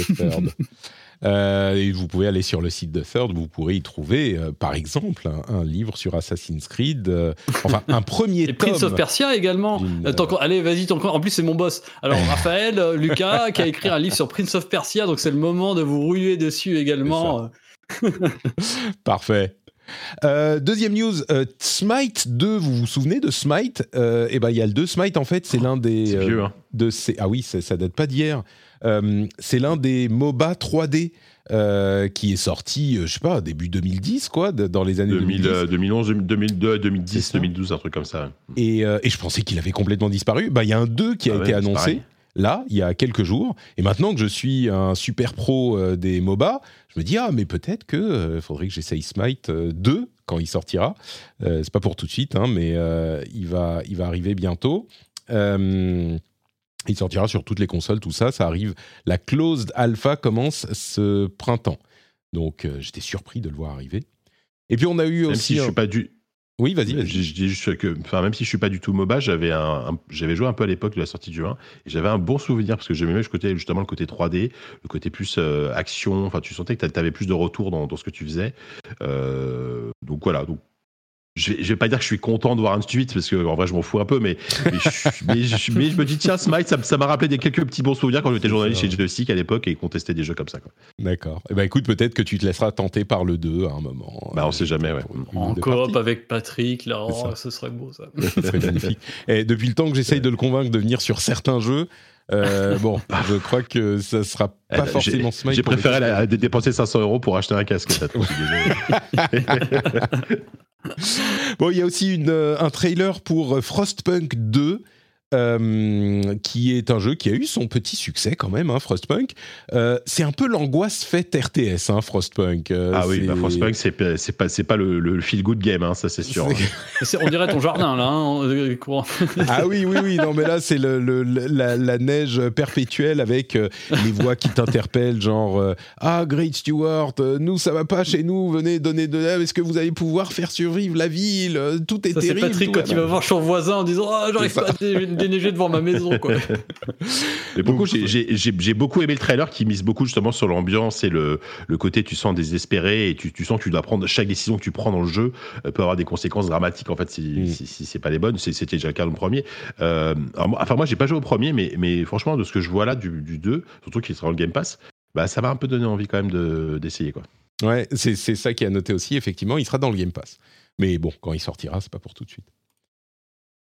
A: Euh, et vous pouvez aller sur le site de Third, vous pourrez y trouver, euh, par exemple, un, un livre sur Assassin's Creed, euh, enfin un premier (laughs)
B: Et
A: tome.
B: Prince of Persia également. Euh, allez, vas-y, en plus c'est mon boss. Alors (laughs) Raphaël, Lucas, qui a écrit un livre sur Prince of Persia, donc c'est le moment de vous rouiller dessus également. (laughs)
A: Parfait. Euh, deuxième news, euh, Smite 2, vous vous souvenez de Smite? Euh, Eh ben, il y a le 2 Smite en fait, c'est l'un des
D: C'est vieux, hein.
A: de ces ah oui, ça, ça date pas d'hier. Euh, c'est l'un des MOBA 3D euh, qui est sorti, euh, je sais pas, début 2010 quoi, de- dans les années
D: 2000,
A: 2010.
D: euh, 2011, 2002,
A: C'est
D: 2010,
A: ça.
D: 2012, un truc comme ça.
A: Et, euh, et je pensais qu'il avait complètement disparu. Bah, il y a un 2 qui a
D: Ah
A: été
D: ouais,
A: annoncé là, il y a quelques jours. Et maintenant que je suis un super pro des MOBA, je me dis, ah, mais peut-être que euh, faudrait que j'essaye Smite euh, 2 quand il sortira. C'est pas pour tout de suite, hein, mais il, va, il va arriver bientôt. Il sortira sur toutes les consoles, tout ça. Ça arrive. La closed alpha commence ce printemps. Donc, euh, j'étais surpris de le voir arriver. Et puis, on a eu
D: Même
A: aussi.
D: si je suis pas du.
A: Oui, vas-y,
D: Je, dis juste que, enfin, même si je suis pas du tout MOBA, j'avais un, un- j'avais joué un peu à l'époque de la sortie du 1 et j'avais un bon souvenir parce que j'aimais le côté, justement le côté 3D, le côté plus euh, action. Enfin, tu sentais que tu avais plus de retour dans, dans ce que tu faisais. Euh, donc voilà. Donc, je vais, je vais pas dire que je suis content de voir un suite parce que en vrai je m'en fous un peu, mais mais je, (laughs) mais je- mais je me dis tiens Smite, ça, m'a rappelé des quelques petits bons souvenirs quand j'étais journaliste chez Joystick à l'époque et qu'on testait des jeux comme ça. Quoi.
A: D'accord. Eh ben, écoute, peut-être que tu te laisseras tenter par le 2 à un moment.
D: Bah on sait jamais. Ouais.
B: En coop avec Patrick, là, oh, ce serait beau ça. (laughs)
A: Ça serait magnifique. Et depuis le temps que j'essaye de le convaincre de venir sur certains jeux, euh, (laughs) bon, je crois que ça sera pas
D: j'ai-
A: forcément Smite.
D: J'ai préféré la- dé- dépenser 500 euros pour acheter un casque. (laughs)
A: Bon, il y a aussi une, euh, un trailer pour euh, Frostpunk 2. Euh, qui est un jeu qui a eu son petit succès quand même, hein, Frostpunk. Euh, c'est un peu l'angoisse faite RTS, hein, Frostpunk. Euh,
D: ah oui,
A: c'est-
D: bah, Frostpunk, c'est pas, c'est pas, c'est pas le, le feel good game, hein, ça c'est sûr.
A: c'est- (laughs)
B: C'est- On dirait ton jardin là, courant. (laughs)
A: Ah oui, oui, oui, non, mais là, c'est le, le- le- la, la neige perpétuelle avec euh, les voix qui t'interpellent, genre euh, Ah, Great Stewart, euh, nous, ça va pas chez nous, venez donner de l'aide, est-ce que vous allez pouvoir faire survivre la ville Tout est
B: Ça, c'est
A: terrible.
B: Patrick
A: tout
B: quand il va voir son voisin en disant Ah, j'arrive
A: C'est
B: pas à déneiger devant ma maison. Quoi. (laughs)
D: Mais beaucoup, j'ai- j'ai- j'ai beaucoup aimé le trailer qui mise beaucoup justement sur l'ambiance et le, le côté tu sens désespéré et tu, tu sens que tu dois prendre chaque décision que tu prends dans le jeu euh, peut avoir des conséquences dramatiques en fait si,
A: Mm.
D: si, si c'est pas les bonnes. C'était déjà le cas dans le premier. Euh, alors moi- enfin moi j'ai pas joué au premier, mais, mais franchement de ce que je vois là du, du 2, surtout qui sera dans le Game Pass, bah ça m'a un peu donné envie quand même de- d'essayer quoi.
A: Ouais, c'est c'est ça qui a noté aussi, effectivement, il sera dans le Game Pass. Mais bon, quand il sortira, c'est pas pour tout de suite.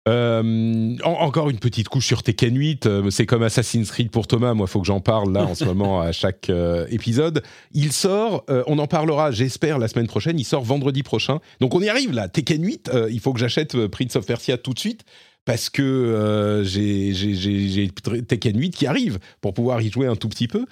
A: Euh, en- encore une petite couche sur Tekken 8, euh, c'est comme Assassin's Creed pour Thomas, moi faut que j'en parle là en ce (laughs) moment à chaque euh, épisode. Il sort, on en parlera j'espère la semaine prochaine, il sort vendredi prochain. Donc on y arrive là, Tekken 8, euh, il faut que j'achète Prince of Persia tout de suite parce que j'ai Tekken 8 qui arrive pour pouvoir y jouer un tout petit peu.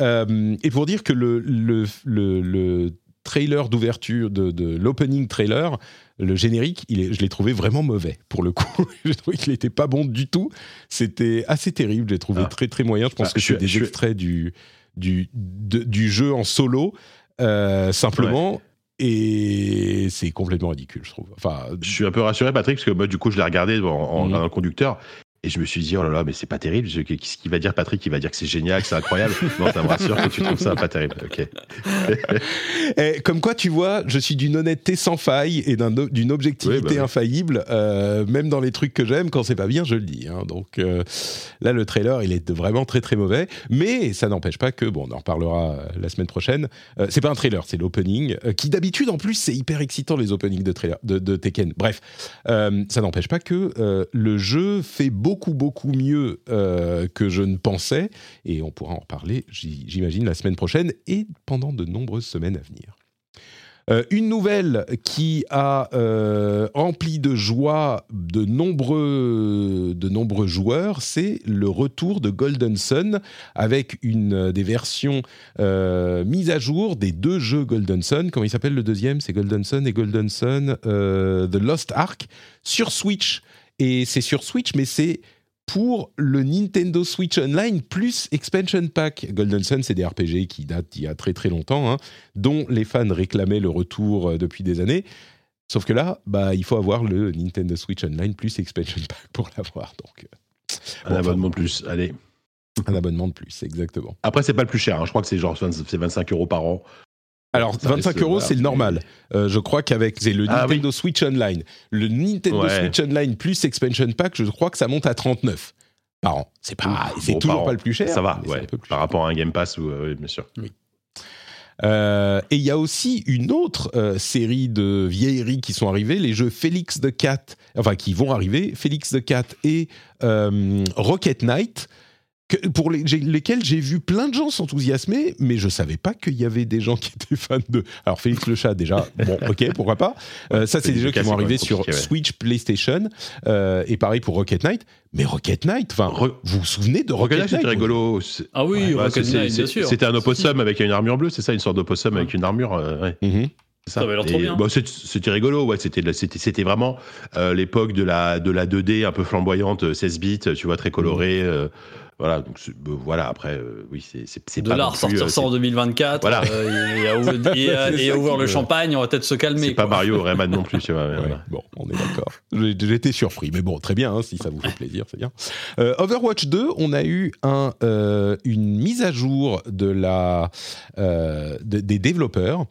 A: Et pour dire que le, le, le, le trailer d'ouverture, de, de l'opening trailer, le générique, il est, je l'ai trouvé vraiment mauvais pour le coup. (laughs) j'ai trouvé qu'il n'était pas bon du tout. C'était assez terrible, j'ai trouvé
D: Ah.
A: très très moyen. Je pense
D: Ah,
A: que
D: je
A: c'est des
D: je
A: extraits du, du, de- du jeu en solo, euh, simplement. Et c'est complètement ridicule, je trouve. Enfin,
D: Je suis un peu rassuré Patrick parce que moi du coup je l'ai regardé en, en-
A: Mhm.
D: dans le conducteur. Et je me suis dit, oh là là, mais c'est pas terrible. Je- Qu'est-ce qu'il va dire, Patrick? Il va dire que c'est génial, que c'est incroyable. (laughs) non, ça me rassure que tu trouves ça pas terrible. Ok. (laughs)
A: Eh, comme quoi, tu vois, je suis d'une honnêteté sans faille et d'un- d'une objectivité
D: Oui, bah
A: infaillible, euh, même dans les trucs que j'aime. Quand c'est pas bien, je le dis. hein. Donc euh, là, le trailer, il est vraiment très très mauvais, mais ça n'empêche pas que, bon, on en reparlera euh, la semaine prochaine. Euh, c'est pas un trailer, c'est l'opening, euh, qui d'habitude, en plus, c'est hyper excitant les openings de, trailer, de, de Tekken. Bref, euh, ça n'empêche pas que euh, le jeu fait beaucoup beaucoup, beaucoup mieux euh, que je ne pensais. Et on pourra en reparler, j'imagine, la semaine prochaine et pendant de nombreuses semaines à venir. Euh, une nouvelle qui a euh, rempli de joie de nombreux, de nombreux joueurs, c'est le retour de Golden Sun avec une euh, des versions euh, mises à jour des deux jeux Golden Sun. Comment il s'appelle le deuxième? C'est Golden Sun et Golden Sun The Lost Ark sur Switch. Et c'est sur Switch, mais c'est pour le Nintendo Switch Online plus Expansion Pack. Golden Sun, c'est des RPG qui datent d'il y a très très longtemps, hein, dont les fans réclamaient le retour euh, depuis des années. Sauf que là, bah, il faut avoir le Nintendo Switch Online plus Expansion Pack pour l'avoir. Donc, euh,
D: Un
A: bon,
D: abonnement de plus, allez.
A: un abonnement de plus, exactement.
D: Après, c'est pas le plus cher, hein. je crois que c'est genre c'est 25 euros par an.
A: Alors,
D: Ça
A: 25
D: reste,
A: euros, c'est le normal. Euh, je crois qu'avec le
D: Ah
A: Nintendo Switch Online, le Nintendo
D: Ouais.
A: Switch Online plus Expansion Pack, je crois que ça monte à 39 par an. C'est pas, c'est
D: Bon,
A: toujours pas le plus cher.
D: Ça va, ouais.
A: plus
D: Par
A: cher.
D: rapport à un Game Pass, ou, euh, oui, bien sûr.
A: Euh, et il y a aussi une autre euh, série de vieilleries qui sont arrivées, les jeux Félix the Cat, enfin qui vont arriver, Félix the Cat et Rocket Knight, que- pour les- lesquels j'ai vu plein de gens s'enthousiasmer, mais je savais pas qu'il y avait des gens qui étaient fans de. Alors Félix le chat déjà, bon (laughs) ok pourquoi pas. Euh, ça c'est des jeux qui vont arriver sur
D: ouais.
A: Switch, PlayStation, euh, et pareil pour Rocket Knight. Mais Rocket Knight, enfin,
D: Re-
A: vous vous souvenez de
D: Rocket
A: Rocket,
D: Knight, c'était rigolo.
B: Ah oui,
D: Ouais,
B: Rocket Knight,
D: c'est-
B: bien sûr.
D: C'était un opossum avec une armure bleue, c'est ça, une sorte d'opossum
B: Ouais.
D: avec une armure. euh, ouais. C'est
B: Ça avait l'air trop
D: Et,
B: bien.
D: bah, c'était rigolo, ouais. C'était vraiment euh, l'époque de la de la 2D un peu flamboyante, euh, 16 bits, tu vois, très coloré. euh, voilà, donc voilà. Après, euh, oui, c'est c'est
B: de
D: pas
B: là, ressortir
D: euh,
B: ça en
D: c'est-
B: 2024
D: Voilà.
B: euh, et, et et à ouvrir le champagne, on va peut-être se calmer.
D: C'est pas. Mario Rayman (laughs) non plus, tu vois.
A: Ouais,
D: voilà.
A: Bon, on est d'accord. J'étais surpris, mais bon, très bien, hein, si ça vous fait plaisir, c'est bien. Euh, Overwatch 2, on a eu un, euh, une mise à jour de la, euh, de- des développeurs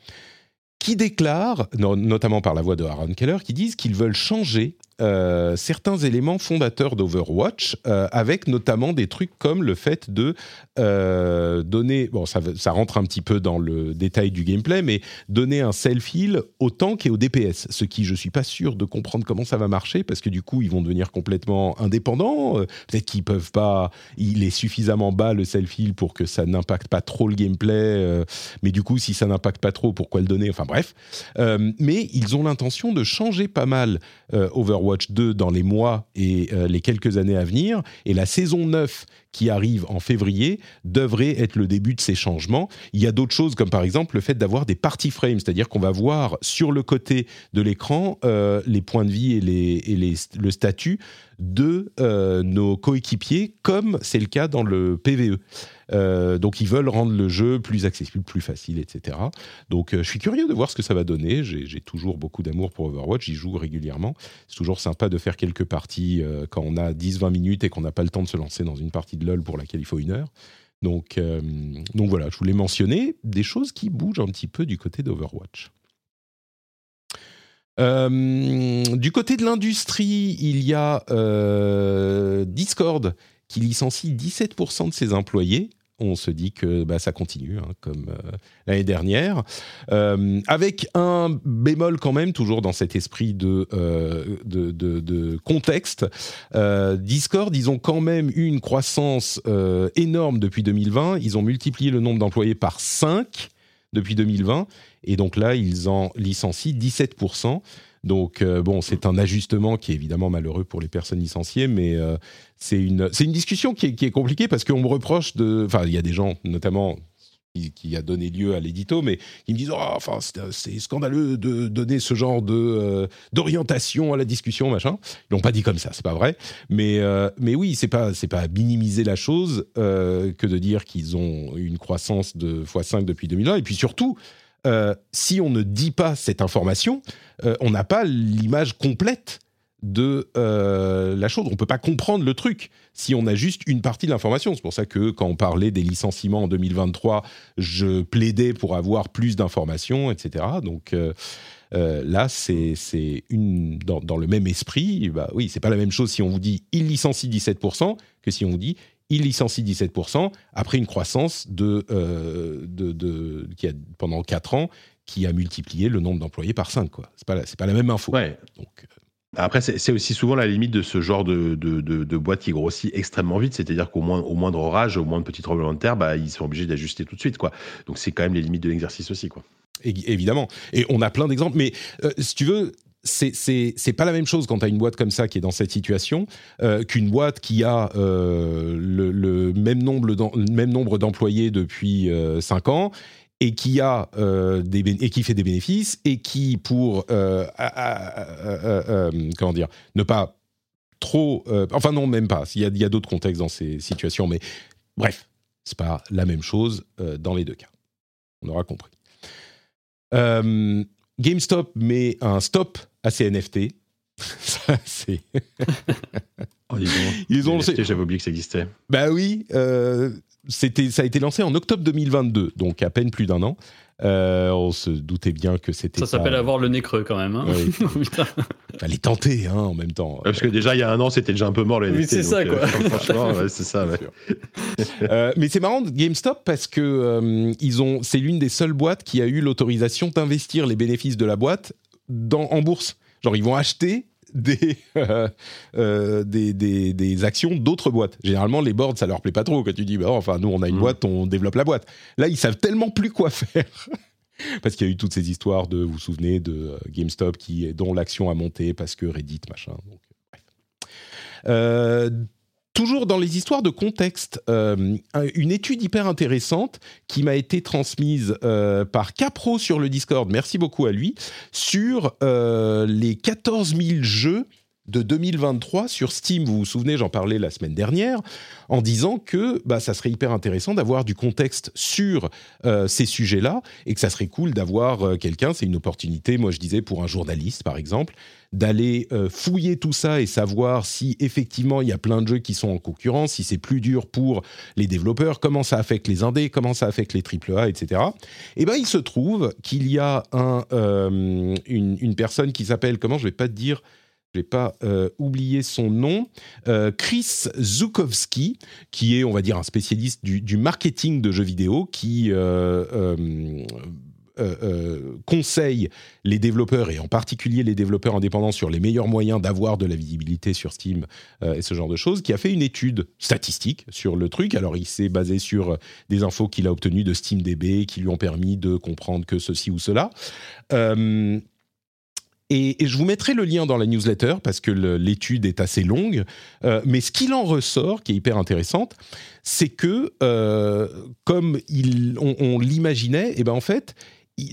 A: qui déclarent, no- notamment par la voix de Aaron Keller, qui disent qu'ils veulent changer euh, certains éléments fondateurs d'Overwatch, euh, avec notamment des trucs comme le fait de euh, donner, bon, ça, rentre un petit peu dans le détail du gameplay, mais donner un self-heal au tank et au DPS, ce qui je suis pas sûr de comprendre comment ça va marcher, parce que du coup ils vont devenir complètement indépendants, peut-être qu'ils peuvent pas, il est suffisamment bas le self-heal pour que ça n'impacte pas trop le gameplay, mais du coup si ça n'impacte pas trop, pourquoi le donner, enfin bref. Mais ils ont l'intention de changer pas mal euh, Overwatch 2 dans les mois et euh, les quelques années à venir, et la saison 9 qui arrive en février devrait être le début de ces changements. Il y a d'autres choses comme par exemple le fait d'avoir des party frames, c'est-à-dire qu'on va voir sur le côté de l'écran euh, les points de vie et, le statut de euh, nos coéquipiers, comme c'est le cas dans le PVE. Euh, donc ils veulent rendre le jeu plus accessible, plus facile, etc. Donc je suis curieux de voir ce que ça va donner. J'ai toujours beaucoup d'amour pour Overwatch, j'y joue régulièrement. C'est toujours sympa de faire quelques parties quand on a 10-20 minutes et qu'on n'a pas le temps de se lancer dans une partie LoL pour laquelle il faut une heure. Donc, euh, donc voilà, je voulais mentionner des choses qui bougent un petit peu du côté d'Overwatch. Euh, du côté de l'industrie, il y a euh, Discord qui licencie 17% de ses employés. On se dit que bah, ça continue, hein, comme euh, l'année dernière. Euh, avec un bémol quand même, toujours dans cet esprit de, euh, de, contexte. Discord, ils ont quand même eu une croissance énorme depuis 2020. Ils ont multiplié le nombre d'employés par 5 depuis 2020. Et donc là, ils en licencient 17%. Donc euh, bon, c'est un ajustement qui est évidemment malheureux pour les personnes licenciées, mais euh, c'est une, une discussion qui est, qui est compliquée parce qu'on me reproche de... Enfin, il y a des gens, notamment qui, a donné lieu à l'édito, mais qui me disent oh, c'est, scandaleux de donner ce genre d'orientation à la discussion machin. Ils l'ont pas dit comme ça, c'est pas vrai, mais mais oui c'est pas pas minimiser la chose que de dire qu'ils ont une croissance de x5 depuis 2020 et puis surtout euh, si on ne dit pas cette information, euh, on n'a pas l'image complète de euh, la chose. On peut pas comprendre le truc si on a juste une partie de l'information. C'est pour ça que quand on parlait des licenciements en 2023, je plaidais pour avoir plus d'informations, etc. Donc là, c'est dans le même esprit. Bah oui, c'est pas la même chose si on vous dit il licencie 17% que si on vous dit il licencie 17% après une croissance de, euh, de, de- qui a, pendant 4 ans qui a multiplié le nombre d'employés par 5. Ce n'est pas, la- c'est pas la même info.
D: Ouais.
A: Donc, euh,
D: Après, c'est c'est aussi souvent la limite de ce genre de, de, de- de boîte qui grossit extrêmement vite. C'est-à-dire qu'au moins, au moindre orage, au moindre petit tremblement de terre, bah, ils sont obligés d'ajuster tout de suite. Quoi. Donc, c'est quand même les limites de l'exercice aussi. Quoi.
A: É- évidemment. Et on a plein d'exemples. Mais euh, si tu veux, c'est pas la même chose quand tu as une boîte comme ça qui est dans cette situation euh, qu'une boîte qui a euh, le, le même nombre d'employés depuis 5 ans et qui a euh, et qui fait des bénéfices et qui pour euh, euh, comment dire ne pas trop euh, enfin non même pas. Il y a, d'autres contextes dans ces situations mais bref c'est pas la même chose euh, dans les deux cas. On aura compris. Euh, GameStop met un stop à ces NFT. (laughs) Ça, c'est. (laughs)
D: Oh.
A: Ils ont lancé-
D: NFT, J'avais oublié que ça existait.
A: Bah oui, euh, c'était, ça a été lancé en octobre 2022, donc à peine plus d'un an. Euh, on se doutait bien que c'était.
B: Ça s'appelle
A: pas-
B: avoir le nez creux quand même. hein.
A: Oui. (laughs)
B: Putain.
A: Fallait tenter, hein, en même temps.
D: Ouais, parce que déjà, il y a un an, c'était déjà un peu mort le
B: Oui, c'est ça,
D: donc,
B: quoi. (laughs)
D: franchement, ouais, c'est ça. ouais.
A: Euh, mais c'est marrant de GameStop parce que euh, ils ont, c'est l'une des seules boîtes qui a eu l'autorisation d'investir les bénéfices de la boîte dans, en bourse. Genre ils vont acheter des, (laughs) euh, euh, des, des, des actions d'autres boîtes. Généralement, les boards, ça leur plaît pas trop quand tu dis, bah, enfin, nous, on a une
D: Mm.
A: boîte, on développe la boîte. Là, ils savent tellement plus quoi (laughs) faire. Parce qu'il y a eu toutes ces histoires de, vous vous souvenez, de euh, GameStop qui, dont l'action a monté parce que Reddit, machin. Donc, bref. Euh, toujours dans les histoires de contexte, euh, un- une étude hyper intéressante qui m'a été transmise euh, par Capro sur le Discord, merci beaucoup à lui, sur euh, les 14 000 jeux de 2023 sur Steam. Vous vous souvenez, j'en parlais la semaine dernière, en disant que bah, ça serait hyper intéressant d'avoir du contexte sur ces sujets-là et que ça serait cool d'avoir quelqu'un, c'est une opportunité, moi je disais, pour un journaliste par exemple, d'aller euh, fouiller tout ça et savoir si effectivement il y a plein de jeux qui sont en concurrence, si c'est plus dur pour les développeurs, comment ça affecte les indés, comment ça affecte les AAA, etc. Et ben il se trouve qu'il y a un, euh, une, personne qui s'appelle, comment je vais pas te dire, je vais pas euh, oublier son nom, euh, Chris Zukowski, qui est, on va dire, un spécialiste du, marketing de jeux vidéo, qui euh, euh, conseille les développeurs et en particulier les développeurs indépendants sur les meilleurs moyens d'avoir de la visibilité sur Steam euh, et ce genre de choses, qui a fait une étude statistique sur le truc. Alors il s'est basé sur des infos qu'il a obtenues de SteamDB qui lui ont permis de comprendre que ceci ou cela. Et, je vous mettrai le lien dans la newsletter parce que l'étude est assez longue. Mais ce qu'il en ressort, qui est hyper intéressante, c'est que, comme on, on l'imaginait, et ben en fait,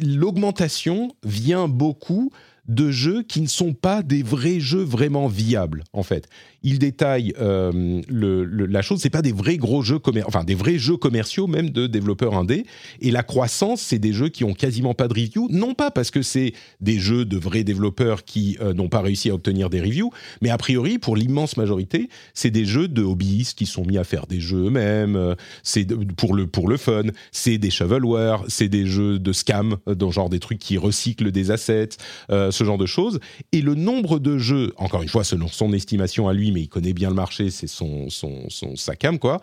A: l'augmentation vient beaucoup de jeux qui ne sont pas des vrais jeux vraiment viables, en fait. Il détaille euh, la chose, c'est pas des vrais gros jeux commer- enfin des vrais jeux commerciaux même de développeurs indés. Et la croissance, c'est des jeux qui ont quasiment pas de review, non pas parce que c'est des jeux de vrais développeurs qui euh, n'ont pas réussi à obtenir des reviews, mais a priori pour l'immense majorité, c'est des jeux de hobbyistes qui sont mis à faire des jeux eux-mêmes. euh, c'est pour le pour le fun, c'est des shovelware, c'est des jeux de scam, dans genre des trucs qui recyclent des assets, ce genre de choses. Et le nombre de jeux, encore une fois selon son estimation à lui, mais il connaît bien le marché, c'est son son son sa cam quoi.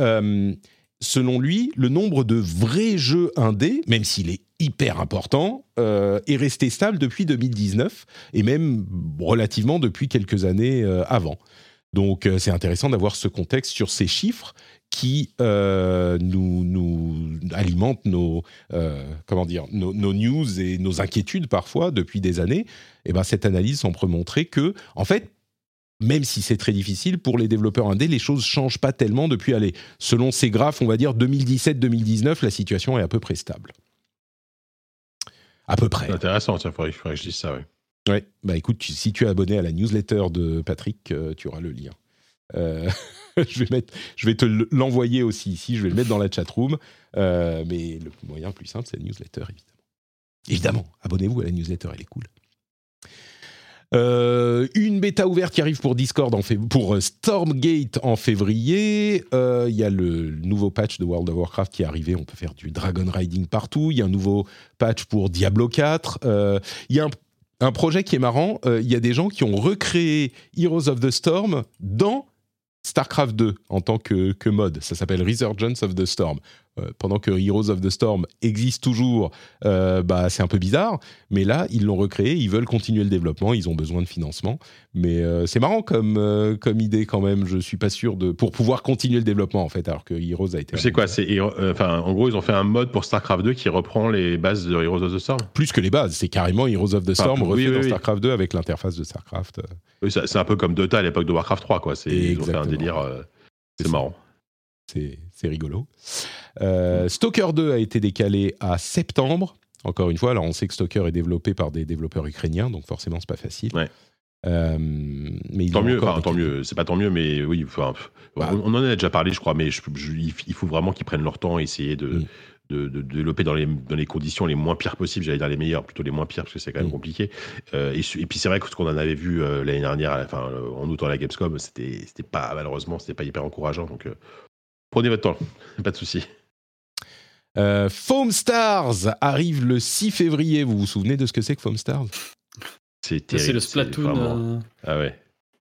A: Euh, selon lui, le nombre de vrais jeux indés, même s'il est hyper important, euh, est resté stable depuis 2019 et même relativement depuis quelques années euh, avant. Donc c'est intéressant d'avoir ce contexte sur ces chiffres qui nous, nous alimentent nos, comment dire, nos, news et nos inquiétudes parfois depuis des années. Et ben cette analyse semble montrer que, en fait, même si c'est très difficile pour les développeurs indés, les choses changent pas tellement depuis, allez, selon ces graphes, on va dire 2017-2019, la situation est à peu près stable. À peu près.
D: Intéressant, il faudrait, faudrait que je dise ça. Ouais.
A: Ouais, bah écoute, tu- si tu es abonné à la newsletter de Patrick, euh, tu auras le lien. Euh, (laughs) je, vais mettre, je vais te l'envoyer aussi ici, je vais le mettre dans la chatroom. Euh, mais le moyen le plus simple, c'est la newsletter, évidemment. Évidemment, abonnez-vous à la newsletter, elle est cool. Euh, une bêta ouverte qui arrive pour Discord en euh, Stormgate en février. Euh, Il y a le nouveau patch de World of Warcraft qui est. On peut faire du dragon riding partout. Il y a un nouveau patch pour Diablo 4. Euh, Il y a un, projet qui est marrant. Il y a des gens qui ont recréé Heroes of the Storm dans StarCraft 2 en tant que, que mode. Ça s'appelle Resurgence of the Storm. Euh, pendant que Heroes of the Storm existe toujours, euh, bah, c'est un peu bizarre. Mais là, ils l'ont recréé, ils veulent continuer le développement, ils ont besoin de financement. Mais euh, c'est marrant comme, euh, comme idée quand même. Je suis pas sûr de. Pour pouvoir continuer le développement, en fait, alors que Heroes a été.
D: C'est quoi C'est enfin, en gros, ils ont fait un mode pour StarCraft 2 qui reprend les bases de Heroes of the Storm.
A: Plus que les bases, c'est carrément Heroes of the
D: Enfin,
A: Storm
D: oui,
A: refait
D: oui,
A: dans
D: oui.
A: StarCraft 2 avec l'interface de StarCraft.
D: C'est un peu comme Dota à l'époque de Warcraft 3, quoi. C'est ils ont fait un délire.
A: C'est
D: marrant.
A: C'est rigolo. Euh, Stalker 2 a été décalé à septembre. Encore une fois, alors on sait que Stalker est développé par des développeurs ukrainiens, donc forcément c'est pas facile.
D: Ouais.
A: Euh, mais
D: Tant mieux, enfin, tant mieux. C'est pas tant mieux, mais oui. Enfin,
A: Bah.
D: on, on en a déjà parlé, je crois, mais je- je- il faut vraiment qu'ils prennent leur temps et essayer de,
A: Mm.
D: de, de développer dans les, dans les conditions les moins pires possibles. J'allais dire les meilleures, plutôt les moins pires, parce que c'est quand même
A: Mm.
D: compliqué. Euh, et, puis c'est vrai que ce qu'on en avait vu euh, l'année dernière, enfin, en août à la Gamescom, c'était pas, malheureusement, c'était pas hyper encourageant. Donc, prenez votre temps, (laughs) pas de souci.
A: Euh, Foam Stars arrive le 6 février. Vous vous souvenez de ce que c'est que Foam Stars?
D: C'est
B: le Splatoon.
D: vraiment-
B: euh,
D: Ah ouais.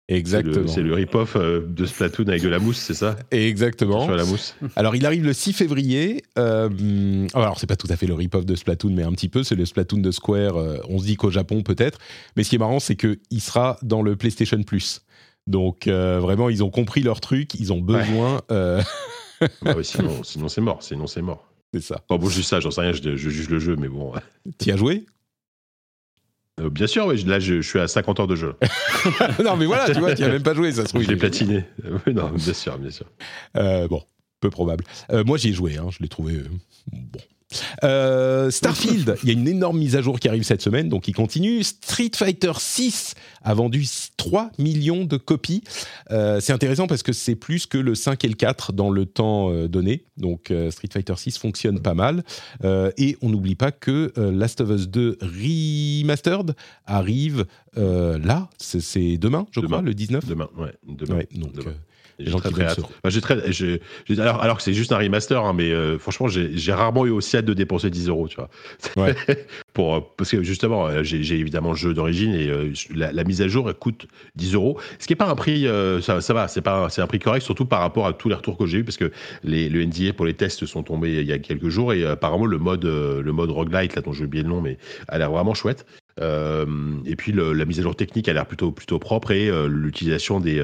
D: C'est le-
A: Exactement.
D: C'est le, rip-off euh, de Splatoon avec de la mousse, c'est ça?
A: Exactement.
D: Sur la mousse.
A: Alors, il arrive le 6 février. Euh, hum, alors, c'est pas tout à fait le rip-off de Splatoon, mais un petit peu. C'est le Splatoon de Square. euh, on se dit qu'au Japon, peut-être. Mais ce qui est marrant, c'est qu'il sera dans le PlayStation Plus. Donc, euh, vraiment, ils ont compris leur truc. Ils ont besoin. euh,
D: Bah oui, sinon, (laughs) sinon c'est mort. Sinon c'est mort.
A: C'est ça.
D: Bon, bon, juste ça, j'en sais rien, je, je juge le jeu, mais bon.
A: Tu as joué?
D: Euh, bien sûr, oui, là je, je suis à 50 heures de jeu. (laughs)
A: Non, mais voilà, tu vois, tu as même pas joué, ça se trouve.
D: je l'ai platiné. Euh, oui, non, bien sûr, bien sûr.
A: Euh, bon, peu probable. Euh, moi, j'y ai joué, hein, je l'ai trouvé bon. Euh, Starfield, il y a une énorme mise à jour qui arrive cette semaine, donc il continue. Street Fighter 6 a vendu 3 millions de copies. Euh, c'est intéressant parce que c'est plus que le 5 et le 4 dans le temps euh, donné. Donc euh, Street Fighter 6 fonctionne pas mal. Et on n'oublie pas que Last of Us 2 Remastered arrive là, c'est- c'est demain, je
D: Demain.
A: crois, le 19.
D: Demain, ouais. Demain.
A: Ouais, donc,
D: Demain. J'ai très très Bah, j'ai très, j'ai- j'ai- alors, alors que c'est juste un remaster, hein, mais euh, franchement, j'ai rarement eu aussi hâte de dépenser 10 euros, tu vois.
A: Ouais. (laughs)
D: Pour, euh, parce que justement, euh, j'ai évidemment le jeu d'origine et euh, la, la mise à jour elle coûte 10 euros. Ce qui n'est pas un prix, euh, ça, ça va, c'est pas, un- c'est un prix correct, surtout par rapport à tous les retours que j'ai eu, parce que les, le NDA pour les tests sont tombés il y a quelques jours et apparemment le mode, le mode roguelite, là dont j'ai oublié le nom, mais a l'air vraiment chouette. Et puis le- la mise à jour technique a l'air plutôt plutôt propre et l'utilisation des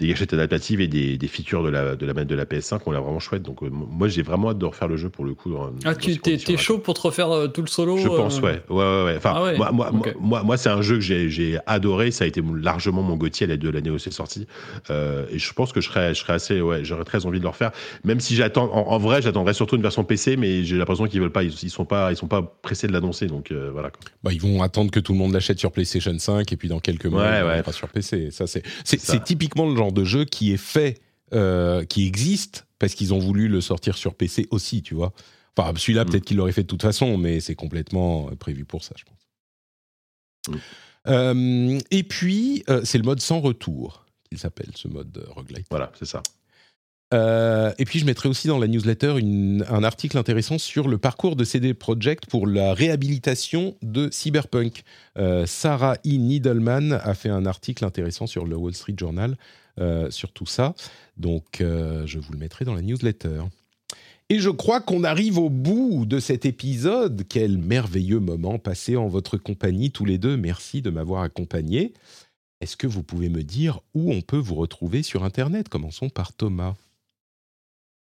D: des gâchettes adaptatives et des, des features de la de la manette de la PS5 ont l'air vraiment chouette. Donc euh, moi j'ai vraiment hâte de refaire le jeu pour le coup. dans-
B: Ah,
D: dans
B: tu t'es chaud pour te refaire euh, tout le solo
D: Je pense,
B: euh,
D: ouais. ouais, ouais, ouais. Enfin,
B: Ah ouais,
D: moi, moi, moi, moi, c'est un jeu que j'ai, j'ai adoré. Ça a été largement mon Gauthier à la de l'année où c'est sorti. Euh, et je pense que je serais, je serais assez, ouais, j'aurais très envie de le refaire. Même si j'attends, en, en vrai, j'attendrais surtout une version PC, mais j'ai l'impression qu'ils veulent pas, ils, ils sont pas, ils sont pas pressés de l'annoncer. Donc euh, voilà. quoi.
A: Bah, ils vont attendre que tout le monde l'achète sur PlayStation 5 et puis dans quelques mois,
D: Ouais,
A: il
D: ouais.
A: sur PC. Ça, c'est, c'est,
D: ça.
A: c'est typiquement le genre de jeu qui est fait, euh, qui existe parce qu'ils ont voulu le sortir sur PC aussi, tu vois. Enfin, celui-là,
D: Mm.
A: peut-être qu'ils l'auraient fait de toute façon, mais c'est complètement euh, prévu pour ça, je pense.
D: Mm.
A: Euh, et puis, euh, c'est le mode sans retour qu'il s'appelle, ce mode euh, roguelite.
D: Voilà, c'est ça.
A: Et puis je mettrai aussi dans la newsletter une- un article intéressant sur le parcours de CD Projekt pour la réhabilitation de Cyberpunk. Sarah E. Needleman a fait un article intéressant sur le Wall Street Journal sur tout ça. Donc euh, je vous le mettrai dans la newsletter. Et je crois qu'on arrive au bout de cet épisode. Quel merveilleux moment passé en votre compagnie tous les deux. Merci de m'avoir accompagné. Est-ce que vous pouvez me dire où on peut vous retrouver sur Internet? Commençons par Thomas.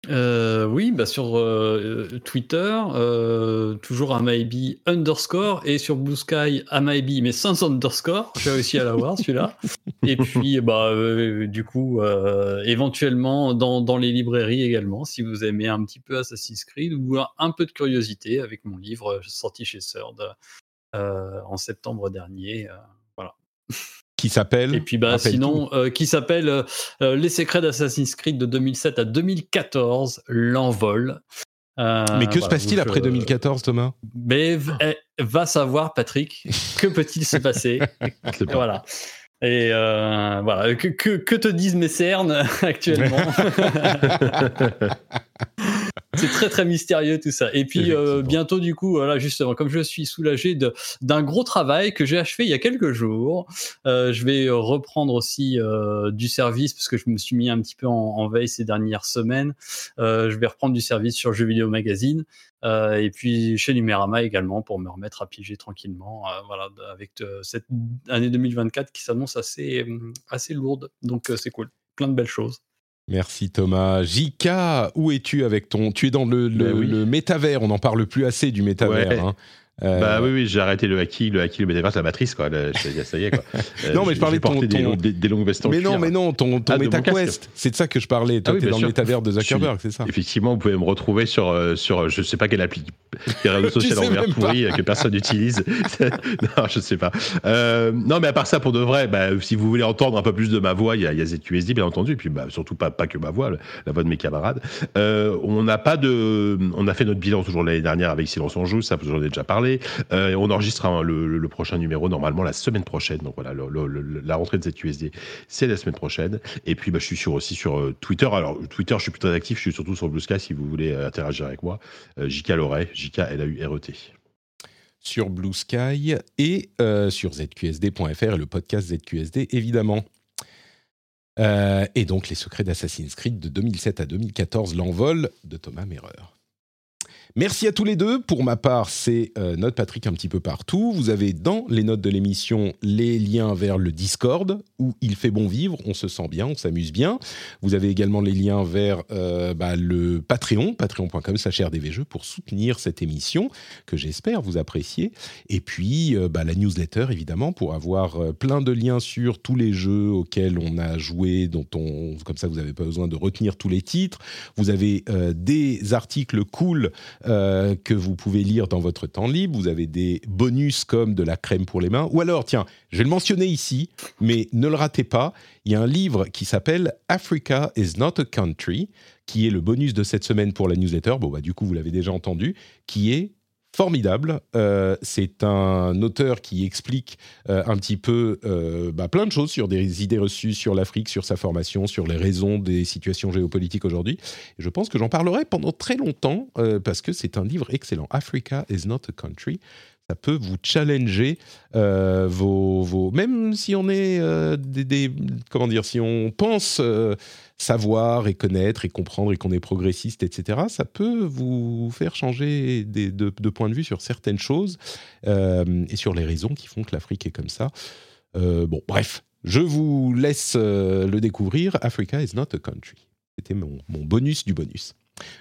B: Euh, oui, bah sur euh, Twitter, euh, toujours Amaibi underscore, et sur Blue Sky Amaibi, mais sans underscore. J'ai réussi à l'avoir (laughs) celui-là. Et puis, bah, euh, du coup, éventuellement dans, dans les librairies également, si vous aimez un petit peu Assassin's Creed ou un, peu de curiosité avec mon livre sorti chez Third euh, en septembre dernier. voilà. (laughs)
A: Qui s'appelle
B: Et puis bah sinon, euh, qui s'appelle euh, euh, Les secrets d'Assassin's Creed de 2007 à 2014, l'envol. Euh,
A: Mais que se passe-t-il après
B: je-
A: 2014, Thomas?
B: Mais eh, va savoir, Patrick, que peut-il se passer. (laughs) Voilà. Et voilà, que, que, que te disent mes cernes (laughs) actuellement? (laughs) c'est très très mystérieux tout ça. Et puis euh, bientôt du coup, voilà justement, comme je suis soulagé d'un gros travail que j'ai achevé il y a quelques jours, euh, je vais reprendre aussi euh, du service parce que je me suis mis un petit peu en, en veille ces dernières semaines. Je vais reprendre du service sur Jeux Vidéo Magazine. Euh, et puis chez Numérama également pour me remettre à piger tranquillement, euh, voilà, avec euh, cette année 2024 qui s'annonce assez, assez lourde. Donc c'est cool, plein de belles choses.
A: Merci Thomas. Jika, où es-tu avec ton Tu es dans le, le,
D: Ben oui.
A: le métavers, on n'en parle plus assez du métavers.
D: Ouais.
A: hein. Euh,
D: Bah oui, oui, j'ai arrêté le haki, le haki, le métaverse, la matrice, quoi. Le- ça y est, quoi. (laughs) Euh,
A: Non, mais je parlais de ton-
D: des, longues- des, des longues vestes en
A: mais non, mais non, ton, ton
D: Ah,
A: MetaQuest, c'est de ça que je parlais. Toi,
D: Ah oui,
A: t'es dans
D: sûr.
A: le métavers de
D: suis-
A: Zuckerberg, c'est ça
D: Effectivement, vous pouvez me retrouver sur, euh, sur je sais pas quelle appli, quel réseau (laughs) social en
A: pas.
D: pourri que personne n'utilise. (laughs) non, je sais pas. Euh, non, mais à part ça, pour de vrai, bah, si vous voulez entendre un peu plus de ma voix, il y a, y a ZQSD, bien entendu, et puis bah, surtout pas, pas que ma voix, la voix de mes camarades. On n'a pas de, on a fait notre bilan toujours l'année dernière avec Silence on joue, ça vous en ai déjà parlé. Euh, on enregistre hein, le, prochain numéro normalement la semaine prochaine. Donc voilà, la rentrée de ZQSD, c'est la semaine prochaine. Et puis bah, je suis sur, aussi sur euh, Twitter. Alors Twitter, je suis plus très actif, je suis surtout sur Blue Sky si vous voulez euh, interagir avec moi. JK Loret, JK L A U R E T.
A: sur Blue Sky et sur zqsd.fr et le podcast ZQSD, évidemment. Et donc, les secrets d'Assassin's Creed de 2007 à 2014, l'envol de Thomas Merrer. Merci à tous les deux. Pour ma part, c'est euh, Note Patrick un petit peu partout. Vous avez dans les notes de l'émission les liens vers le Discord où il fait bon vivre, on se sent bien, on s'amuse bien. Vous avez également les liens vers euh, bah, le Patreon, patreon.com rdvjeux pour soutenir cette émission que j'espère vous appréciez. Et puis euh, bah, la newsletter évidemment pour avoir euh, plein de liens sur tous les jeux auxquels on a joué, dont on comme ça vous n'avez pas besoin de retenir tous les titres. Vous avez des articles cool euh, que vous pouvez lire dans votre temps libre. Vous avez des bonus comme de la crème pour les mains. Ou alors, tiens, je vais le mentionner ici, mais ne le ratez pas. Il y a un livre qui s'appelle Africa is not a country, qui est le bonus de cette semaine pour la newsletter. Bon, bah, du coup, vous l'avez déjà entendu, qui est formidable. Euh, c'est un auteur qui explique euh, un petit peu euh, bah, plein de choses sur des idées reçues sur l'Afrique, sur sa formation, sur les raisons des situations géopolitiques aujourd'hui. Je pense que j'en parlerai pendant très longtemps parce que c'est un livre excellent. Africa is not a country. Ça peut vous challenger vos, vos, même si on est des, comment dire, si on pense savoir et connaître et comprendre et qu'on est progressiste, etc. Ça peut vous faire changer des- de, point de vue sur certaines choses euh, et sur les raisons qui font que l'Afrique est comme ça. Euh, bon, bref, je vous laisse euh, le découvrir. Africa is not a country. C'était mon, mon bonus du bonus.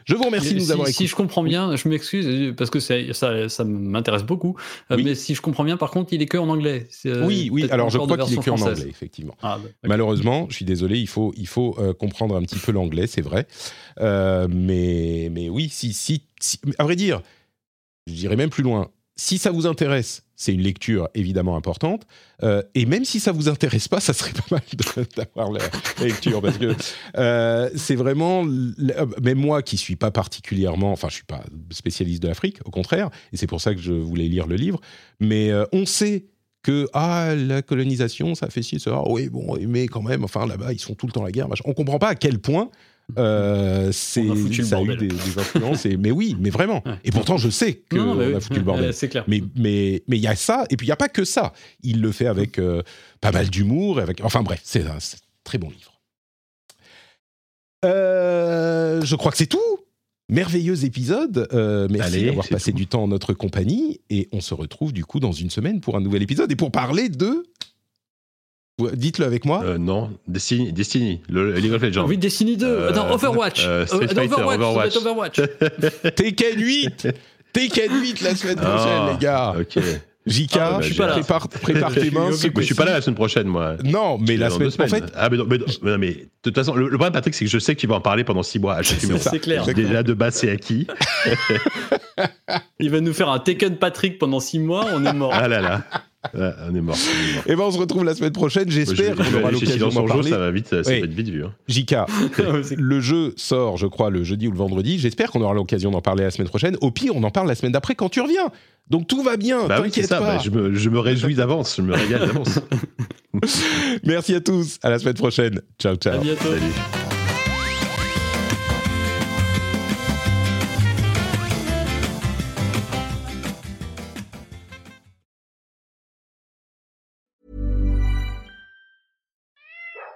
A: Je vous remercie de nous
B: si,
A: avoir
B: si
A: écoutés.
B: je comprends bien, je m'excuse parce que ça, ça m'intéresse beaucoup. euh,
A: Oui.
B: Mais si je comprends bien, par contre, il est que en anglais. Euh,
A: Oui, oui, alors je crois qu'il est que en anglais, effectivement.
B: Ah, bah.
A: Malheureusement, je suis désolé, il faut, il faut euh, comprendre un petit peu l'anglais, c'est vrai. Euh, mais, mais oui, si, si, si- à vrai dire, je dirais même plus loin. Si ça vous intéresse, c'est une lecture évidemment importante. Euh, et même si ça vous intéresse pas, ça serait (laughs) pas mal d'avoir la lecture parce que euh, c'est vraiment, euh, même moi qui suis pas particulièrement, enfin je suis pas spécialiste de l'Afrique, au contraire, et c'est pour ça que je voulais lire le livre. Mais on sait que ah la colonisation ça fait ci ça oui bon mais quand même enfin là-bas ils sont tout le temps la guerre machin. on comprend pas à quel point euh, c'est ça a eu des, des influences et, mais oui mais vraiment.
B: Ouais.
A: et pourtant je sais que
B: Non, non, mais
A: on
B: oui,
A: a foutu le bordel.
B: C'est clair.
A: mais mais mais il y a ça et puis il y a pas que ça. Il le fait avec euh, pas mal d'humour avec enfin bref c'est un, très bon livre. Euh, je crois que c'est tout. Merveilleux épisode. Euh, merci
D: Allez,
A: d'avoir passé
D: tout.
A: du temps en notre compagnie et on se retrouve du coup dans une semaine pour un nouvel épisode et pour parler de dites-le avec moi
D: Euh, non, Destiny, Destiny, le, le League of Legends.
B: Oui, Destiny 2.
D: Euh,
B: non, Overwatch.
D: euh,
B: Euh,
D: Fighter,
B: Overwatch.
D: Overwatch.
B: Overwatch. (laughs)
A: Tekken 8 Tekken 8 la semaine prochaine
D: Ah,
A: les gars
D: Ok.
A: JK
B: Ah,
D: bah,
A: je
D: je suis pas là.
A: prépare, prépare tes (laughs) mains ce
D: Mais je suis pas là la semaine prochaine, moi.
A: non mais la semaine, en fait
D: Ah, mais non, mais, non, mais non, mais de toute façon, le, le problème, Patrick, c'est que je sais que tu vas en parler pendant six mois à chaque.
B: C'est clair.
D: Déjà de base, c'est acquis. (laughs)
B: Il va nous faire un Taken Patrick pendant 6 mois, on est mort.
D: Ah là là. Ouais, on est mort. on est mort.
A: et ben on se retrouve la semaine prochaine j'espère qu'on aura l'occasion d'en parler
D: ça va vite, ça
A: Oui.
D: va être vite vu. hein.
A: JK (laughs) le jeu sort je crois le jeudi ou le vendredi j'espère qu'on aura l'occasion d'en parler la semaine prochaine au pire on en parle la semaine d'après quand tu reviens donc tout va bien
D: Bah oui,
A: t'inquiète
D: ça.
A: pas
D: bah, je, me, je me réjouis d'avance. Je me régale d'avance. (laughs)
A: merci à tous à la semaine prochaine ciao ciao
B: à bientôt.
D: Salut.